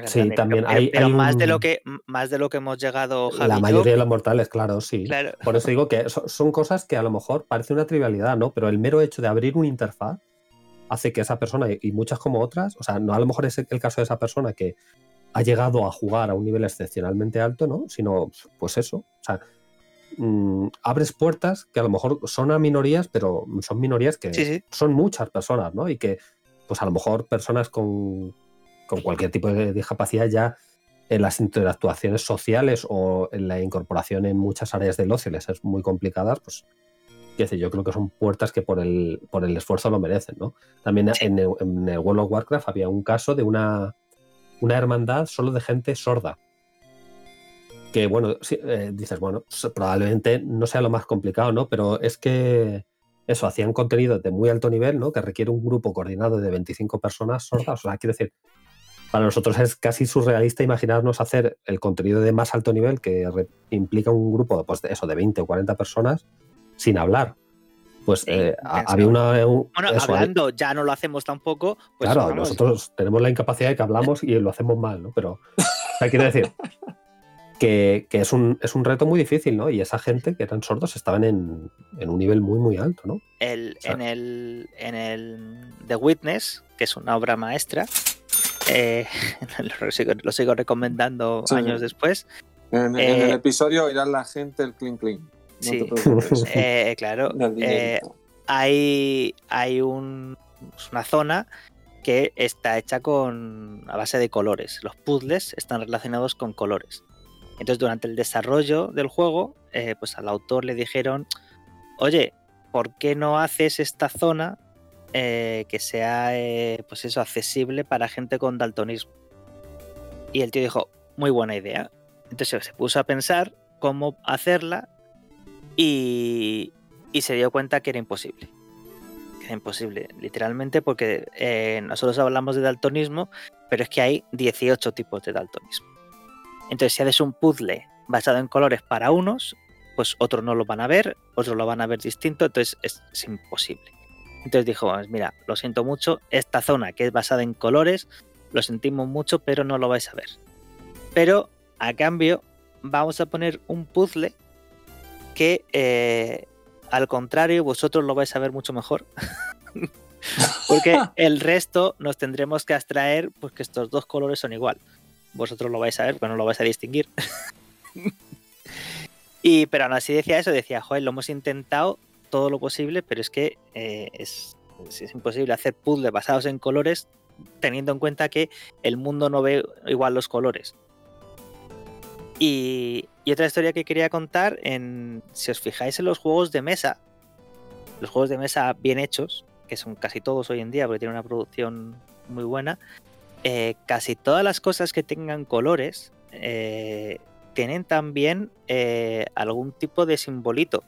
Speaker 4: Sí, también
Speaker 3: pero-
Speaker 4: hay-
Speaker 3: pero
Speaker 4: hay
Speaker 3: más de lo que más de lo que hemos llegado Javi
Speaker 4: la
Speaker 3: yo,
Speaker 4: mayoría de los mortales, claro, sí.
Speaker 3: claro,
Speaker 4: Por eso digo que so- son cosas que a lo mejor parece una trivialidad, ¿no? Pero el mero hecho de abrir una interfaz hace que esa persona y- muchas como otras, o sea, no a lo mejor es el caso de esa persona que ha llegado a jugar a un nivel excepcionalmente alto, ¿no? Sino, pues eso, o sea, mm, abres puertas que a lo mejor son a minorías, pero son minorías que
Speaker 3: Sí, sí.
Speaker 4: son muchas personas, ¿no? Y que, pues a lo mejor personas con, con cualquier tipo de discapacidad ya en las interactuaciones sociales o en la incorporación en muchas áreas del ocio les es muy complicadas, pues decir, yo creo que son puertas que por el, por el esfuerzo lo merecen, ¿no? También
Speaker 3: Sí.
Speaker 4: en, el, en el World of Warcraft había un caso de una, una hermandad solo de gente sorda. Que bueno, sí, eh, dices, bueno, probablemente no sea lo más complicado, ¿no? Pero es que eso, hacían contenido de muy alto nivel, ¿no? Que requiere un grupo coordinado de 25 personas sordas. O sea, quiero decir, para nosotros es casi surrealista imaginarnos hacer el contenido de más alto nivel que implica un grupo pues, de eso, de 20 o 40 personas sin hablar. Pues
Speaker 3: Sí,
Speaker 4: eh, había una. un-
Speaker 3: Bueno,
Speaker 4: eso, había-
Speaker 3: hablando ya no lo hacemos tampoco, pues
Speaker 4: claro,
Speaker 3: vamos,
Speaker 4: nosotros tenemos la incapacidad de que hablamos y lo hacemos mal, ¿no? Pero, o sea, quiero decir que, que es, un, es un reto muy difícil, ¿no? Y esa gente que eran sordos estaban en, en un nivel muy, muy alto, ¿no?
Speaker 3: el,
Speaker 4: sea-
Speaker 3: en el en el The Witness, que es una obra maestra, eh, [LAUGHS] lo, sigo, lo sigo recomendando
Speaker 1: Sí.
Speaker 3: años después.
Speaker 1: En, en
Speaker 3: Eh,
Speaker 1: el episodio irá la gente el clean clean. No
Speaker 3: Sí.
Speaker 1: te. [LAUGHS]
Speaker 3: Eh, claro, eh, hay, hay un- pues, una zona que está hecha con a base de colores. Los puzzles están relacionados con colores. Entonces, durante el desarrollo del juego, eh, pues al autor le dijeron, oye, ¿por qué no haces esta zona eh, que sea, eh, pues eso, accesible para gente con daltonismo? Y el tío dijo, muy buena idea. Entonces se puso a pensar cómo hacerla y, se dio cuenta que era imposible. Que era imposible, literalmente, porque eh, nosotros hablamos de daltonismo, pero es que hay 18 tipos de daltonismo. Entonces, si haces un puzzle basado en colores para unos, pues otros no lo van a ver, otros lo van a ver distinto, entonces es, es imposible. Entonces dijo, pues mira, lo siento mucho, esta zona que es basada en colores, lo sentimos mucho, pero no lo vais a ver. Pero a cambio, vamos a poner un puzzle que eh, al contrario vosotros lo vais a ver mucho mejor. [LAUGHS] Porque [LAUGHS] el resto nos tendremos que abstraer porque estos dos colores son igual. Vosotros lo vais a ver, pero no lo vais a distinguir. [LAUGHS] y pero aún así decía eso, decía, joder, lo hemos intentado todo lo posible, pero es que eh, es imposible hacer puzzles basados en colores teniendo en cuenta que el mundo no ve igual los colores. Y, y otra historia que quería contar, en, si os fijáis en los juegos de mesa, los juegos de mesa bien hechos, que son casi todos hoy en día porque tienen una producción muy buena, eh, casi todas las cosas que tengan colores eh, tienen también eh, algún tipo de simbolito.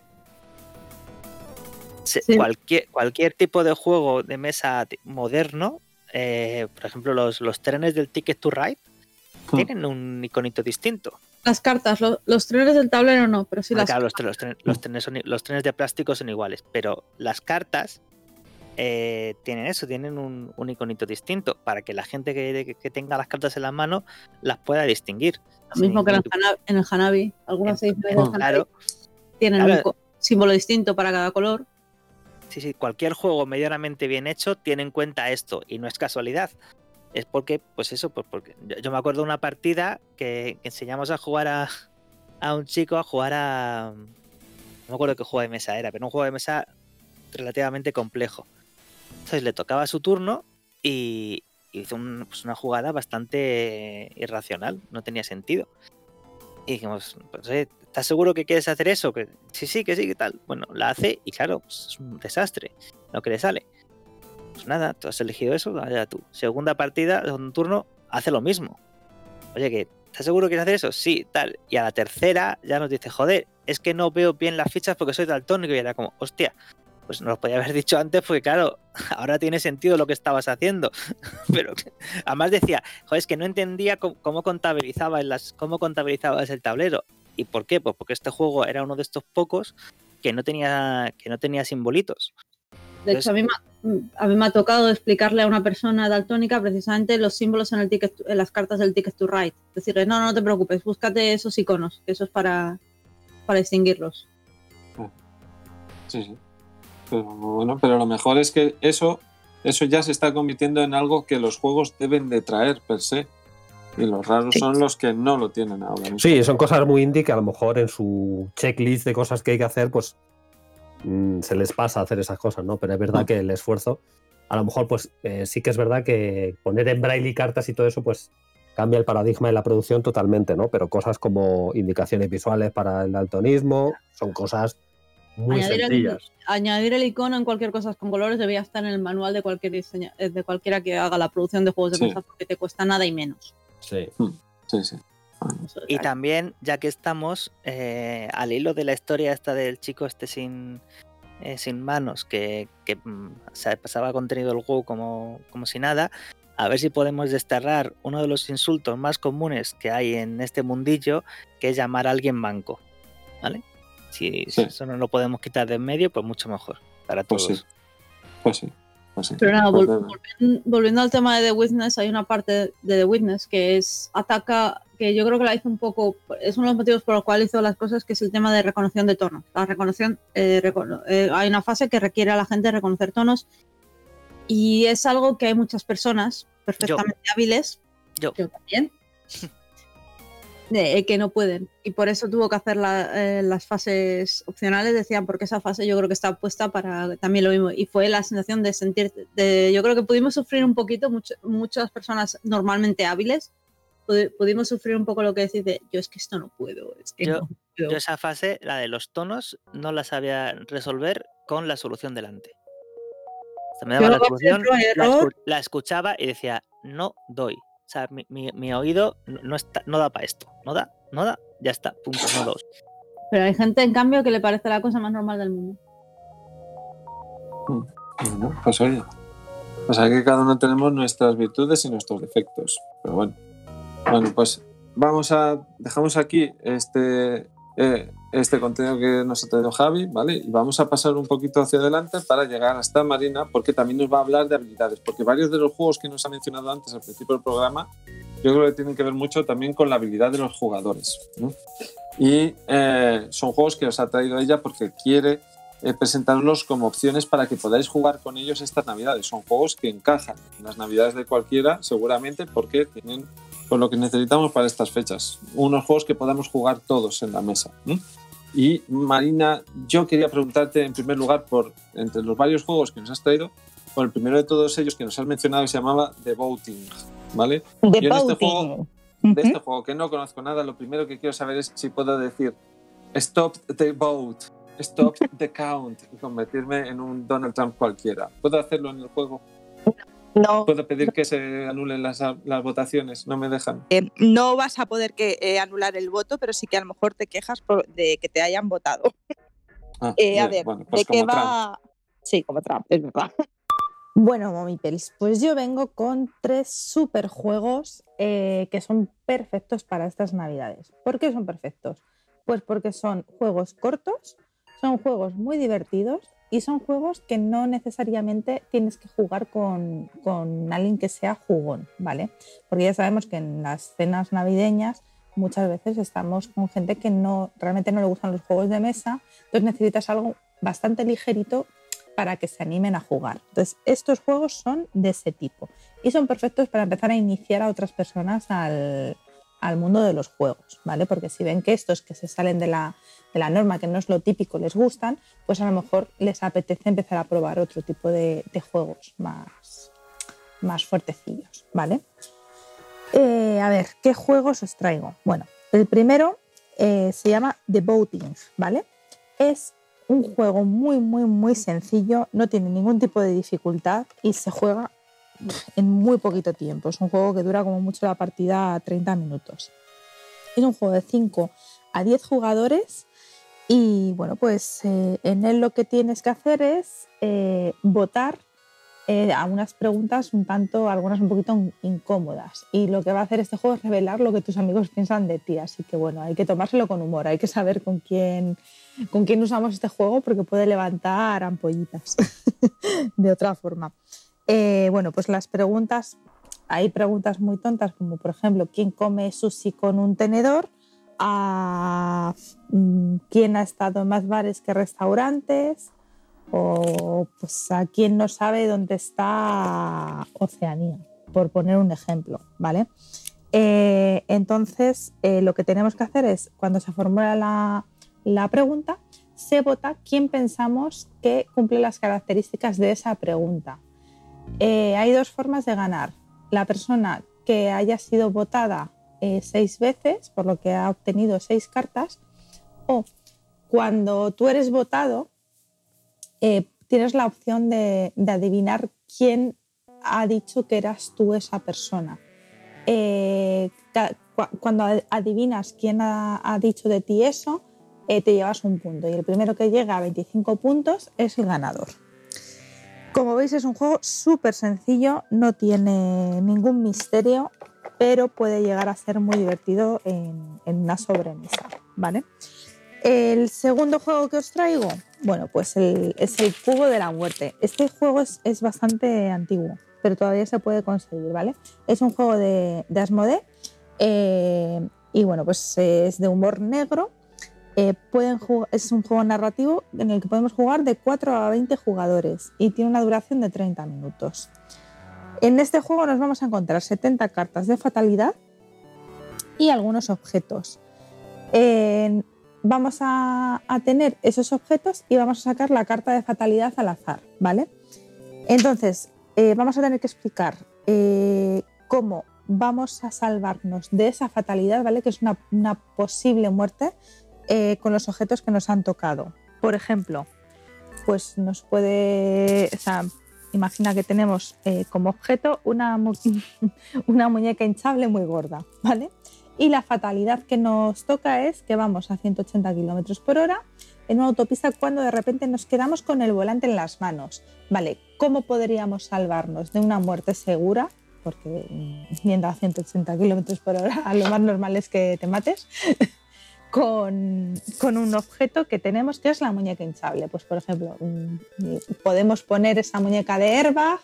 Speaker 3: Se-
Speaker 5: Sí.
Speaker 3: Cualquier, cualquier tipo de juego de mesa moderno, por ejemplo, los, los trenes del Ticket to Ride. Tienen un iconito distinto.
Speaker 5: Las cartas, lo- los trenes del tablero no, pero sí
Speaker 3: Ah,
Speaker 5: las
Speaker 3: claro, los, tre- los tre- los trenes son los trenes de plástico son iguales, pero las cartas eh, tienen eso, tienen un, un iconito distinto para que la gente que, que tenga las cartas en la mano las pueda distinguir.
Speaker 5: Lo mismo que en el,
Speaker 3: ningún
Speaker 5: Hana- en el Hanabi. Algunas
Speaker 3: En-
Speaker 5: del
Speaker 1: en-
Speaker 5: Hanabi
Speaker 3: Claro,
Speaker 5: tienen
Speaker 3: claro.
Speaker 5: un símbolo distinto para cada color.
Speaker 3: sí, sí, cualquier juego medianamente bien hecho tiene en cuenta esto y no es casualidad. Es porque, pues eso, pues porque yo, me acuerdo de una partida que, que enseñamos a jugar a, a un chico a jugar a. No me acuerdo qué juego de mesa era, pero un juego de mesa relativamente complejo. Entonces le tocaba su turno y hizo un- pues una jugada bastante irracional, no tenía sentido. Y dijimos, pues, oye, ¿estás seguro que quieres hacer eso? Que, sí, sí, que sí, que tal. Bueno, la hace y claro, pues, es un desastre lo que le sale. Pues nada, tú has elegido eso, allá tú. Segunda partida, segundo turno, hace lo mismo. Oye, que ¿estás seguro que quieres hacer eso? Sí, tal. Y a la tercera ya nos dice, joder, es que no veo bien las fichas porque soy daltónico. Y era como, hostia, pues nos lo podía haber [LAUGHS] dicho antes porque claro, [LAUGHS] ahora tiene sentido lo que estabas haciendo. [LAUGHS] Pero además decía, joder, es que no entendía cómo, cómo contabilizabas las, cómo contabilizabas el tablero. ¿Y por qué? Pues porque este juego era uno de estos pocos que no tenía, que no tenía simbolitos.
Speaker 5: De hecho, a mí, me ha- a mí me ha tocado explicarle a una persona daltónica precisamente los símbolos en, el ticket, en las cartas del Ticket to Ride. Decirle, no, no, no te preocupes, búscate esos iconos, que eso es para, para distinguirlos.
Speaker 1: Sí, sí. Pero bueno, pero lo mejor es que eso, eso ya se está convirtiendo en algo que los juegos deben de traer per se. Y los raros
Speaker 6: Sí.
Speaker 1: son los que no lo tienen ahora mismo.
Speaker 4: Sí, son cosas muy indie que a lo mejor en su checklist de cosas que hay que hacer, pues mm, se les pasa hacer esas cosas, ¿no? Pero es verdad que el esfuerzo, a lo mejor, pues eh, sí que es verdad que poner en braille y cartas y todo eso, pues cambia el paradigma de la producción totalmente, ¿no? Pero cosas como indicaciones visuales para el daltonismo son cosas muy
Speaker 5: Añadir el-
Speaker 4: sencillas.
Speaker 5: Añadir el icono en cualquier cosa con colores debía estar en el manual de cualquier diseña- eh, de cualquiera que haga la producción de juegos de
Speaker 1: Sí.
Speaker 5: mesa porque te cuesta nada y menos.
Speaker 4: Sí.
Speaker 1: Sí, sí.
Speaker 3: Y también, ya que estamos, eh, al hilo de la historia esta del chico este sin, eh, sin manos, que, que, mm, se pasaba contenido del juego como, como si nada, a ver si podemos desterrar uno de los insultos más comunes que hay en este mundillo, que es llamar a alguien manco. ¿Vale? Si
Speaker 1: Sí.
Speaker 3: eso no lo podemos quitar de en medio, pues mucho mejor para
Speaker 1: Pues
Speaker 3: todos.
Speaker 1: Pues sí. Pues sí.
Speaker 5: Pero nada,
Speaker 1: Pues
Speaker 5: vol- volviendo, volviendo al tema de The Witness, hay una parte de The Witness que es ataca, que yo creo que la hizo un poco, es uno de los motivos por los cuales hizo las cosas, que es el tema de reconoción de tonos. La reconoción, eh, recono- eh, hay una fase que requiere a la gente reconocer tonos y es algo que hay muchas personas perfectamente hábiles,
Speaker 3: Yo.
Speaker 5: también, [LAUGHS] de- que no pueden. Y por eso tuvo que hacer la- eh, las fases opcionales, decían, porque esa fase yo creo que está puesta para también lo mismo. Y fue la sensación de sentir, de, yo creo que pudimos sufrir un poquito, mucho- muchas personas normalmente hábiles, pudi- pudimos sufrir un poco lo que decís de, yo es que esto no puedo, es que
Speaker 3: Yo-
Speaker 5: no puedo".
Speaker 3: Yo esa fase, la de los tonos, no la sabía resolver con la solución delante. Me daba la solución, la escuchaba y decía, no doy. O sea, mi, mi- mi oído no, no está, no da para esto. No da, no da, ya está, punto, no doy.
Speaker 5: Pero hay gente, en cambio, que le parece la cosa más normal del mundo.
Speaker 1: Bueno, pues oye. O sea que cada uno tenemos nuestras virtudes y nuestros defectos. Pero bueno. Bueno, pues vamos a. Dejamos aquí este. eh, este contenido que nos ha traído Javi, ¿vale? Y vamos a pasar un poquito hacia adelante para llegar hasta Marina, porque también nos va a hablar de habilidades, porque varios de los juegos que nos ha mencionado antes al principio del programa, yo creo que tienen que ver mucho también con la habilidad de los jugadores. ¿no? Y eh, son juegos que os ha traído ella porque quiere eh, presentarlos como opciones para que podáis jugar con ellos estas navidades. Son juegos que encajan en las navidades de cualquiera, seguramente, porque tienen pues, lo que necesitamos para estas fechas. Unos juegos que podamos jugar todos en la mesa. Y Marina, yo quería preguntarte en primer lugar por entre los varios juegos que nos has traído, por el primero de todos ellos que nos has mencionado que se llamaba The Voting, ¿vale?
Speaker 6: The
Speaker 1: Yo en este
Speaker 6: Boating.
Speaker 1: De este juego que no conozco nada, lo primero que quiero saber es si puedo decir Stop the vote, stop the count y convertirme en un Donald Trump cualquiera. ¿Puedo hacerlo en el juego?
Speaker 6: No,
Speaker 1: ¿Puedo pedir que se anulen las, las votaciones? No me dejan.
Speaker 6: eh, no vas a poder que, eh, anular el voto, pero sí que a lo mejor te quejas por- de que te hayan votado.
Speaker 1: Ah,
Speaker 6: Eh, a ver,
Speaker 1: bueno, pues
Speaker 6: ¿de qué
Speaker 1: Trump.
Speaker 6: va? Sí, como Trump, es verdad. Bueno, Momipels, pues yo vengo con tres super juegos eh, que son perfectos para estas navidades. ¿Por qué son perfectos? Pues porque son juegos cortos, son juegos muy divertidos y son juegos que no necesariamente tienes que jugar con, con alguien que sea jugón, ¿vale? Porque ya sabemos que en las cenas navideñas muchas veces estamos con gente que no realmente no le gustan los juegos de mesa, entonces necesitas algo bastante ligerito para que se animen a jugar. Entonces, estos juegos son de ese tipo y son perfectos para empezar a iniciar a otras personas al, al mundo de los juegos, ¿vale? Porque si ven que estos que se salen de la, de la, norma, que no es lo típico, les gustan, pues a lo mejor les apetece empezar a probar otro tipo de, juegos más, más fuertecillos, ¿vale? Eh, a ver, ¿qué juegos os traigo? Bueno, el primero eh, se llama The Boating, ¿vale? Es un juego muy, muy, muy sencillo, no tiene ningún tipo de dificultad y se juega en muy poquito tiempo. Es un juego que dura como mucho la partida 30 minutos. Es un juego de 5 a 10 jugadores y bueno, pues eh, en él lo que tienes que hacer es eh, votar eh, a unas preguntas un tanto, algunas un poquito incómodas. Y lo que va a hacer este juego es revelar lo que tus amigos piensan de ti. Así que bueno, hay que tomárselo con humor, hay que saber con quién, con quién usamos este juego porque puede levantar ampollitas [LAUGHS] de otra forma. Eh, bueno, pues las preguntas, hay preguntas muy tontas como por ejemplo, ¿quién come sushi con un tenedor? A, mm, ¿Quién ha estado en más bares que restaurantes? o pues a quien no sabe dónde está Oceanía, por poner un ejemplo, ¿vale? Eh, entonces, eh, lo que tenemos que hacer es, cuando se formula la, la, pregunta, se vota quién pensamos que cumple las características de esa pregunta. Eh, hay dos formas de ganar. La persona que haya sido votada seis veces, por lo que ha obtenido seis cartas, o cuando tú eres votado, eh, tienes la opción de, adivinar quién ha dicho que eras tú esa persona. Eh, cuando adivinas quién ha, dicho de ti eso, eh, te llevas un punto y el primero que llega a 25 puntos es el ganador. Como veis es un juego súper sencillo, no tiene ningún misterio, pero puede llegar a ser muy divertido en, una sobremesa. ¿vale? El segundo juego que os traigo, bueno, pues es el Cubo de la Muerte. Este juego es, bastante antiguo, pero todavía se puede conseguir, ¿vale? Es un juego de, de Asmodee eh, y bueno, pues es de humor negro. Eh, pueden es un juego narrativo en el que podemos jugar de 4 a 20 jugadores y tiene una duración de 30 minutos. En este juego nos vamos a encontrar 70 cartas de fatalidad y algunos objetos. Vamos a, tener esos objetos y vamos a sacar la carta de fatalidad al azar, ¿vale? Entonces, eh, vamos a tener que explicar eh, cómo vamos a salvarnos de esa fatalidad, ¿vale? Que es una, posible muerte eh, con los objetos que nos han tocado. Por ejemplo, pues nos puede, o sea, imagina que tenemos como objeto una, [LAUGHS] una muñeca hinchable muy gorda, ¿vale? y la fatalidad que nos toca es que vamos a 180 km por hora en una autopista cuando de repente nos quedamos con el volante en las manos. Vale, ¿cómo podríamos salvarnos de una muerte segura? Porque mm, yendo a 180 km por hora [LAUGHS] lo más normal es que te mates. [LAUGHS] Con, con, un objeto que tenemos que es la muñeca hinchable. Pues por ejemplo, mm, podemos poner esa muñeca de herba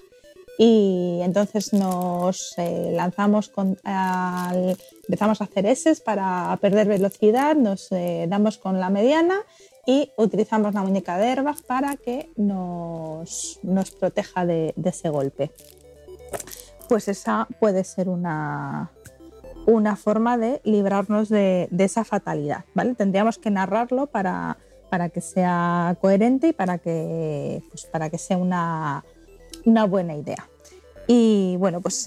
Speaker 6: y entonces nos eh, lanzamos con, empezamos a hacer S para perder velocidad, nos eh, damos con la mediana y utilizamos la muñeca de herbas para que nos, nos proteja de, ese golpe. Pues esa puede ser una, una forma de librarnos de, esa fatalidad. ¿vale? Tendríamos que narrarlo para, para que sea coherente y para que, pues, para que sea una, una buena idea. Y bueno, pues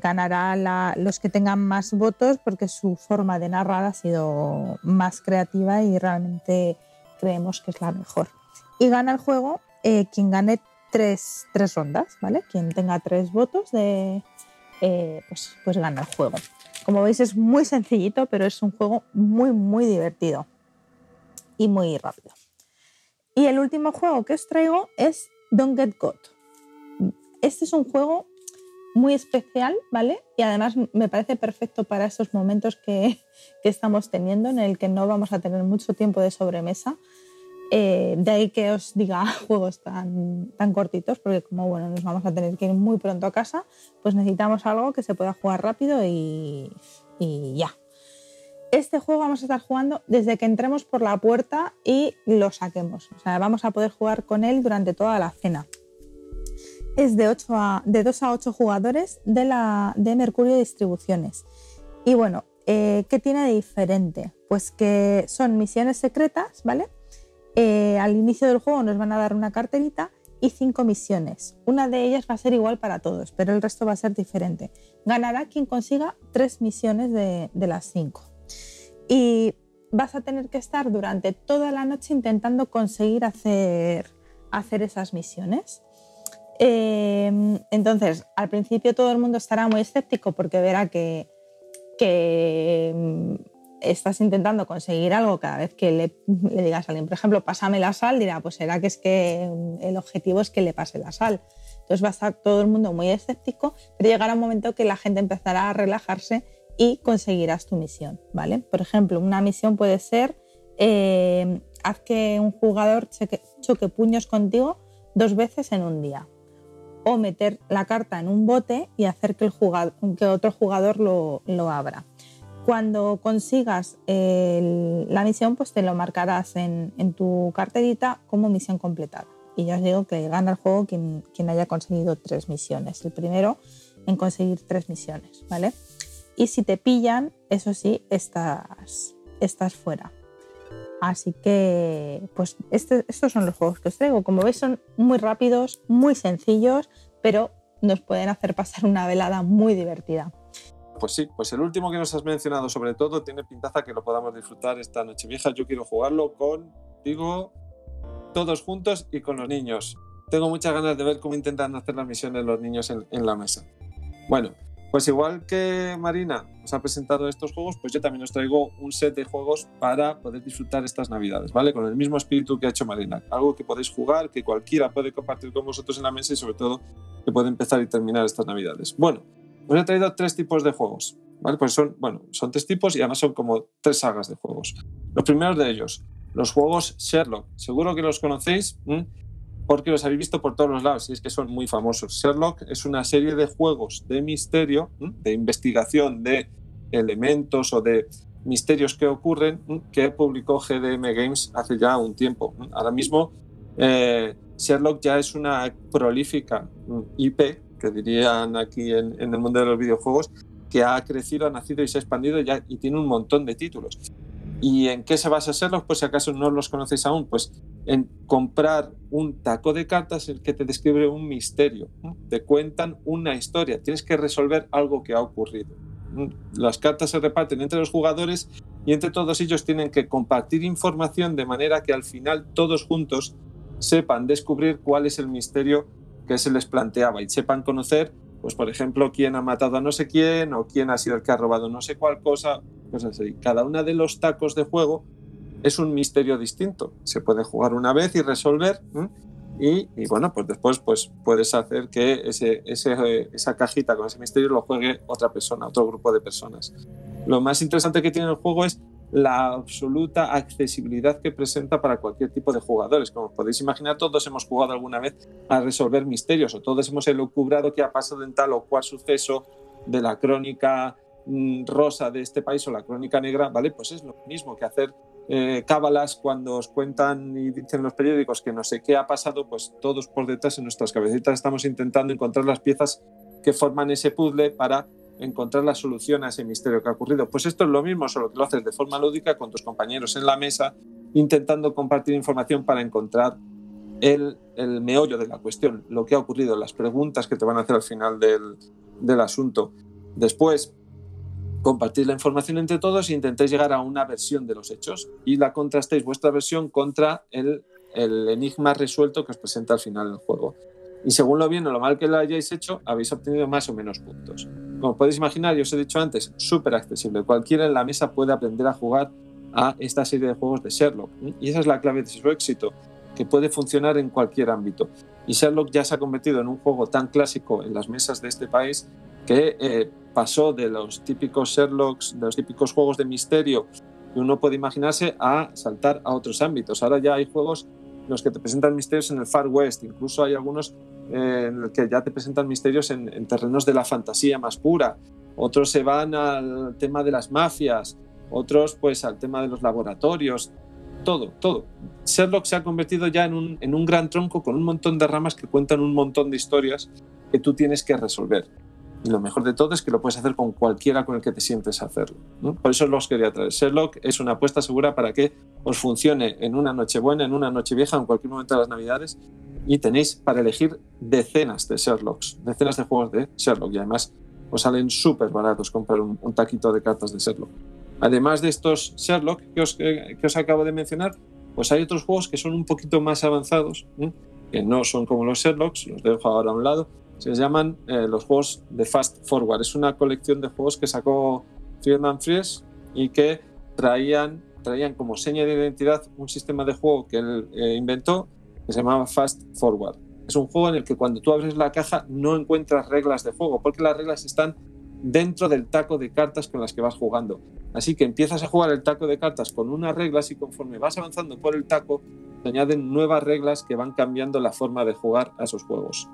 Speaker 6: ganará los que tengan más votos porque su forma de narrar ha sido más creativa y realmente creemos que es la mejor. Y gana el juego eh, quien gane tres, tres, rondas, ¿vale? Quien tenga tres votos de, eh, pues, pues gana el juego. Como veis es muy sencillito, pero es un juego muy, muy divertido y muy rápido. Y el último juego que os traigo es Don't Get Got. Este es un juego muy especial, ¿vale? Y además me parece perfecto para esos momentos que, que estamos teniendo en el que no vamos a tener mucho tiempo de sobremesa. Eh, de ahí que os diga juegos tan, tan cortitos, porque como bueno, nos vamos a tener que ir muy pronto a casa, pues necesitamos algo que se pueda jugar rápido y, y ya. Este juego vamos a estar jugando desde que entremos por la puerta y lo saquemos. O sea, vamos a poder jugar con él durante toda la cena. Es de, 8 a, de 2 a 8 jugadores de, la, de Mercurio Distribuciones. Y bueno, eh, ¿qué tiene de diferente? Pues que son misiones secretas, ¿vale? Eh, al inicio del juego nos van a dar una carterita y cinco misiones. Una de ellas va a ser igual para todos, pero el resto va a ser diferente. Ganará quien consiga tres misiones de, las cinco. Y vas a tener que estar durante toda la noche intentando conseguir hacer, hacer esas misiones. Eh, entonces, al principio todo el mundo estará muy escéptico porque verá que, que mm, estás intentando conseguir algo cada vez que le, digas a alguien, por ejemplo, pásame la sal, dirá, pues será que es que el objetivo es que le pase la sal. Entonces va a estar todo el mundo muy escéptico, pero llegará un momento que la gente empezará a relajarse y conseguirás tu misión, ¿vale? Por ejemplo, una misión puede ser eh, haz que un jugador choque, puños contigo dos veces en un día o meter la carta en un bote y hacer que, el jugador, que otro jugador lo, lo abra. Cuando consigas la misión, pues te lo marcarás en, tu carterita como misión completada. Y ya os digo que gana el juego quien, haya conseguido tres misiones. El primero en conseguir tres misiones, ¿vale? Y si te pillan, eso sí, estás, estás fuera. Así que, pues este, estos son los juegos que os traigo. Como veis, son muy rápidos, muy sencillos, pero nos pueden hacer pasar una velada muy divertida.
Speaker 1: Pues sí, pues el último que nos has mencionado sobre todo tiene pintaza que lo podamos disfrutar esta noche vieja. Yo quiero jugarlo con, digo, todos juntos y con los niños. Tengo muchas ganas de ver cómo intentan hacer las misiones los niños en, en la mesa. Bueno, pues igual que Marina os ha presentado estos juegos, pues yo también os traigo un set de juegos para poder disfrutar estas navidades, ¿vale? Con el mismo espíritu que ha hecho Marina. Algo que podéis jugar, que cualquiera puede compartir con vosotros en la mesa y sobre todo que puede empezar y terminar estas navidades. Bueno, os he traído tres tipos de juegos. Pues son, bueno, son tres tipos y además son como tres sagas de juegos. Los primeros de ellos, los juegos Sherlock. Seguro que los conocéis. Porque los habéis visto por todos los lados y es que son muy famosos. Sherlock es una serie de juegos de misterio, de investigación de elementos o de misterios que ocurren que publicó GDM Games hace ya un tiempo. Ahora mismo eh, Sherlock ya es una prolífica IP, que dirían aquí en, en, el mundo de los videojuegos, que ha crecido, ha nacido y se ha expandido ya, y tiene un montón de títulos. ¿Y en qué se basa Sherlock? Pues si acaso no los conocéis aún, pues en comprar un taco de cartas el que te describe un misterio, te cuentan una historia, tienes que resolver algo que ha ocurrido. Las cartas se reparten entre los jugadores y entre todos ellos tienen que compartir información de manera que al final todos juntos sepan descubrir cuál es el misterio que se les planteaba y sepan conocer, pues por ejemplo, quién ha matado a no sé quién o quién ha sido el que ha robado no sé cuál cosa. Cada una de los tacos de juego es un misterio distinto. Se puede jugar una vez y resolver. Y, y, bueno, pues después pues puedes hacer que ese, ese, esa cajita con ese misterio lo juegue otra persona, otro grupo de personas. Lo más interesante que tiene el juego es la absoluta accesibilidad que presenta para cualquier tipo de jugadores. Como podéis imaginar, todos hemos jugado alguna vez a resolver misterios o todos hemos elucubrado qué ha pasado en tal o cual suceso de la crónica Mm, rosa de este país o la crónica negra, ¿vale? Pues es lo mismo que hacer eh, cábalas cuando os cuentan y dicen los periódicos que no sé qué ha pasado, pues todos por detrás en nuestras cabecitas estamos intentando encontrar las piezas que forman ese puzzle para encontrar la solución a ese misterio que ha ocurrido. Pues esto es lo mismo, solo que lo haces de forma lúdica con tus compañeros en la mesa, intentando compartir información para encontrar el, el meollo de la cuestión, lo que ha ocurrido, las preguntas que te van a hacer al final del, del asunto. Después, compartir la información entre todos e intentéis llegar a una versión de los hechos y la contrastéis vuestra versión contra el, el enigma resuelto que os presenta al final del juego. Y según lo bien o lo mal que lo hayáis hecho, habéis obtenido más o menos puntos. Como podéis imaginar, yo os he dicho antes, súper accesible. Cualquiera en la mesa puede aprender a jugar a esta serie de juegos de Sherlock. Y esa es la clave de su éxito. que puede funcionar en cualquier ámbito. Y Sherlock ya se ha convertido en un juego tan clásico en las mesas de este país que eh, pasó de los típicos Sherlocks, de los típicos juegos de misterio que uno puede imaginarse, a saltar a otros ámbitos. Ahora ya hay juegos los que te presentan misterios en el Far West, incluso hay algunos eh, en los que ya te presentan misterios en, en terrenos de la fantasía más pura. Otros se van al tema de las mafias, otros pues al tema de los laboratorios, todo, todo. Sherlock se ha convertido ya en un gran tronco con un montón de ramas que cuentan un montón de historias que tú tienes que resolver. Y lo mejor de todo es que lo puedes hacer con cualquiera con el que te sientes hacerlo. Por eso los quería traer. Sherlock es una apuesta segura para que os funcione en una noche buena, en una noche vieja, en cualquier momento de las navidades. Y tenéis para elegir decenas de Sherlocks, decenas de juegos de Sherlock. Y además os salen súper baratos comprar un, taquito de cartas de Sherlock. Además de estos Sherlock que os, que os, acabo de mencionar, pues hay otros juegos que son un poquito más avanzados, que no son como los Sherlocks, los dejo ahora a un lado, se llaman eh, los juegos de Fast Forward. Es una colección de juegos que sacó Friedman Fries y que traían, traían como seña de identidad un sistema de juego que él eh, inventó que se llamaba Fast Forward. Es un juego en el que cuando tú abres la caja no encuentras reglas de juego, porque las reglas están dentro del taco de cartas con las que vas jugando. Así que empiezas a jugar el taco de cartas con unas reglas y conforme vas avanzando por el taco, te añaden nuevas reglas que van cambiando la forma de jugar a esos juegos.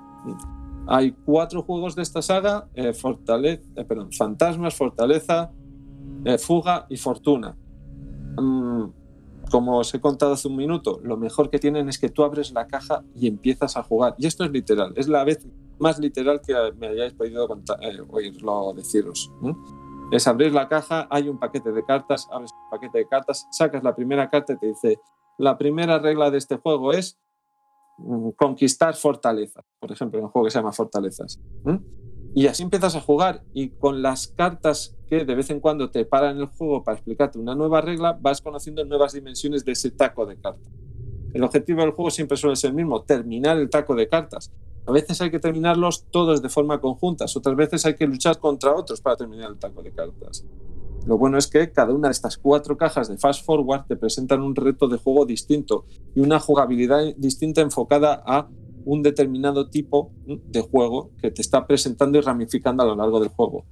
Speaker 1: Hay cuatro juegos de esta saga, eh, eh, Fantasmas, Fortaleza, eh, Fuga y Fortuna. Mm, como os he contado hace un minuto, lo mejor que tienen es que tú abres la caja y empiezas a jugar. Y esto es literal, es la vez más literal que me hayáis podido contar, oírlo deciros. Es abrir la caja, hay un paquete de cartas, abres el paquete de cartas, sacas la primera carta y te dice, la primera regla de este juego es conquistar fortalezas, por ejemplo, en un juego que se llama Fortalezas. Y así empiezas a jugar y con las cartas que de vez en cuando te paran el juego para explicarte una nueva regla, vas conociendo nuevas dimensiones de ese taco de cartas. El objetivo del juego siempre suele ser el mismo, terminar el taco de cartas. A veces hay que terminarlos todos de forma conjunta, otras veces hay que luchar contra otros para terminar el taco de cartas. Lo bueno es que cada una de estas cuatro cajas de Fast Forward te presentan un reto de juego distinto y una jugabilidad distinta enfocada a un determinado tipo de juego que te está presentando y ramificando a lo largo del juego.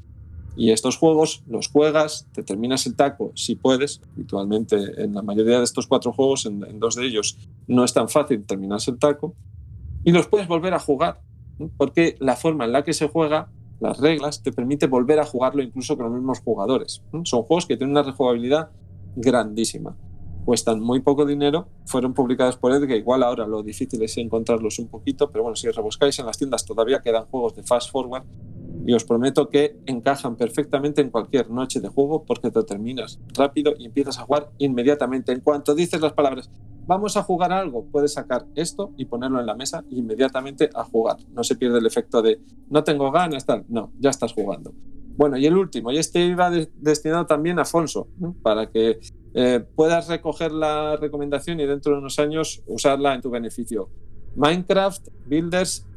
Speaker 1: Y estos juegos los juegas, te terminas el taco si puedes. Habitualmente en la mayoría de estos cuatro juegos, en, dos de ellos, no es tan fácil terminarse el taco. Y los puedes volver a jugar, porque la forma en la que se juega, las reglas, te permite volver a jugarlo incluso con los mismos jugadores. Son juegos que tienen una rejugabilidad grandísima cuestan muy poco dinero, fueron publicados por Edge, igual ahora lo difícil es encontrarlos un poquito, pero bueno, si rebuscáis en las tiendas todavía quedan juegos de fast forward y os prometo que encajan perfectamente en cualquier noche de juego porque te terminas rápido y empiezas a jugar inmediatamente. En cuanto dices las palabras, vamos a jugar algo, puedes sacar esto y ponerlo en la mesa e inmediatamente a jugar. No se pierde el efecto de no tengo ganas, tal. No, ya estás jugando. Bueno, y el último, y este iba de destinado también a Afonso, para que eh, puedas recoger la recomendación y dentro de unos años usarla en tu beneficio. Minecraft, Builders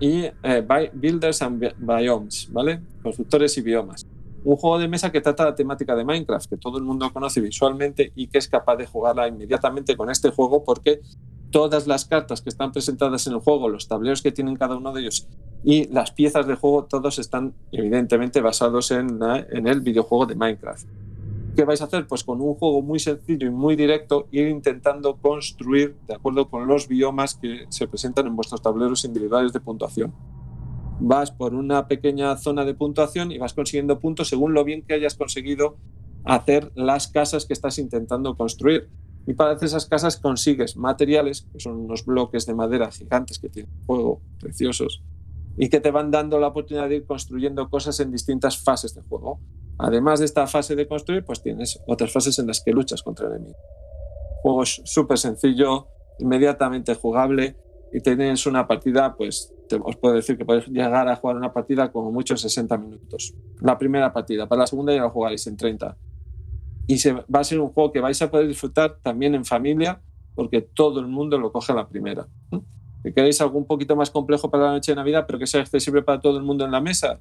Speaker 1: y eh, Builders and Biomes, ¿vale? Constructores y biomas. Un juego de mesa que trata la temática de Minecraft, que todo el mundo conoce visualmente y que es capaz de jugarla inmediatamente con este juego porque todas las cartas que están presentadas en el juego, los tableros que tienen cada uno de ellos y las piezas de juego, todos están evidentemente basados en, en el videojuego de Minecraft. ¿Qué vais a hacer? Pues con un juego muy sencillo y muy directo, ir intentando construir de acuerdo con los biomas que se presentan en vuestros tableros individuales de puntuación. Vas por una pequeña zona de puntuación y vas consiguiendo puntos según lo bien que hayas conseguido hacer las casas que estás intentando construir. Y para hacer esas casas consigues materiales, que son unos bloques de madera gigantes que tienen juego, preciosos, y que te van dando la oportunidad de ir construyendo cosas en distintas fases de juego. Además de esta fase de construir, pues tienes otras fases en las que luchas contra el enemigo. El juego es súper sencillo, inmediatamente jugable y tienes una partida, pues os puedo decir que podéis llegar a jugar una partida como mucho en 60 minutos. La primera partida, para la segunda ya la jugáis en 30. Y se, va a ser un juego que vais a poder disfrutar también en familia porque todo el mundo lo coge a la primera. Si queréis algo un poquito más complejo para la noche de Navidad, pero que sea accesible para todo el mundo en la mesa,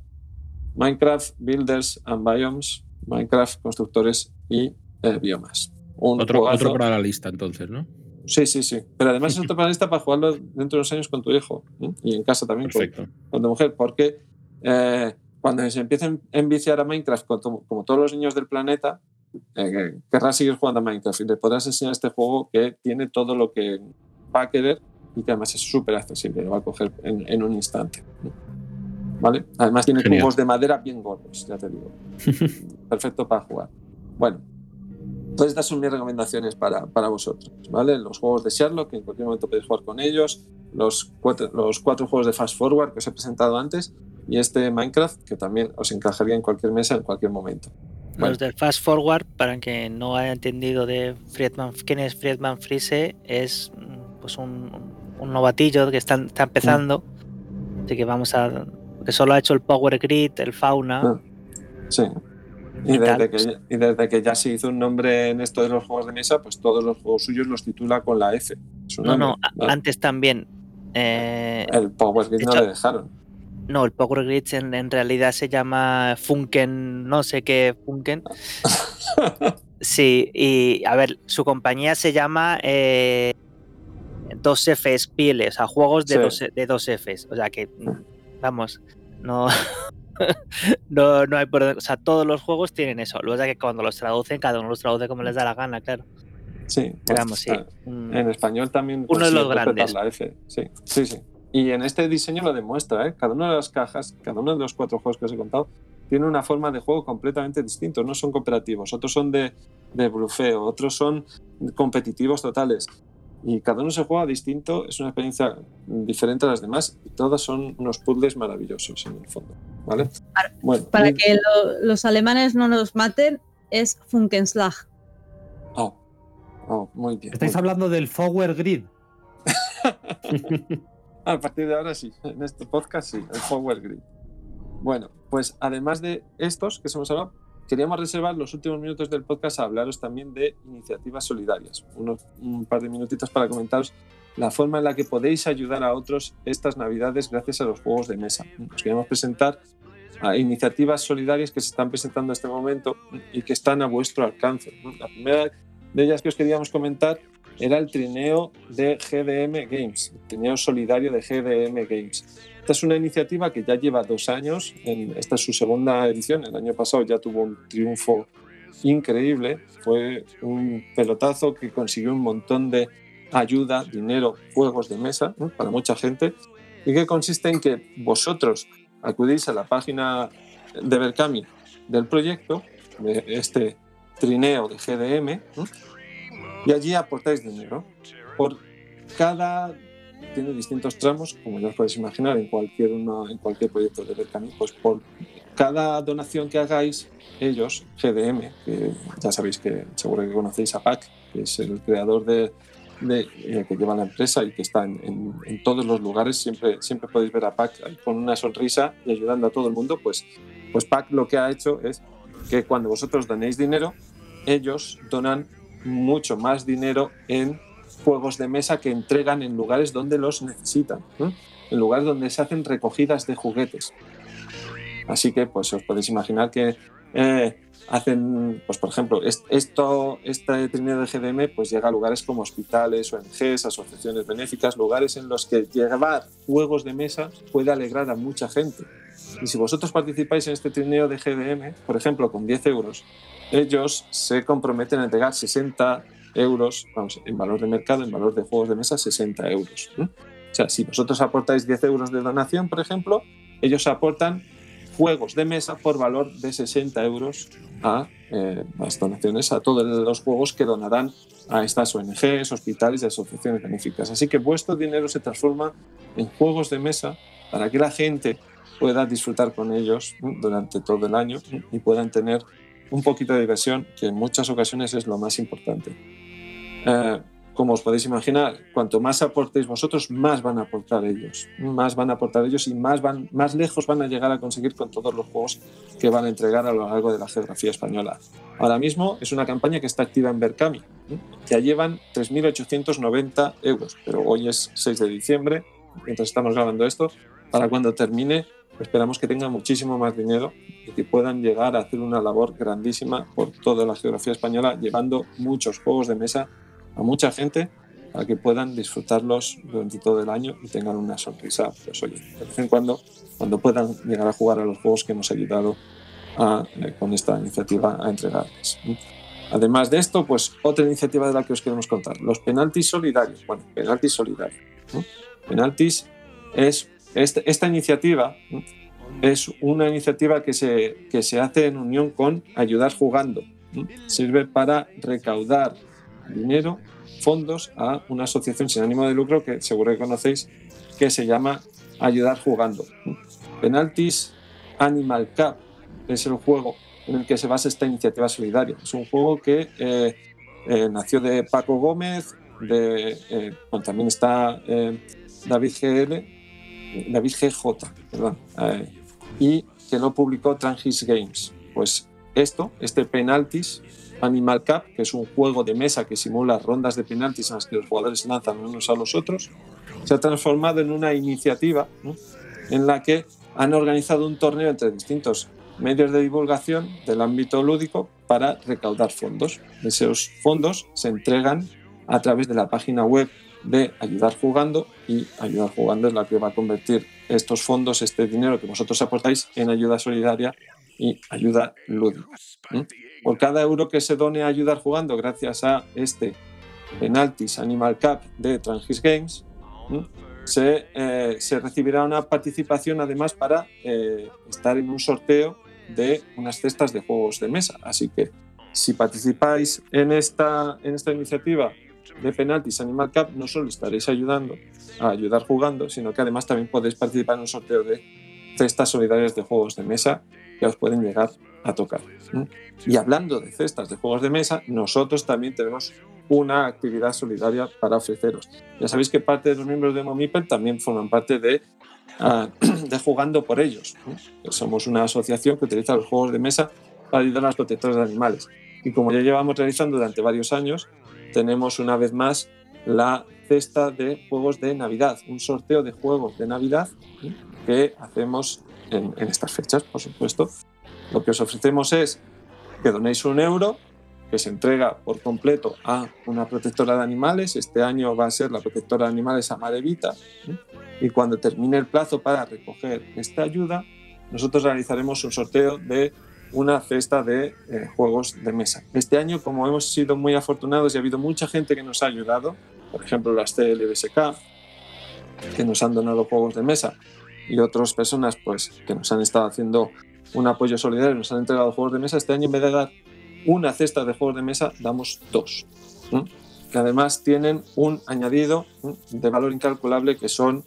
Speaker 1: Minecraft Builders and Biomes, Minecraft Constructores y eh, Biomas.
Speaker 2: Un otro, otro para la lista entonces, ¿no?
Speaker 1: Sí, sí, sí. Pero además [LAUGHS] es otro panelista para jugarlo dentro de unos años con tu hijo ¿eh? y en casa también con, con tu mujer, porque eh, cuando se empiecen a enviciar a Minecraft, como, como todos los niños del planeta, eh, querrás seguir jugando a Minecraft y le podrás enseñar este juego que tiene todo lo que va a querer y que además es súper accesible, lo va a coger en, en un instante. ¿Vale? Además tiene
Speaker 2: Genial.
Speaker 1: cubos de madera bien gordos, ya te digo. [LAUGHS] Perfecto para jugar. Bueno, pues estas son mis recomendaciones para, para vosotros, ¿vale? Los juegos de Sherlock, que en cualquier momento podéis jugar con ellos, los cuatro, los cuatro juegos de Fast Forward que os he presentado antes y este Minecraft, que también os encajaría en cualquier mesa en cualquier momento. Bueno.
Speaker 3: Los del Fast Forward, para quien no haya entendido de Friedman, quién es Friedman Friese, es mm, pues un, un novatillo que está, está empezando. Así que vamos a. que solo ha hecho el Power Grid, el Fauna.
Speaker 1: Ah. Sí. Y desde, que, y desde que ya se hizo un nombre en esto de los juegos de mesa, pues todos los juegos suyos los titula con la F.
Speaker 3: No, no,
Speaker 1: nombre,
Speaker 3: a-
Speaker 1: ¿vale?
Speaker 3: antes también. eh,
Speaker 1: El Power Grid
Speaker 3: de
Speaker 1: no le dejaron.
Speaker 3: no, el Power Grid en, en realidad se llama Funken, no sé qué Funken. [LAUGHS] Sí, y a ver, su compañía se llama eh, 2F Spiele, o sea, juegos de,
Speaker 1: Sí.
Speaker 3: dos, de 2Fs. O sea que, vamos, no, [LAUGHS] no, no hay por O sea, todos los juegos tienen eso. Pasa es que cuando los traducen, cada uno los traduce como les da la gana, claro.
Speaker 1: Sí, pues,
Speaker 3: vamos, sí. un-
Speaker 1: En español también.
Speaker 3: Uno de los grandes.
Speaker 1: La F. Sí, sí, sí. Y en este diseño lo demuestra, ¿eh? Cada una de las cajas, cada uno de los cuatro juegos que os he contado, tiene una forma de juego completamente distinta. No son cooperativos, otros son de, de blufeo, otros son competitivos totales. Y cada uno se juega distinto, es una experiencia diferente a las demás y todas son unos puzzles maravillosos en el fondo. ¿Vale?
Speaker 5: Para-
Speaker 1: Bueno,
Speaker 5: Para
Speaker 1: y-
Speaker 5: que lo- los alemanes no nos maten, es Funkenslag.
Speaker 1: oh, oh, muy bien.
Speaker 4: Estáis
Speaker 1: muy
Speaker 4: hablando del Power Grid. [LAUGHS]
Speaker 1: A partir de ahora sí, en este podcast sí, el Power Grid. Bueno, pues además de estos que hemos hablado, queríamos reservar los últimos minutos del podcast a hablaros también de iniciativas solidarias. Unos, un par de minutitos para comentaros la forma en la que podéis ayudar a otros estas navidades gracias a los juegos de mesa. Os queremos presentar a iniciativas solidarias que se están presentando en este momento y que están a vuestro alcance. La primera de ellas que os queríamos comentar era el trineo de GDM Games, el trineo solidario de GDM Games. Esta es una iniciativa que ya lleva dos años, esta es su segunda edición, el año pasado ya tuvo un triunfo increíble, fue un pelotazo que consiguió un montón de ayuda, dinero, juegos de mesa para mucha gente. Y que consiste en que vosotros acudís a la página de Berkami del proyecto, de este trineo de GDM, y allí aportáis dinero. Por cada tiene distintos tramos, como ya os podéis imaginar, en cualquier, uno, en cualquier proyecto de Berkami, pues por cada donación que hagáis, ellos, GDM, que ya sabéis que seguro que conocéis a PAC, que es el creador de, de eh, que lleva la empresa y que está en, en, en, todos los lugares, siempre, siempre podéis ver a PAC con una sonrisa y ayudando a todo el mundo, pues, pues PAC lo que ha hecho es que cuando vosotros donéis dinero, ellos donan mucho más dinero en juegos de mesa que entregan en lugares donde los necesitan, ¿no? en lugares donde se hacen recogidas de juguetes. Así que, pues os podéis imaginar que eh, hacen, pues por ejemplo, esto, este trineo de GDM pues llega a lugares como hospitales, ONGs, asociaciones benéficas, lugares en los que llevar juegos de mesa puede alegrar a mucha gente. Y si vosotros participáis en este trineo de GDM, por ejemplo, con 10 euros, ellos se comprometen a entregar 60 euros, vamos, en valor de mercado, en valor de juegos de mesa, 60 euros. ¿no? O sea, si vosotros aportáis 10 euros de donación, por ejemplo, ellos aportan juegos de mesa por valor de 60 euros a eh, las donaciones, a todos los juegos que donarán a estas ONGs, hospitales y asociaciones benéficas. Así que vuestro dinero se transforma en juegos de mesa para que la gente pueda disfrutar con ellos durante todo el año y puedan tener un poquito de diversión, que en muchas ocasiones es lo más importante. Eh, como os podéis imaginar, cuanto más aportéis vosotros, más van a aportar ellos, más van a aportar ellos y más, van, más lejos van a llegar a conseguir con todos los juegos que van a entregar a lo largo de la geografía española. Ahora mismo es una campaña que está activa en Berkami, ¿eh? ya llevan 3.890 euros, pero hoy es 6 de diciembre, mientras estamos grabando esto, para cuando termine esperamos que tengan muchísimo más dinero y que puedan llegar a hacer una labor grandísima por toda la geografía española, llevando muchos juegos de mesa a mucha gente para que puedan disfrutarlos durante todo el año y tengan una sonrisa, pues oye, de vez en cuando, cuando puedan llegar a jugar a los juegos que hemos ayudado a, eh, con esta iniciativa a entregarles. Además de esto, pues otra iniciativa de la que os queremos contar, los penaltis solidarios. Bueno, penaltis solidarios. Penaltis es este- esta iniciativa es una iniciativa que se, que se hace en unión con Ayudar Jugando. Sirve para recaudar dinero, fondos a una asociación sin ánimo de lucro que seguro que conocéis, que se llama Ayudar Jugando. ¿no? Penaltis Animal Cup es el juego en el que se basa esta iniciativa solidaria. Es un juego que eh, eh, nació de Paco Gómez, de, eh, también está David GL, David GJ, perdón, y que lo publicó Trangis Games. Pues esto, este Penaltis Animal Cup, que es un juego de mesa que simula rondas de penaltis en las que los jugadores lanzan unos a los otros, se ha transformado en una iniciativa en la que han organizado un torneo entre distintos medios de divulgación del ámbito lúdico para recaudar fondos. Esos fondos se entregan a través de la página web de Ayudar Jugando y Ayudar Jugando es la que va a convertir estos fondos, este dinero que vosotros aportáis en ayuda solidaria y ayuda lúdica. Por cada euro que se done a Ayudar Jugando gracias a este Penaltis Animal Cup de Trangis Games, se, eh, se recibirá una participación además para eh, estar en un sorteo de unas cestas de juegos de mesa. Así que si participáis en esta, en esta iniciativa de Penaltis Animal Cup, no solo estaréis ayudando a ayudar jugando, sino que además también podéis participar en un sorteo de cestas solidarias de juegos de mesa que os pueden llegar a tocar. ¿eh? Y hablando de cestas de juegos de mesa, nosotros también tenemos una actividad solidaria para ofreceros. Ya sabéis que parte de los miembros de Momipel también forman parte de, uh, [CLEARS THROAT] de Jugando por ellos. Somos una asociación que utiliza los juegos de mesa para ayudar a los protectores de animales. Y como ya llevamos realizando durante varios años, tenemos una vez más la cesta de juegos de Navidad, un sorteo de juegos de Navidad ¿sí? que hacemos en, estas fechas, por supuesto. Lo que os ofrecemos es que donéis un euro, que se entrega por completo a una protectora de animales. Este año va a ser la protectora de animales Amarevita. ¿sí? Y cuando termine el plazo para recoger esta ayuda, nosotros realizaremos un sorteo de una cesta de eh, juegos de mesa. Este año, como hemos sido muy afortunados y ha habido mucha gente que nos ha ayudado, por ejemplo las CLBSK, que nos han donado juegos de mesa, y otras personas pues, que nos han estado haciendo un apoyo solidario, nos han entregado juegos de mesa, este año en vez de dar una cesta de juegos de mesa, damos dos. Que además tienen un añadido de valor incalculable que son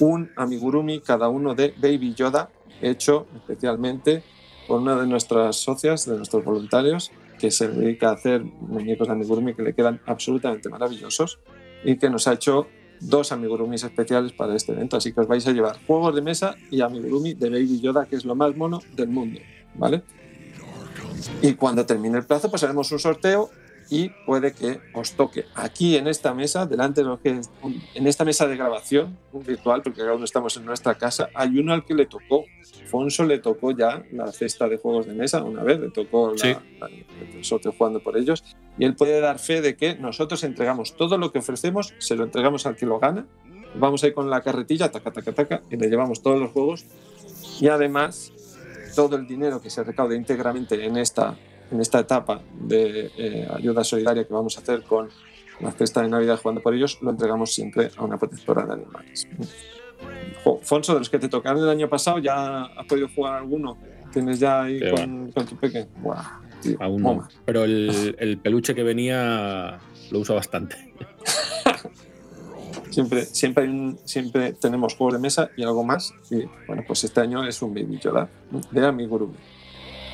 Speaker 1: un amigurumi cada uno de Baby Yoda, hecho especialmente por una de nuestras socias, de nuestros voluntarios, que se dedica a hacer muñecos de amigurumi que le quedan absolutamente maravillosos y que nos ha hecho dos amigurumis especiales para este evento. Así que os vais a llevar juegos de mesa y amigurumi de Baby Yoda, que es lo más mono del mundo, ¿vale? Y cuando termine el plazo, pues haremos un sorteo y puede que os toque aquí en esta mesa, delante de lo que en esta mesa de grabación virtual, porque cada uno estamos en nuestra casa, hay uno al que le tocó. Fonso le tocó ya la cesta de juegos de mesa una vez, le tocó
Speaker 2: Sí.
Speaker 1: la, la- el sorteo jugando por ellos, y él puede dar fe de que nosotros entregamos todo lo que ofrecemos, se lo entregamos al que lo gana, vamos ahí con la carretilla, taca, taca, taca, y le llevamos todos los juegos, y además todo el dinero que se recaude íntegramente en esta, en esta etapa de eh, ayuda solidaria que vamos a hacer con la cesta de Navidad jugando por ellos, lo entregamos siempre a una protectora de animales. Jo, Fonso, de los que te tocaron el año pasado, ¿ya has podido jugar alguno? ¿Tienes ya ahí con, con tu peque? Tío,
Speaker 2: Aún no. Pero el, el peluche que venía lo uso bastante. [LAUGHS]
Speaker 1: Siempre, siempre, hay un- siempre tenemos juegos de mesa y algo más. Y bueno, pues este año es un Baby Yoda de Amigurumi.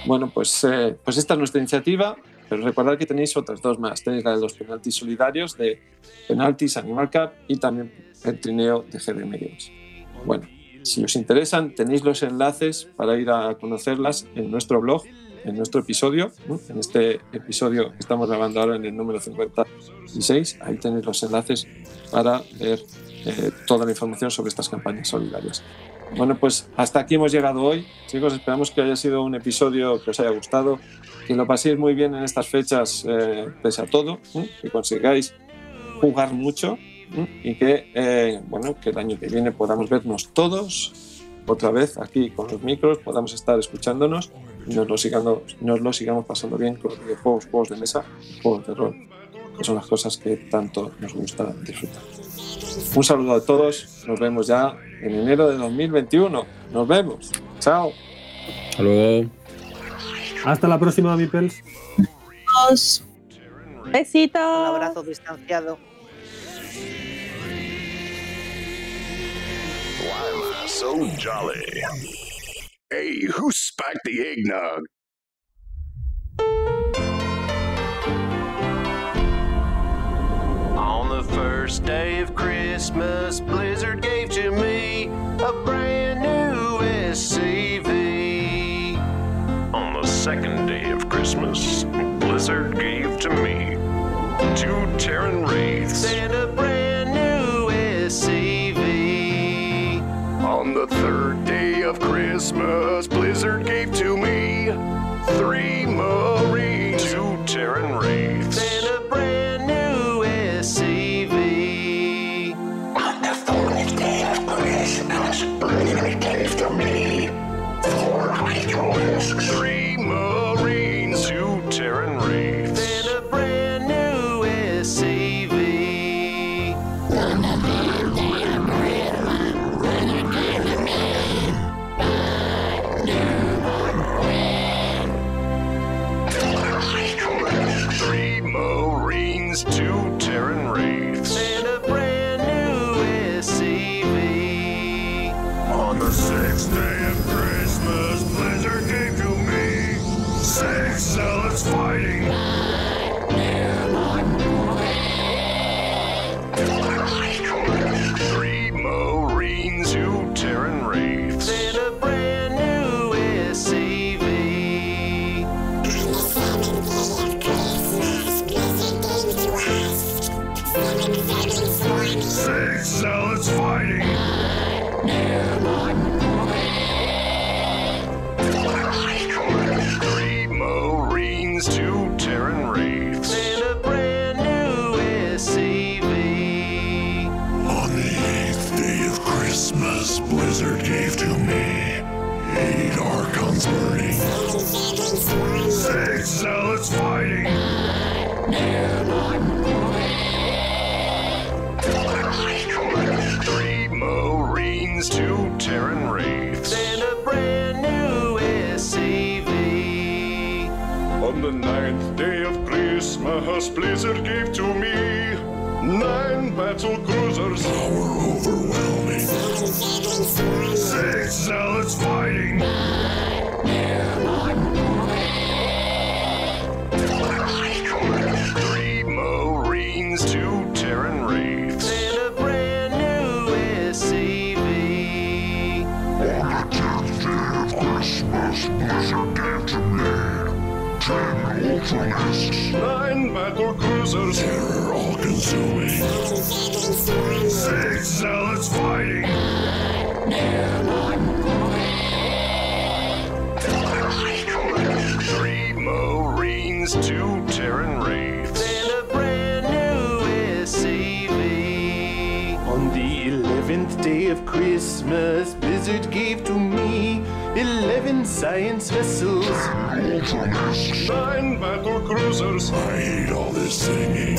Speaker 1: Bueno, pues, eh, pues esta es nuestra iniciativa, pero recordad que tenéis otras dos más. Tenéis la de los penaltis solidarios de Penaltis Animal Cup y también el trineo de GDM Games. Bueno, si os interesan, tenéis los enlaces para ir a conocerlas en nuestro blog, en nuestro episodio, ¿no? en este episodio que estamos grabando ahora en el número 56. Ahí tenéis los enlaces para ver eh, toda la información sobre estas campañas solidarias. Bueno, pues hasta aquí hemos llegado hoy. Chicos, esperamos que haya sido un episodio que os haya gustado, que lo paséis muy bien en estas fechas, eh, pese a todo, ¿eh? que consigáis jugar mucho ¿m? y que, eh, bueno, que el año que viene podamos vernos todos otra vez aquí con los micros, podamos estar escuchándonos y nos lo sigamos, nos lo sigamos pasando bien con videojuegos, juegos de mesa, juegos de rol, que son las cosas que tanto nos gusta disfrutar. Un saludo a todos, nos vemos ya en enero de 2021. Nos vemos. Chao.
Speaker 2: Hasta luego.
Speaker 4: Hasta la próxima, Mipels.
Speaker 5: Adiós.
Speaker 6: Besitos.
Speaker 3: Un abrazo distanciado.
Speaker 7: Why am I so jolly? Hey, who spiked the eggnog? On the first day of Christmas, Blizzard gave to me a brand new SCV. On the second day of Christmas, Blizzard gave to me two Terran Wraiths and a brand new SCV. On the third day of Christmas, Blizzard gave to me three Marines, two Terran Wraiths,
Speaker 8: science vessels.
Speaker 7: Nine battle cruisers. I hate all this singing.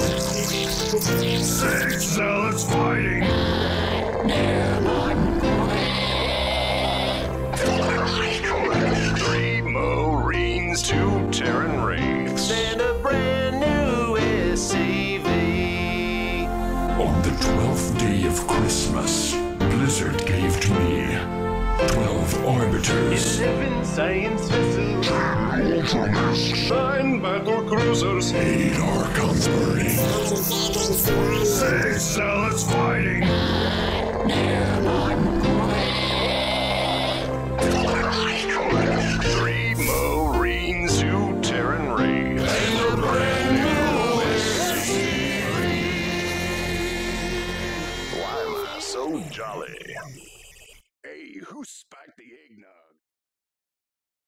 Speaker 7: Six zealots fighting. Twelve Arbiters.
Speaker 8: Eleven science vessels.
Speaker 7: Nine battle cruisers. Eight Archons burning. Six zealots fighting.